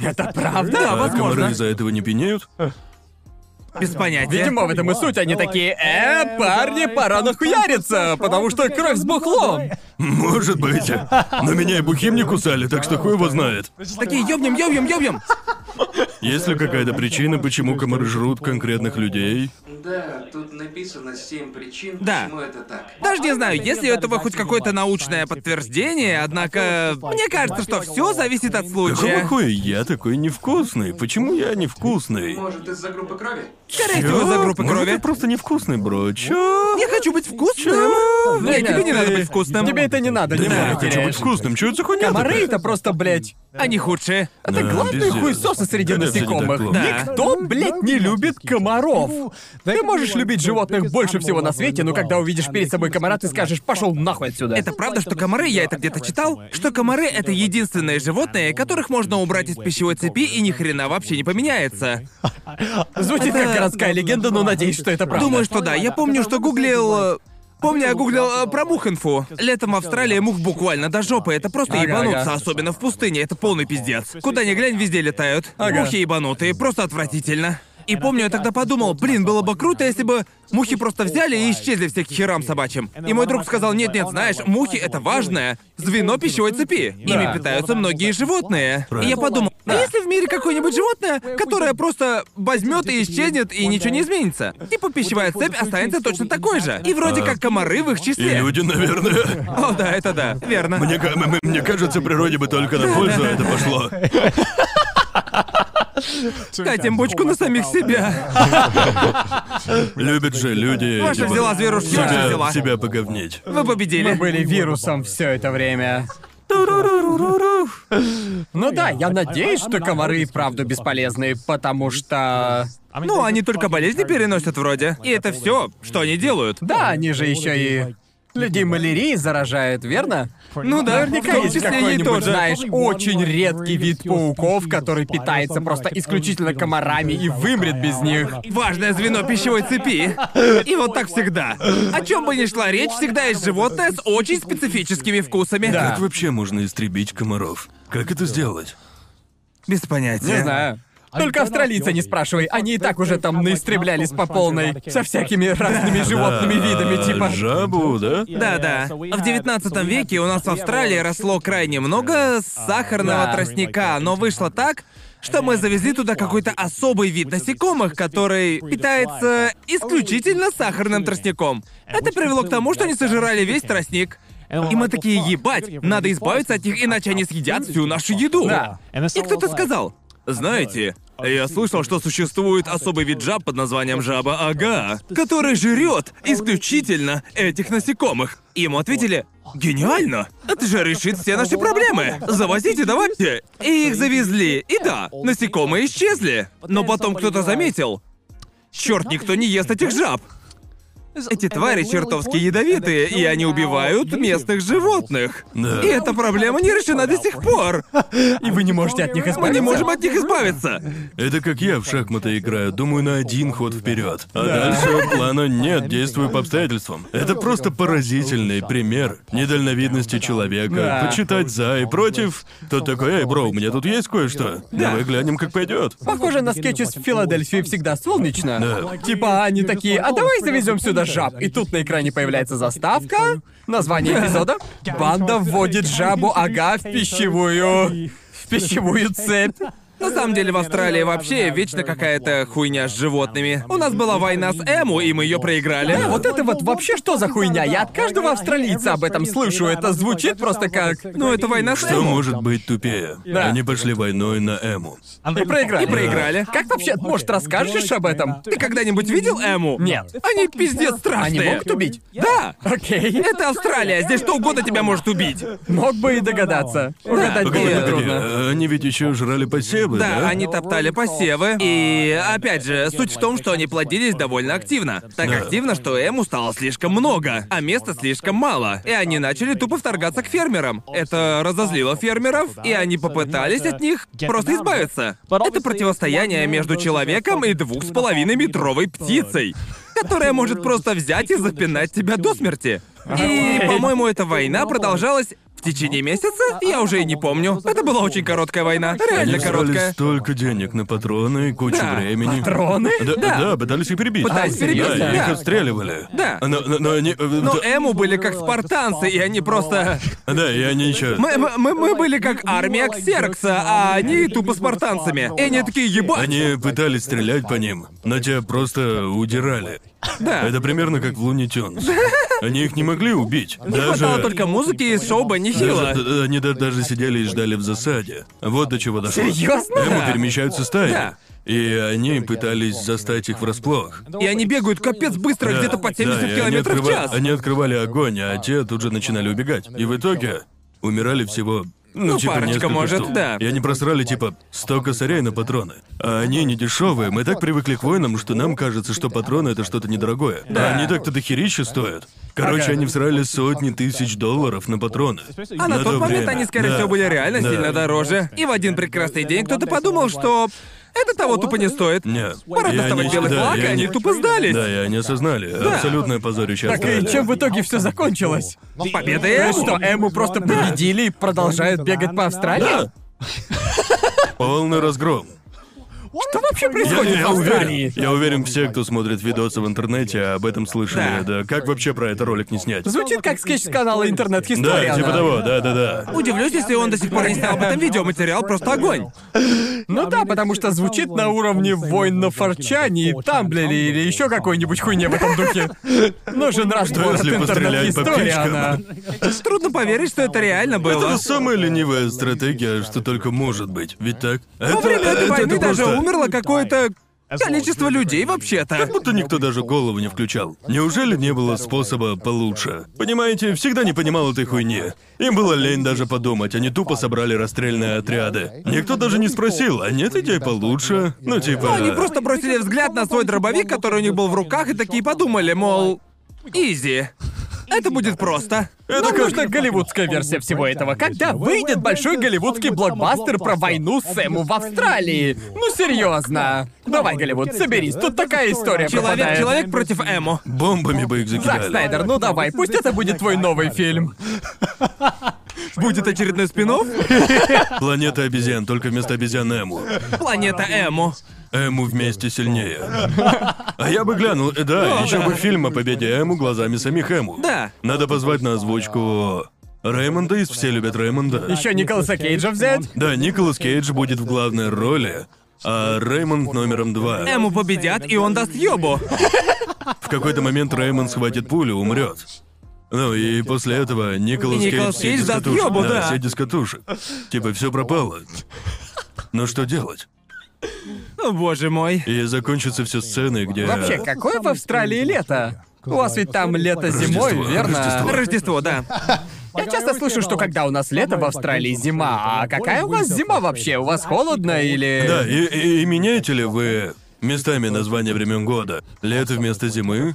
Это правда? Да, А возможно. комары из-за этого не пинеют? Без понятия. Видимо, в этом и суть. Они такие, э, парни, пора нахуяриться, потому что кровь с бухлом. Может быть. Но меня и бухим не кусали, так что хуй его знает. Такие ёбнем, ёбнем, ёбнем. Есть ли какая-то причина, почему комары жрут конкретных людей? Да, тут написано семь причин, Да. почему это так. Даже не знаю, есть ли у этого хоть какое-то научное подтверждение, однако мне кажется, что все зависит от Какого случая. хуя я такой невкусный? Почему я невкусный? Может, из-за группы крови? Скорее всего, из-за группы Может, крови. я просто невкусный, бро. Чё? Я хочу быть вкусным. Нет, тебе не надо ты- быть вкусным. Тебе это не надо, Да не не, я надо. хочу быть вкусным. Чё это за хуйня Комары такая? это просто, блядь, Они худшие. Это Да, главные пиздец. хуесосы среди так насекомых. Да. Никто, блядь, не любит комаров. Ты можешь любить животных больше всего на свете, но когда увидишь перед собой комара, ты скажешь, пошел нахуй отсюда. Это правда, что комары, я это где-то читал, что комары — это единственные животные, которых можно убрать из пищевой цепи и ни хрена вообще не поменяется. звучит как городская легенда, но надеюсь, что это правда. Думаю, что да. Я помню, что гуглил... э, Помню, я гуглил э, про мух-инфу. Летом в Австралии мух буквально до жопы. Это просто Ага, ебануться, ага. особенно в пустыне. Это полный пиздец. Куда ни глянь, везде летают. Ага. Мухи ебанутые, просто отвратительно. И помню, я тогда подумал, блин, было бы круто, если бы мухи просто взяли и исчезли все к херам собачьим. И мой друг сказал, нет-нет, знаешь, мухи — это важное звено пищевой цепи. Ими питаются многие животные. И я подумал, а если в мире какое-нибудь животное, которое просто возьмет и исчезнет, и ничего не изменится? Типа пищевая цепь останется точно такой же. И вроде как комары в их И числе. люди, наверное. О, да, это да, верно. Мне, мне кажется, природе бы только на пользу это пошло. Катим бочку на самих себя. Любят же люди. Ваша типа, взяла, зверушки, ваша себя, взяла. себя поговнить. Вы победили. Мы были вирусом все это время. Ну да, я надеюсь, что комары и вправду бесполезны, потому что... Ну, они только болезни переносят вроде. И это все, что они делают. Да, они же еще и людей малярией заражают, верно? Ну да, Наверняка в том есть какой-нибудь, тоже. знаешь, очень редкий вид пауков, который питается просто исключительно комарами и вымрет без них. Важное звено пищевой цепи. И вот так всегда. О чем бы ни шла речь, всегда есть животное с очень специфическими вкусами. Да. Как вообще можно истребить комаров? Как это сделать? Без понятия. Не знаю. Только австралийца не спрашивай, они и так уже там наистребляли по полной, со всякими разными животными видами, А, типа... Жабу, да? Да-да. В 19 веке у нас в Австралии росло крайне много сахарного Да. тростника, но вышло так, что мы завезли туда какой-то особый вид насекомых, который питается исключительно сахарным тростником. Это привело к тому, что они сожрали весь тростник. И мы такие, ебать, надо избавиться от них, иначе они съедят всю нашу еду. Да. И кто-то сказал, знаете, я слышал, что существует особый вид жаб под названием жаба-ага, который жрет исключительно этих насекомых. Ему ответили, гениально, это же решит все наши проблемы. Завозите, давайте. И их завезли. И да, насекомые исчезли. Но потом кто-то заметил, черт, никто не ест этих жаб. Эти твари чертовски ядовитые, и они убивают местных животных. Да. И эта проблема не решена до сих пор. И вы не можете от них избавиться. Мы не можем от них избавиться. Это как я в шахматы играю, думаю на один ход вперед. А дальше плана нет, действую по обстоятельствам. Это просто поразительный пример недальновидности человека. Да. Почитать за и против. Тут такой, эй, бро, у меня тут есть кое-что. Давай глянем, как пойдет. Похоже на скетч из Филадельфии всегда солнечно. Да. Типа они такие, а давай завезем сюда жаб. И тут на экране появляется заставка. Название эпизода. Банда вводит жабу ага в пищевую. В пищевую цепь. На самом деле в Австралии вообще вечно какая-то хуйня с животными. У нас была война с Эму, и мы ее проиграли. Да, вот это вот вообще что за хуйня? Я от каждого австралийца об этом слышу. Это звучит просто как... Ну, это война с Что Эму. может быть тупее? Да. Они пошли войной на Эму. И проиграли. И проиграли. Как вообще, может, расскажешь об этом? Ты когда-нибудь видел Эму? Нет. Они пиздец страшные. Они могут убить? Да! Окей. Это Австралия, здесь что угодно тебя может убить. Мог бы и догадаться. Угадать было трудно. они ведь еще жрали посевы, да? Да, они топтали посевы. И опять же, суть в том, что они плодились довольно активно. Так Да. активно, что Эму стало слишком много, а места слишком мало. И они начали тупо вторгаться к фермерам. Это разозлило фермеров, и они попытались от них просто избавиться. Это противостояние между человеком и двух с половиной метровой птицей, которая может просто взять и запинать тебя до смерти. И, по-моему, эта война продолжалась в течение месяца? Я уже и не помню. Это была очень короткая война. Они Реально срали короткая. столько денег на патроны, кучу Да. времени. Патроны? Да, Да. да, пытались их перебить. Пытались Да, перебить, и да. их отстреливали. Да. Но, но- но они... э, Но да- Эму были как спартанцы, и они просто... Да, и они еще... Мы, мы, мы- мы были как армия Ксеркса, а они тупо спартанцами. И они такие, ебать! Они пытались стрелять по ним, но те просто удирали. Да. Это примерно как в Луни Тюнс. Они их не могли убить. Не хватало Даже... только музыки из шоу Бенни Даже- д- они да- даже сидели и ждали в засаде. Вот до чего дошло. Серьезно? Эму перемещаются стаями. Да. И они пытались застать их врасплох. И они бегают капец быстро, Да, где-то по 70 да, и они километров в открыва- час. Они открывали огонь, а те тут же начинали убегать. И в итоге умирали всего Ну, типа, парочка, может, штук. да. И они просрали, типа, 100 косарей на патроны. А они не дешевые. Мы так привыкли к войнам, что нам кажется, что патроны это что-то недорогое. А они так-то дохерища стоят. Короче, они всрали сотни тысяч долларов на патроны. А на тот момент время. они, скорее Да. всего, были реально Да. сильно дороже. И в один прекрасный день кто-то подумал, что это того тупо не стоит. Не. Пора И доставать они- белый да, флаг, и и они тупо сдались. Да, и они осознали. Абсолютное позорище Так и чем в итоге все закончилось? Победа Эму. что, Эму просто победили и продолжают бегать по Австралии? Полный разгром. Что вообще Я, происходит я в Австралии? уверен, я уверен, все, кто смотрит видосы в интернете, об этом слышали. Да. Да. Как вообще про это ролик не снять? Звучит как скетч с канала Да, Интернет-История. типа того, да, да, да. Удивлюсь, если он до сих пор не снял об этом видео. Материал просто огонь. Ну да, потому что звучит на уровне войн на Форчане и Тамблере или еще какой-нибудь хуйне в этом духе. Пострелять по интернет-истории, птичкам? она... Трудно поверить, что это реально было. Это самая ленивая стратегия, что только может быть. Ведь так? Это, Во время этой это- войны даже умерло какое-то количество людей вообще-то. Будто никто даже голову не включал. Неужели не было способа получше? Понимаете, всегда не понимал этой хуйни. Им было лень даже подумать, они тупо собрали расстрельные отряды. Никто даже не спросил, а нет идей получше? Ну типа... Они просто бросили взгляд на свой дробовик, который у них был в руках, и такие подумали, мол, изи. Это будет просто. Нам нужна голливудская версия всего этого. Когда выйдет большой голливудский блокбастер про войну Сэму в Австралии? Ну серьезно. Давай, Голливуд, соберись. Тут такая история Человек, пропадает. человек против Эмо. Бомбами бы их Зак закидали. Снайдер, ну давай, пусть это будет твой новый фильм. Будет очередной спин Планета обезьян, только вместо обезьян Эму. Планета Эмо. Эму вместе сильнее. А я бы глянул, э, да, еще бы фильм о победе Эму глазами самих Эму. Да. Надо позвать на озвучку Рэймонда из «Все любят Рэймонда». Еще Николаса Кейджа взять? Да, Николас Кейдж будет в главной роли, а Рэймонд номером два. Эмо победят, и он даст ёбу. В какой-то момент Рэймонд схватит пулю, умрет. Ну и после этого Николас, Николас Кейдж Кейдж сядет с даст катушек. ёбу, да. сядет с катушек. Типа все пропало. Но что делать? О, боже мой. И закончится все сценой, где... Вообще, какое в Австралии лето? У вас ведь там лето зимой, Рождество, верно? Рождество. Рождество, да. Я часто слышу, что когда у нас лето в Австралии зима, а какая у вас зима вообще? У вас холодно или... Да, и, и- и меняете ли вы местами название времен года? Лето вместо зимы?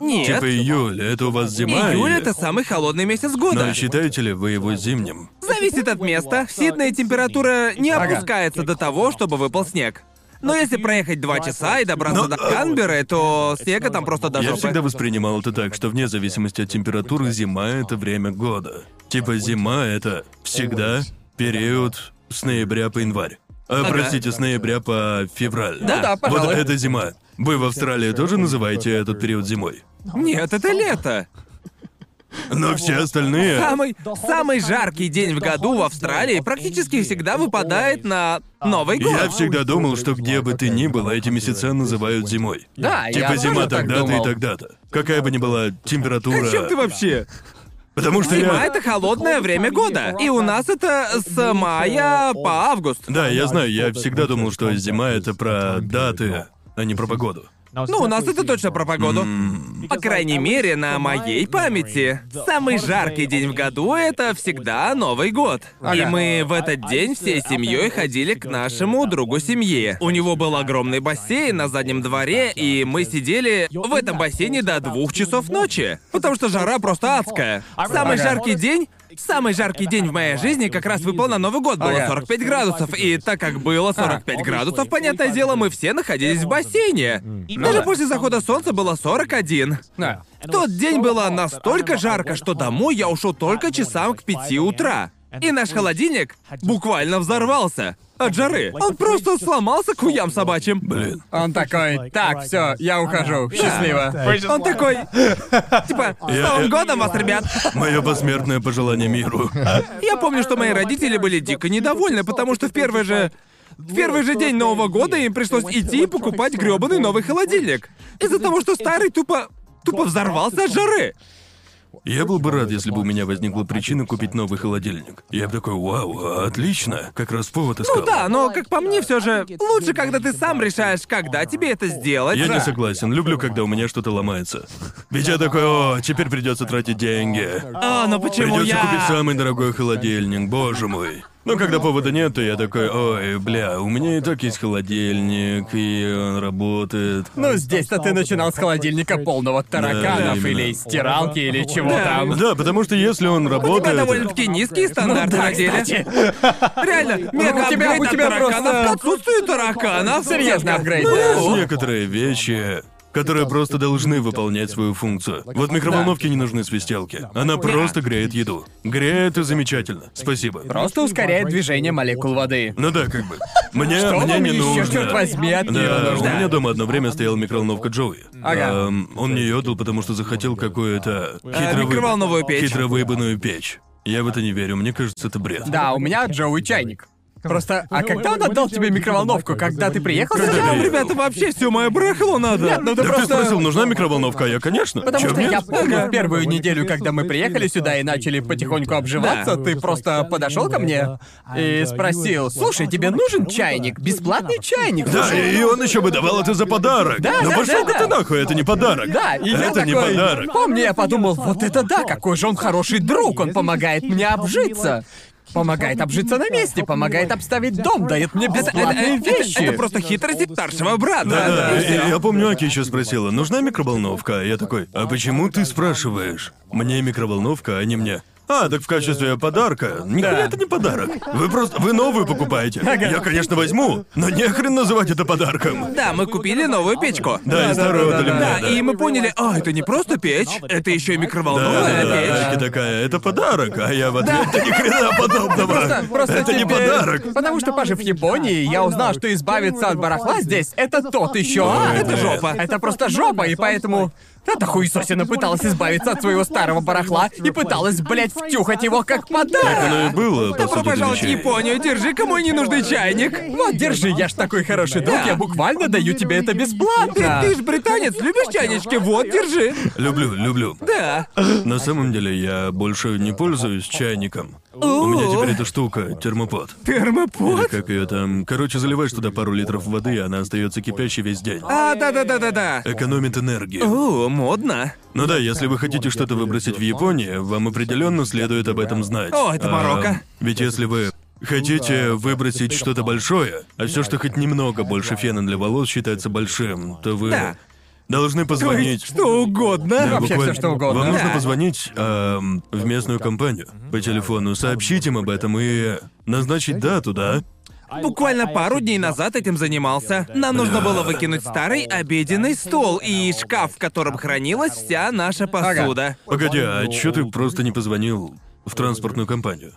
Нет. Типа июль, это у вас зима? Июль или- это самый холодный месяц года. Но считаете ли вы его зимним? Зависит от места. В Сиднее температура не Ага. опускается до того, чтобы выпал снег. Но если проехать два часа и добраться Но- до Канберы, то снега там просто до Я всегда воспринимал это так, что вне зависимости от температуры зима — это время года. Типа зима — это всегда период с ноября по январь. А, Ага. простите, с ноября по февраль. Да. Ну да, Вот пожалуй. это зима. Вы в Австралии тоже называете этот период зимой? Нет, это лето. Но все остальные... Самый, самый жаркий день в году в Австралии практически всегда выпадает на Новый год. Я всегда думал, что где бы ты ни был, эти месяца называют зимой. Да, я Типа тоже зима тогда-то и тогда-то. Какая бы ни была температура. О чем ты вообще? Потому что Зима я. это холодное время года. И у нас это с мая по август. Да, я знаю, я всегда думал, что зима это про даты, а не про погоду. Ну, у нас это точно про погоду. По крайней мере, на моей памяти. Самый жаркий день в году — это всегда Новый год. И мы в этот день всей семьей ходили к нашему другу семьи. У него был огромный бассейн на заднем дворе, и мы сидели в этом бассейне до двух часов ночи. Потому что жара просто адская. Самый Ага. жаркий день Самый жаркий день в моей жизни как раз выпал на Новый год, было Ага. 45 градусов, и так как было 45 градусов, понятное дело, мы все находились в бассейне. Даже после захода солнца было 41. Да. В тот день было настолько жарко, что домой я ушел только часам к 5 утра. И наш холодильник буквально взорвался от жары. Он просто сломался к хуям собачьим. Блин. Он такой, так, все, я ухожу, счастливо. Он такой, типа, с Новым годом вас, ребят! Мое посмертное пожелание миру. Я помню, что мои родители были дико недовольны, потому что в первый же... В первый же день Нового года им пришлось идти и покупать грёбаный новый холодильник. Из-за того, что старый тупо... тупо взорвался от жары. Я был бы рад, если бы у меня возникла причина купить новый холодильник. Я бы такой, вау, отлично, как раз повод искал. Ну да, но как по мне все же лучше, когда ты сам решаешь, когда тебе это сделать. Я не согласен, люблю, когда у меня что-то ломается. Ведь я такой, о, теперь придется тратить деньги. А, но почему Придется я... купить самый дорогой холодильник, боже мой. Но когда повода нет, то я такой, ой, бля, у меня и так есть холодильник, и он работает. Ну, здесь-то ты начинал с холодильника полного тараканов Да, или именно. стиралки или чего Да. там. Да, потому что если он У тебя работает... довольно-таки низкие стандарты Ну да, на деле. Реально, мега у тебя- апгрейд у от тебя тараканов просто- к отсутствию тараканов. Серьезный апгрейд, Ну, да. Некоторые вещи, которые просто должны выполнять свою функцию. Вот микроволновке не нужны свистелки. Она просто греет еду. Греет и замечательно. Спасибо. Просто ускоряет движение молекул воды. Ну да, как бы. Мне, Что мне вам не еще, нужно. черт возьми, от Да, нужно? у меня дома одно время стояла микроволновка Джоуи. Ага. Эм, он мне ее отдал, потому что захотел какую-то хитровы- микроволновую печь. хитровыебанную печь. Я в это не верю, мне кажется, это бред. Да, у меня Джоуи чайник. Просто, а когда он отдал тебе микроволновку? Когда ты приехал я- Ребята, вообще все мое барахло надо. Нет, ну ты Так просто... ты спросил, нужна микроволновка, а я, конечно. Потому Чё, что нет? я помню в первую неделю, когда мы приехали сюда и начали потихоньку обживаться, Да. ты просто подошел ко мне и спросил: Слушай, тебе нужен чайник? Бесплатный чайник? Да, Слушай, и он еще бы давал это за подарок. Да, ну да, пошел да, ты да. нахуй, это не подарок. Да, и я это не такой, подарок. Помню, я подумал, вот это да, какой же он хороший друг, он помогает мне обжиться. Помогает обжиться на месте, помогает обставить дом, дает мне Это, это- бесплатные это- вещи. это просто хитрость старшего брата. Да, да, и я помню, Аки еще спросила, нужна микроволновка? Я такой, а почему ты спрашиваешь? Мне микроволновка, а не мне. А, так в качестве подарка. Нихуя Да. это не подарок. Вы просто, вы новую покупаете. Я, конечно, возьму, но не хрен называть это подарком. Да, мы купили новую печку. Да, и старую отдали мне, Да, да. и мы поняли, а, это не просто печь, это еще и Да, микроволновая да, да, печь. Аки такая, это подарок, а я в ответ, да ни хрена подобного. Просто, просто это не тебе- подарок. Потому что, пожив в Японии, я узнал, что избавиться от барахла здесь — это тот еще. Ой, это жопа. Это просто жопа, и поэтому... Эта хуесосина пыталась избавиться от своего старого барахла и пыталась, блядь, втюхать его как подарок. Оно и было, по Добро сути, пожаловать в. Японию, держи-ка мой ненужный чайник. Вот, держи, я ж такой хороший друг, я буквально даю тебе это Ты, бесплатно. ты ж британец, любишь чайнички? Вот, держи. Люблю, люблю. Да. На самом деле я больше не пользуюсь чайником. У меня теперь эта штука, термопод. Или Термопод? как ее там. Короче, заливаешь туда пару литров воды, и она остается кипящей весь день. А, да-да-да-да-да. Экономит энергию. О, модно. Ну да, если вы хотите что-то выбросить в Японии, вам определенно следует об этом знать. О, это Марокко. ведь если вы хотите выбросить что-то большое, а все, что хоть немного больше фена для волос считается большим, то вы Да. Должны позвонить. что угодно. Да, Вообще буквально. всё, что угодно. Вам нужно Да. позвонить эм, в местную компанию по телефону, сообщить им об этом и назначить дату, да? Буквально пару дней назад этим занимался. Нам нужно было выкинуть старый обеденный стол и шкаф, в котором хранилась вся наша посуда. Погоди, а чё ты просто не позвонил в транспортную компанию?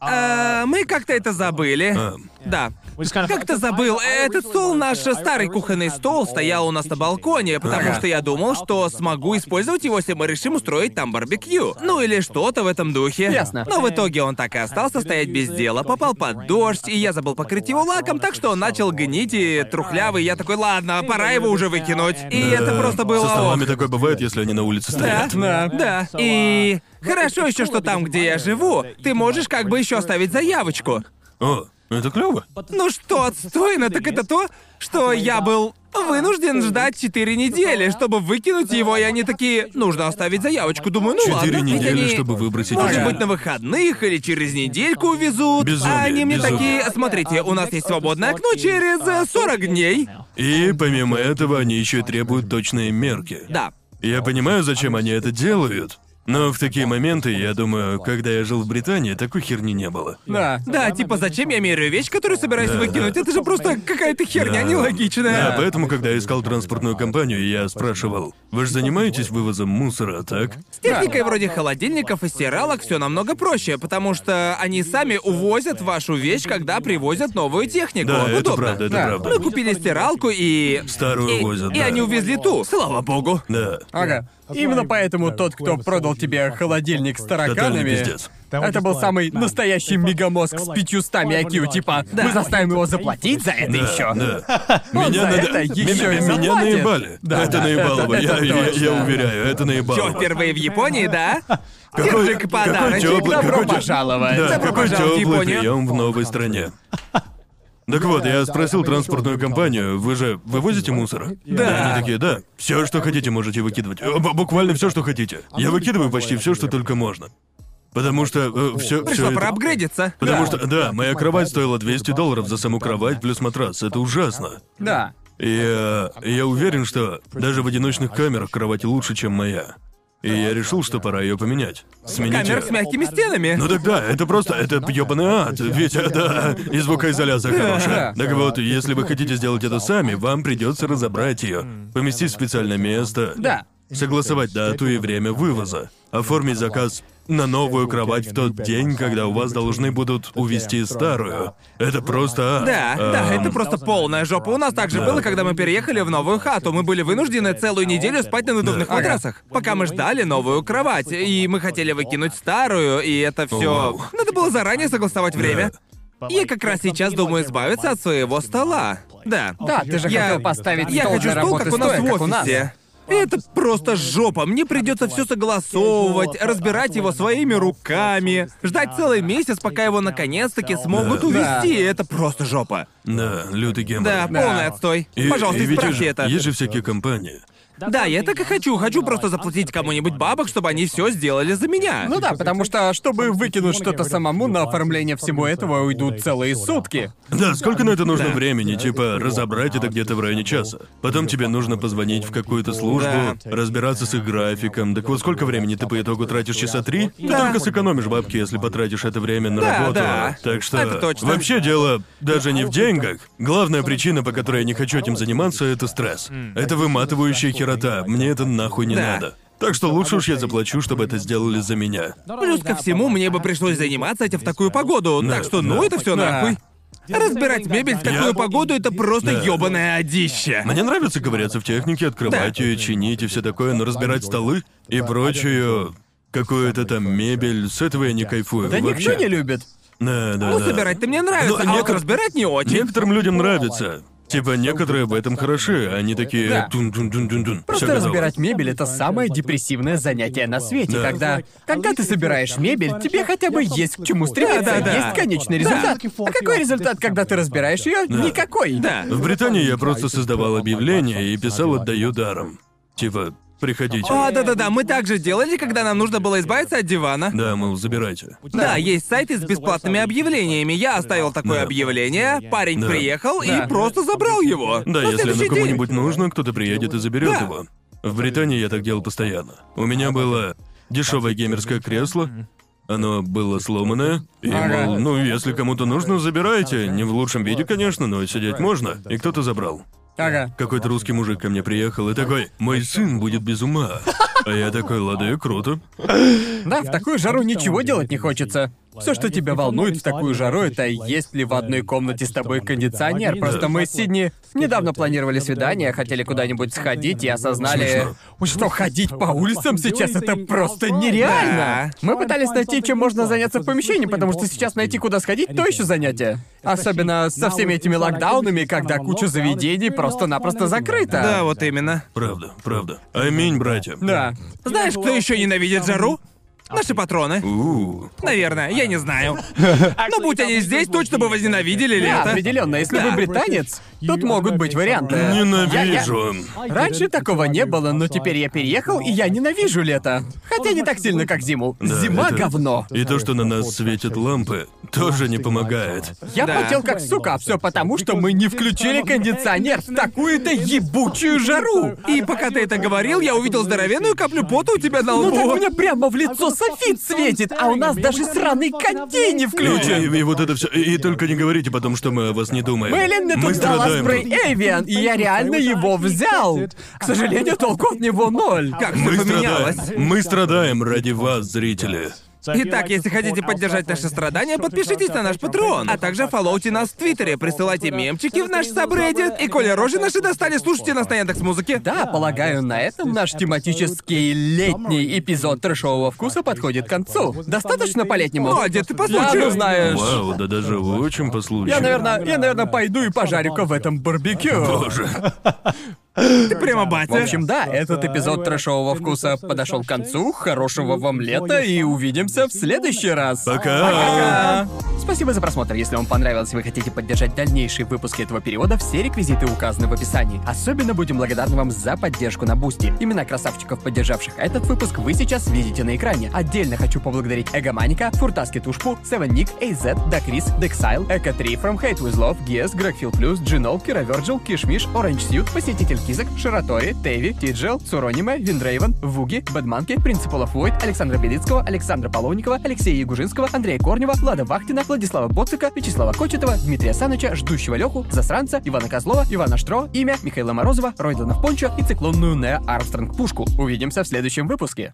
А, мы как-то это забыли. А. Да. Как-то забыл. Этот стол, наш старый кухонный стол, стоял у нас на балконе, потому Ага. что я думал, что смогу использовать его, если мы решим устроить там барбекю. Ну или что-то в этом духе. Ясно. Но в итоге он так и остался стоять без дела, попал под дождь, и я забыл покрыть его лаком, так что он начал гнить и трухлявый. Я такой, ладно, пора его уже выкинуть. И это просто было... Со столами ох. такое бывает, если они на улице Да, стоят. Да. да. И хорошо еще, что там, где я живу, ты можешь как бы еще оставить заявочку. О, это клево. Ну что отстойно, так это то, что я был вынужден ждать 4 недели, чтобы выкинуть его, и они такие, нужно оставить заявочку. Думаю, ну ладно. Четыре ведь недели, они, чтобы выбросить Может его. быть, на выходных или через недельку увезут. Безумие, а они мне безумие. такие, смотрите, у нас есть свободное окно через э, 40 дней. И помимо этого, они еще требуют точные мерки. Да. Я понимаю, зачем они это делают. Но в такие моменты, я думаю, когда я жил в Британии, такой херни не было. Да. Да, типа, зачем я меряю вещь, которую собираюсь Да, выкинуть? да. Это же просто какая-то херня Да. нелогичная. Да, поэтому, когда я искал транспортную компанию, я спрашивал, вы же занимаетесь вывозом мусора, так? С техникой вроде холодильников и стиралок все намного проще, потому что они сами увозят вашу вещь, когда привозят новую технику. Да, это Удобно. правда, это Да. правда. Мы купили стиралку и... Старую и, возят, и да. они увезли ту, слава богу. Да. Ага. Именно поэтому тот, кто продал тебе холодильник с тараканами... Это был самый настоящий мегамозг с 500 IQ, типа, мы заставим его заплатить за это еще. Да. Меня, за надо- это еще меня, наебали. Да, это да, наебалово, это- я, уверяю, это Чё, наебалово. впервые в Японии, да? Какой, Держи-ка подарочек. какой теплый, Добро пожаловать. Да, Добро какой пожаловать в теплый Японию. прием в новой стране. Так вот, я спросил транспортную компанию, вы же вывозите мусор? Да. Они такие, да. Все, что хотите, можете выкидывать. Э, б- Буквально все, что хотите. Я выкидываю почти все, что только можно. Потому что все, Пришло все это... апгрейдиться. Потому что, да, моя кровать стоила 200 долларов за саму кровать плюс матрас. Это ужасно. Да. И э, я уверен, что даже в одиночных камерах кровать лучше, чем моя. И я решил, что пора ее поменять. Сменить Камера её. с мягкими стенами. Ну тогда, это просто, это ёбаный ад, ведь, э, да, и звукоизоляция хорошая. Так вот, если вы хотите сделать это сами, вам придется разобрать ее, поместить в специальное место, Да. согласовать дату и время вывоза, оформить заказ на новую кровать в тот день, когда у вас должны будут увезти старую. Это просто ад. Да, да, Эм, это просто полная жопа. У нас также Да. было, когда мы переехали в новую хату. Мы были вынуждены целую неделю спать на надувных Да. матрасах, пока мы ждали новую кровать. И мы хотели выкинуть старую, и это все. Вау. Надо было заранее согласовать время. Я как раз сейчас думаю избавиться от своего стола. Да. Да, ты же Я- хотел поставить Я стол хочу для стол, работы как у нас стоя, в как у нас. офисе. Это просто жопа. Мне придется все согласовывать, разбирать его своими руками, ждать целый месяц, пока его наконец-таки смогут Да. увезти. Это просто жопа. Да, лютый гемор. Да, полный отстой. И- Пожалуйста, и исправьте же- это. Есть же всякие компании. Да, я так и хочу. Хочу просто заплатить кому-нибудь бабок, чтобы они все сделали за меня. Ну да, потому что, чтобы выкинуть что-то самому, на оформление всего этого уйдут целые сутки. Да, сколько на это нужно Да. времени? Типа, разобрать это где-то в районе часа. Потом тебе нужно позвонить в какую-то службу, Да. разбираться с их графиком. Так вот, сколько времени ты по итогу тратишь? Часа три? Ты Да. только сэкономишь бабки, если потратишь это время на Да, работу. да. Так что... Это точно. Вообще дело даже не в деньгах. Главная причина, по которой я не хочу этим заниматься, это стресс. Это выматывающая херота. Мне это нахуй не Да. надо. Так что лучше уж я заплачу, чтобы это сделали за меня. Плюс ко всему, мне бы пришлось заниматься этим в такую погоду. Да, так что, ну, да. это все Да. нахуй. Разбирать мебель в такую Я- погоду это просто Да. ёбаное одище. Мне нравится ковыряться в технике, открывать ее, чинить и все такое, но разбирать столы и прочую какую-то там мебель, с этого я не кайфую Да вообще. никто не любит. Да, да, Ну, да. собирать-то мне нравится, Ну, а вот некотор- разбирать не очень. Некоторым людям нравится. Типа, некоторые в этом хороши, они такие Да. тун-тун-тун-тун-тун. Просто Всё готово. разбирать мебель это самое депрессивное занятие на свете. Да. Когда. Когда ты собираешь мебель, тебе хотя бы есть к чему стремиться, Да, да, да. есть конечный результат. А какой результат, когда ты разбираешь ее? Никакой. Да. В Британии я просто создавал объявление и писал «отдаю даром». Типа, приходите. А, да-да-да, мы также делали, когда нам нужно было избавиться от дивана. Да, мол, забирайте. Да, есть сайты с бесплатными объявлениями. Я оставил такое Да. объявление, парень Да. приехал и просто забрал его. Да, На если оно следующий день. кому-нибудь нужно, кто-то приедет и заберет Да. его. В Британии я так делал постоянно. У меня было дешевое геймерское кресло. Оно было сломанное. И, Ага. мол, ну, если кому-то нужно, забирайте. Не в лучшем виде, конечно, но сидеть можно. И кто-то забрал. Ага. Какой-то русский мужик ко мне приехал и такой, мой сын будет без ума. А я такой, лады, круто. Да, в такую жару ничего делать не хочется. Все, что тебя волнует в такую жару, это есть ли в одной комнате с тобой кондиционер. Просто мы с Сидни недавно планировали свидание, хотели куда-нибудь сходить и осознали, что ходить по улицам сейчас это просто нереально. Мы пытались найти, чем можно заняться в помещении, потому что сейчас найти, куда сходить, то еще занятие. Особенно со всеми этими локдаунами, когда куча заведений просто-напросто закрыта. Да, вот именно. Правда, правда. Аминь, братья. Да. Знаешь, кто еще ненавидит жару? Наши патроны. Наверное, я не знаю. Но будь они здесь, точно бы возненавидели Да, лето. определенно. Если Да. вы британец, тут могут быть варианты. Я- я- ненавижу. Раньше такого не было, но теперь я переехал, и я ненавижу лето. Хотя не так сильно, как зиму. Да, Зима это- говно. И то, что на нас светят лампы, тоже не помогает. Я Да. потел как сука, все потому, что мы не включили кондиционер в такую-то ебучую жару. И пока ты это говорил, я увидел здоровенную каплю пота у тебя на Ну так у лбу. меня прямо в лицо софит светит, а у нас даже сраный кондей не И, включен. и- и вот это все. И, и только не говорите потом, что мы о вас не думаем. Мы тут дала страдаем. Спрей Эвиан, и я реально его взял. К сожалению, толку от него ноль. Как Мы все поменялось. страдаем. Мы страдаем ради вас, зрители. Итак, если хотите поддержать наши страдания, подпишитесь на наш Patreon, а также фоллоуте нас в Твиттере, присылайте мемчики в наш сабреддит, и коли рожи наши достали, слушайте нас на Яндекс Музыке. Да, полагаю, на этом наш тематический летний эпизод трэшового вкуса подходит к концу. Достаточно по-летнему? О, дед, ты по случаю. ну знаешь. Вау, да даже очень по случаю. Я, наверное, я, наверное, пойду и пожарю-ка в этом барбекю. Боже. Ты прямо батя. В общем, да, этот эпизод трэшового вкуса подошел к концу. Хорошего вам лета и увидимся в следующий раз. Пока. Спасибо за просмотр. Если вам понравилось и вы хотите поддержать дальнейшие выпуски этого периода, все реквизиты указаны в описании. Особенно будем благодарны вам за поддержку на Бусти. Имена красавчиков, поддержавших этот выпуск, вы сейчас видите на экране. Отдельно хочу поблагодарить Эгоманика, Фуртаски Тушпу, Севен Ник, AZ, Дакрис, Дексайл, Эко 3, From Hate With Love, Гес, Грегфил Плюс, Джинол, Кира Верджил, Кишмиш, Оранж Сьют, Посетитель Кизак, Ширатори, Теви, Тиджел, Цурониме, Виндрейвен, Вуги, Бэдманки, Принципал оф Войд, Александра Белицкого, Александра Половникова, Алексея Ягужинского, Андрея Корнева, Влада Вахтина, Владислава Боцика, Вячеслава Кочетова, Дмитрия Саныча, Ждущего Леху, Засранца, Ивана Козлова, Ивана Штро, Имя, Михаила Морозова, Ройдана Пончо и циклонную Нео Армстронг Пушку. Увидимся в следующем выпуске.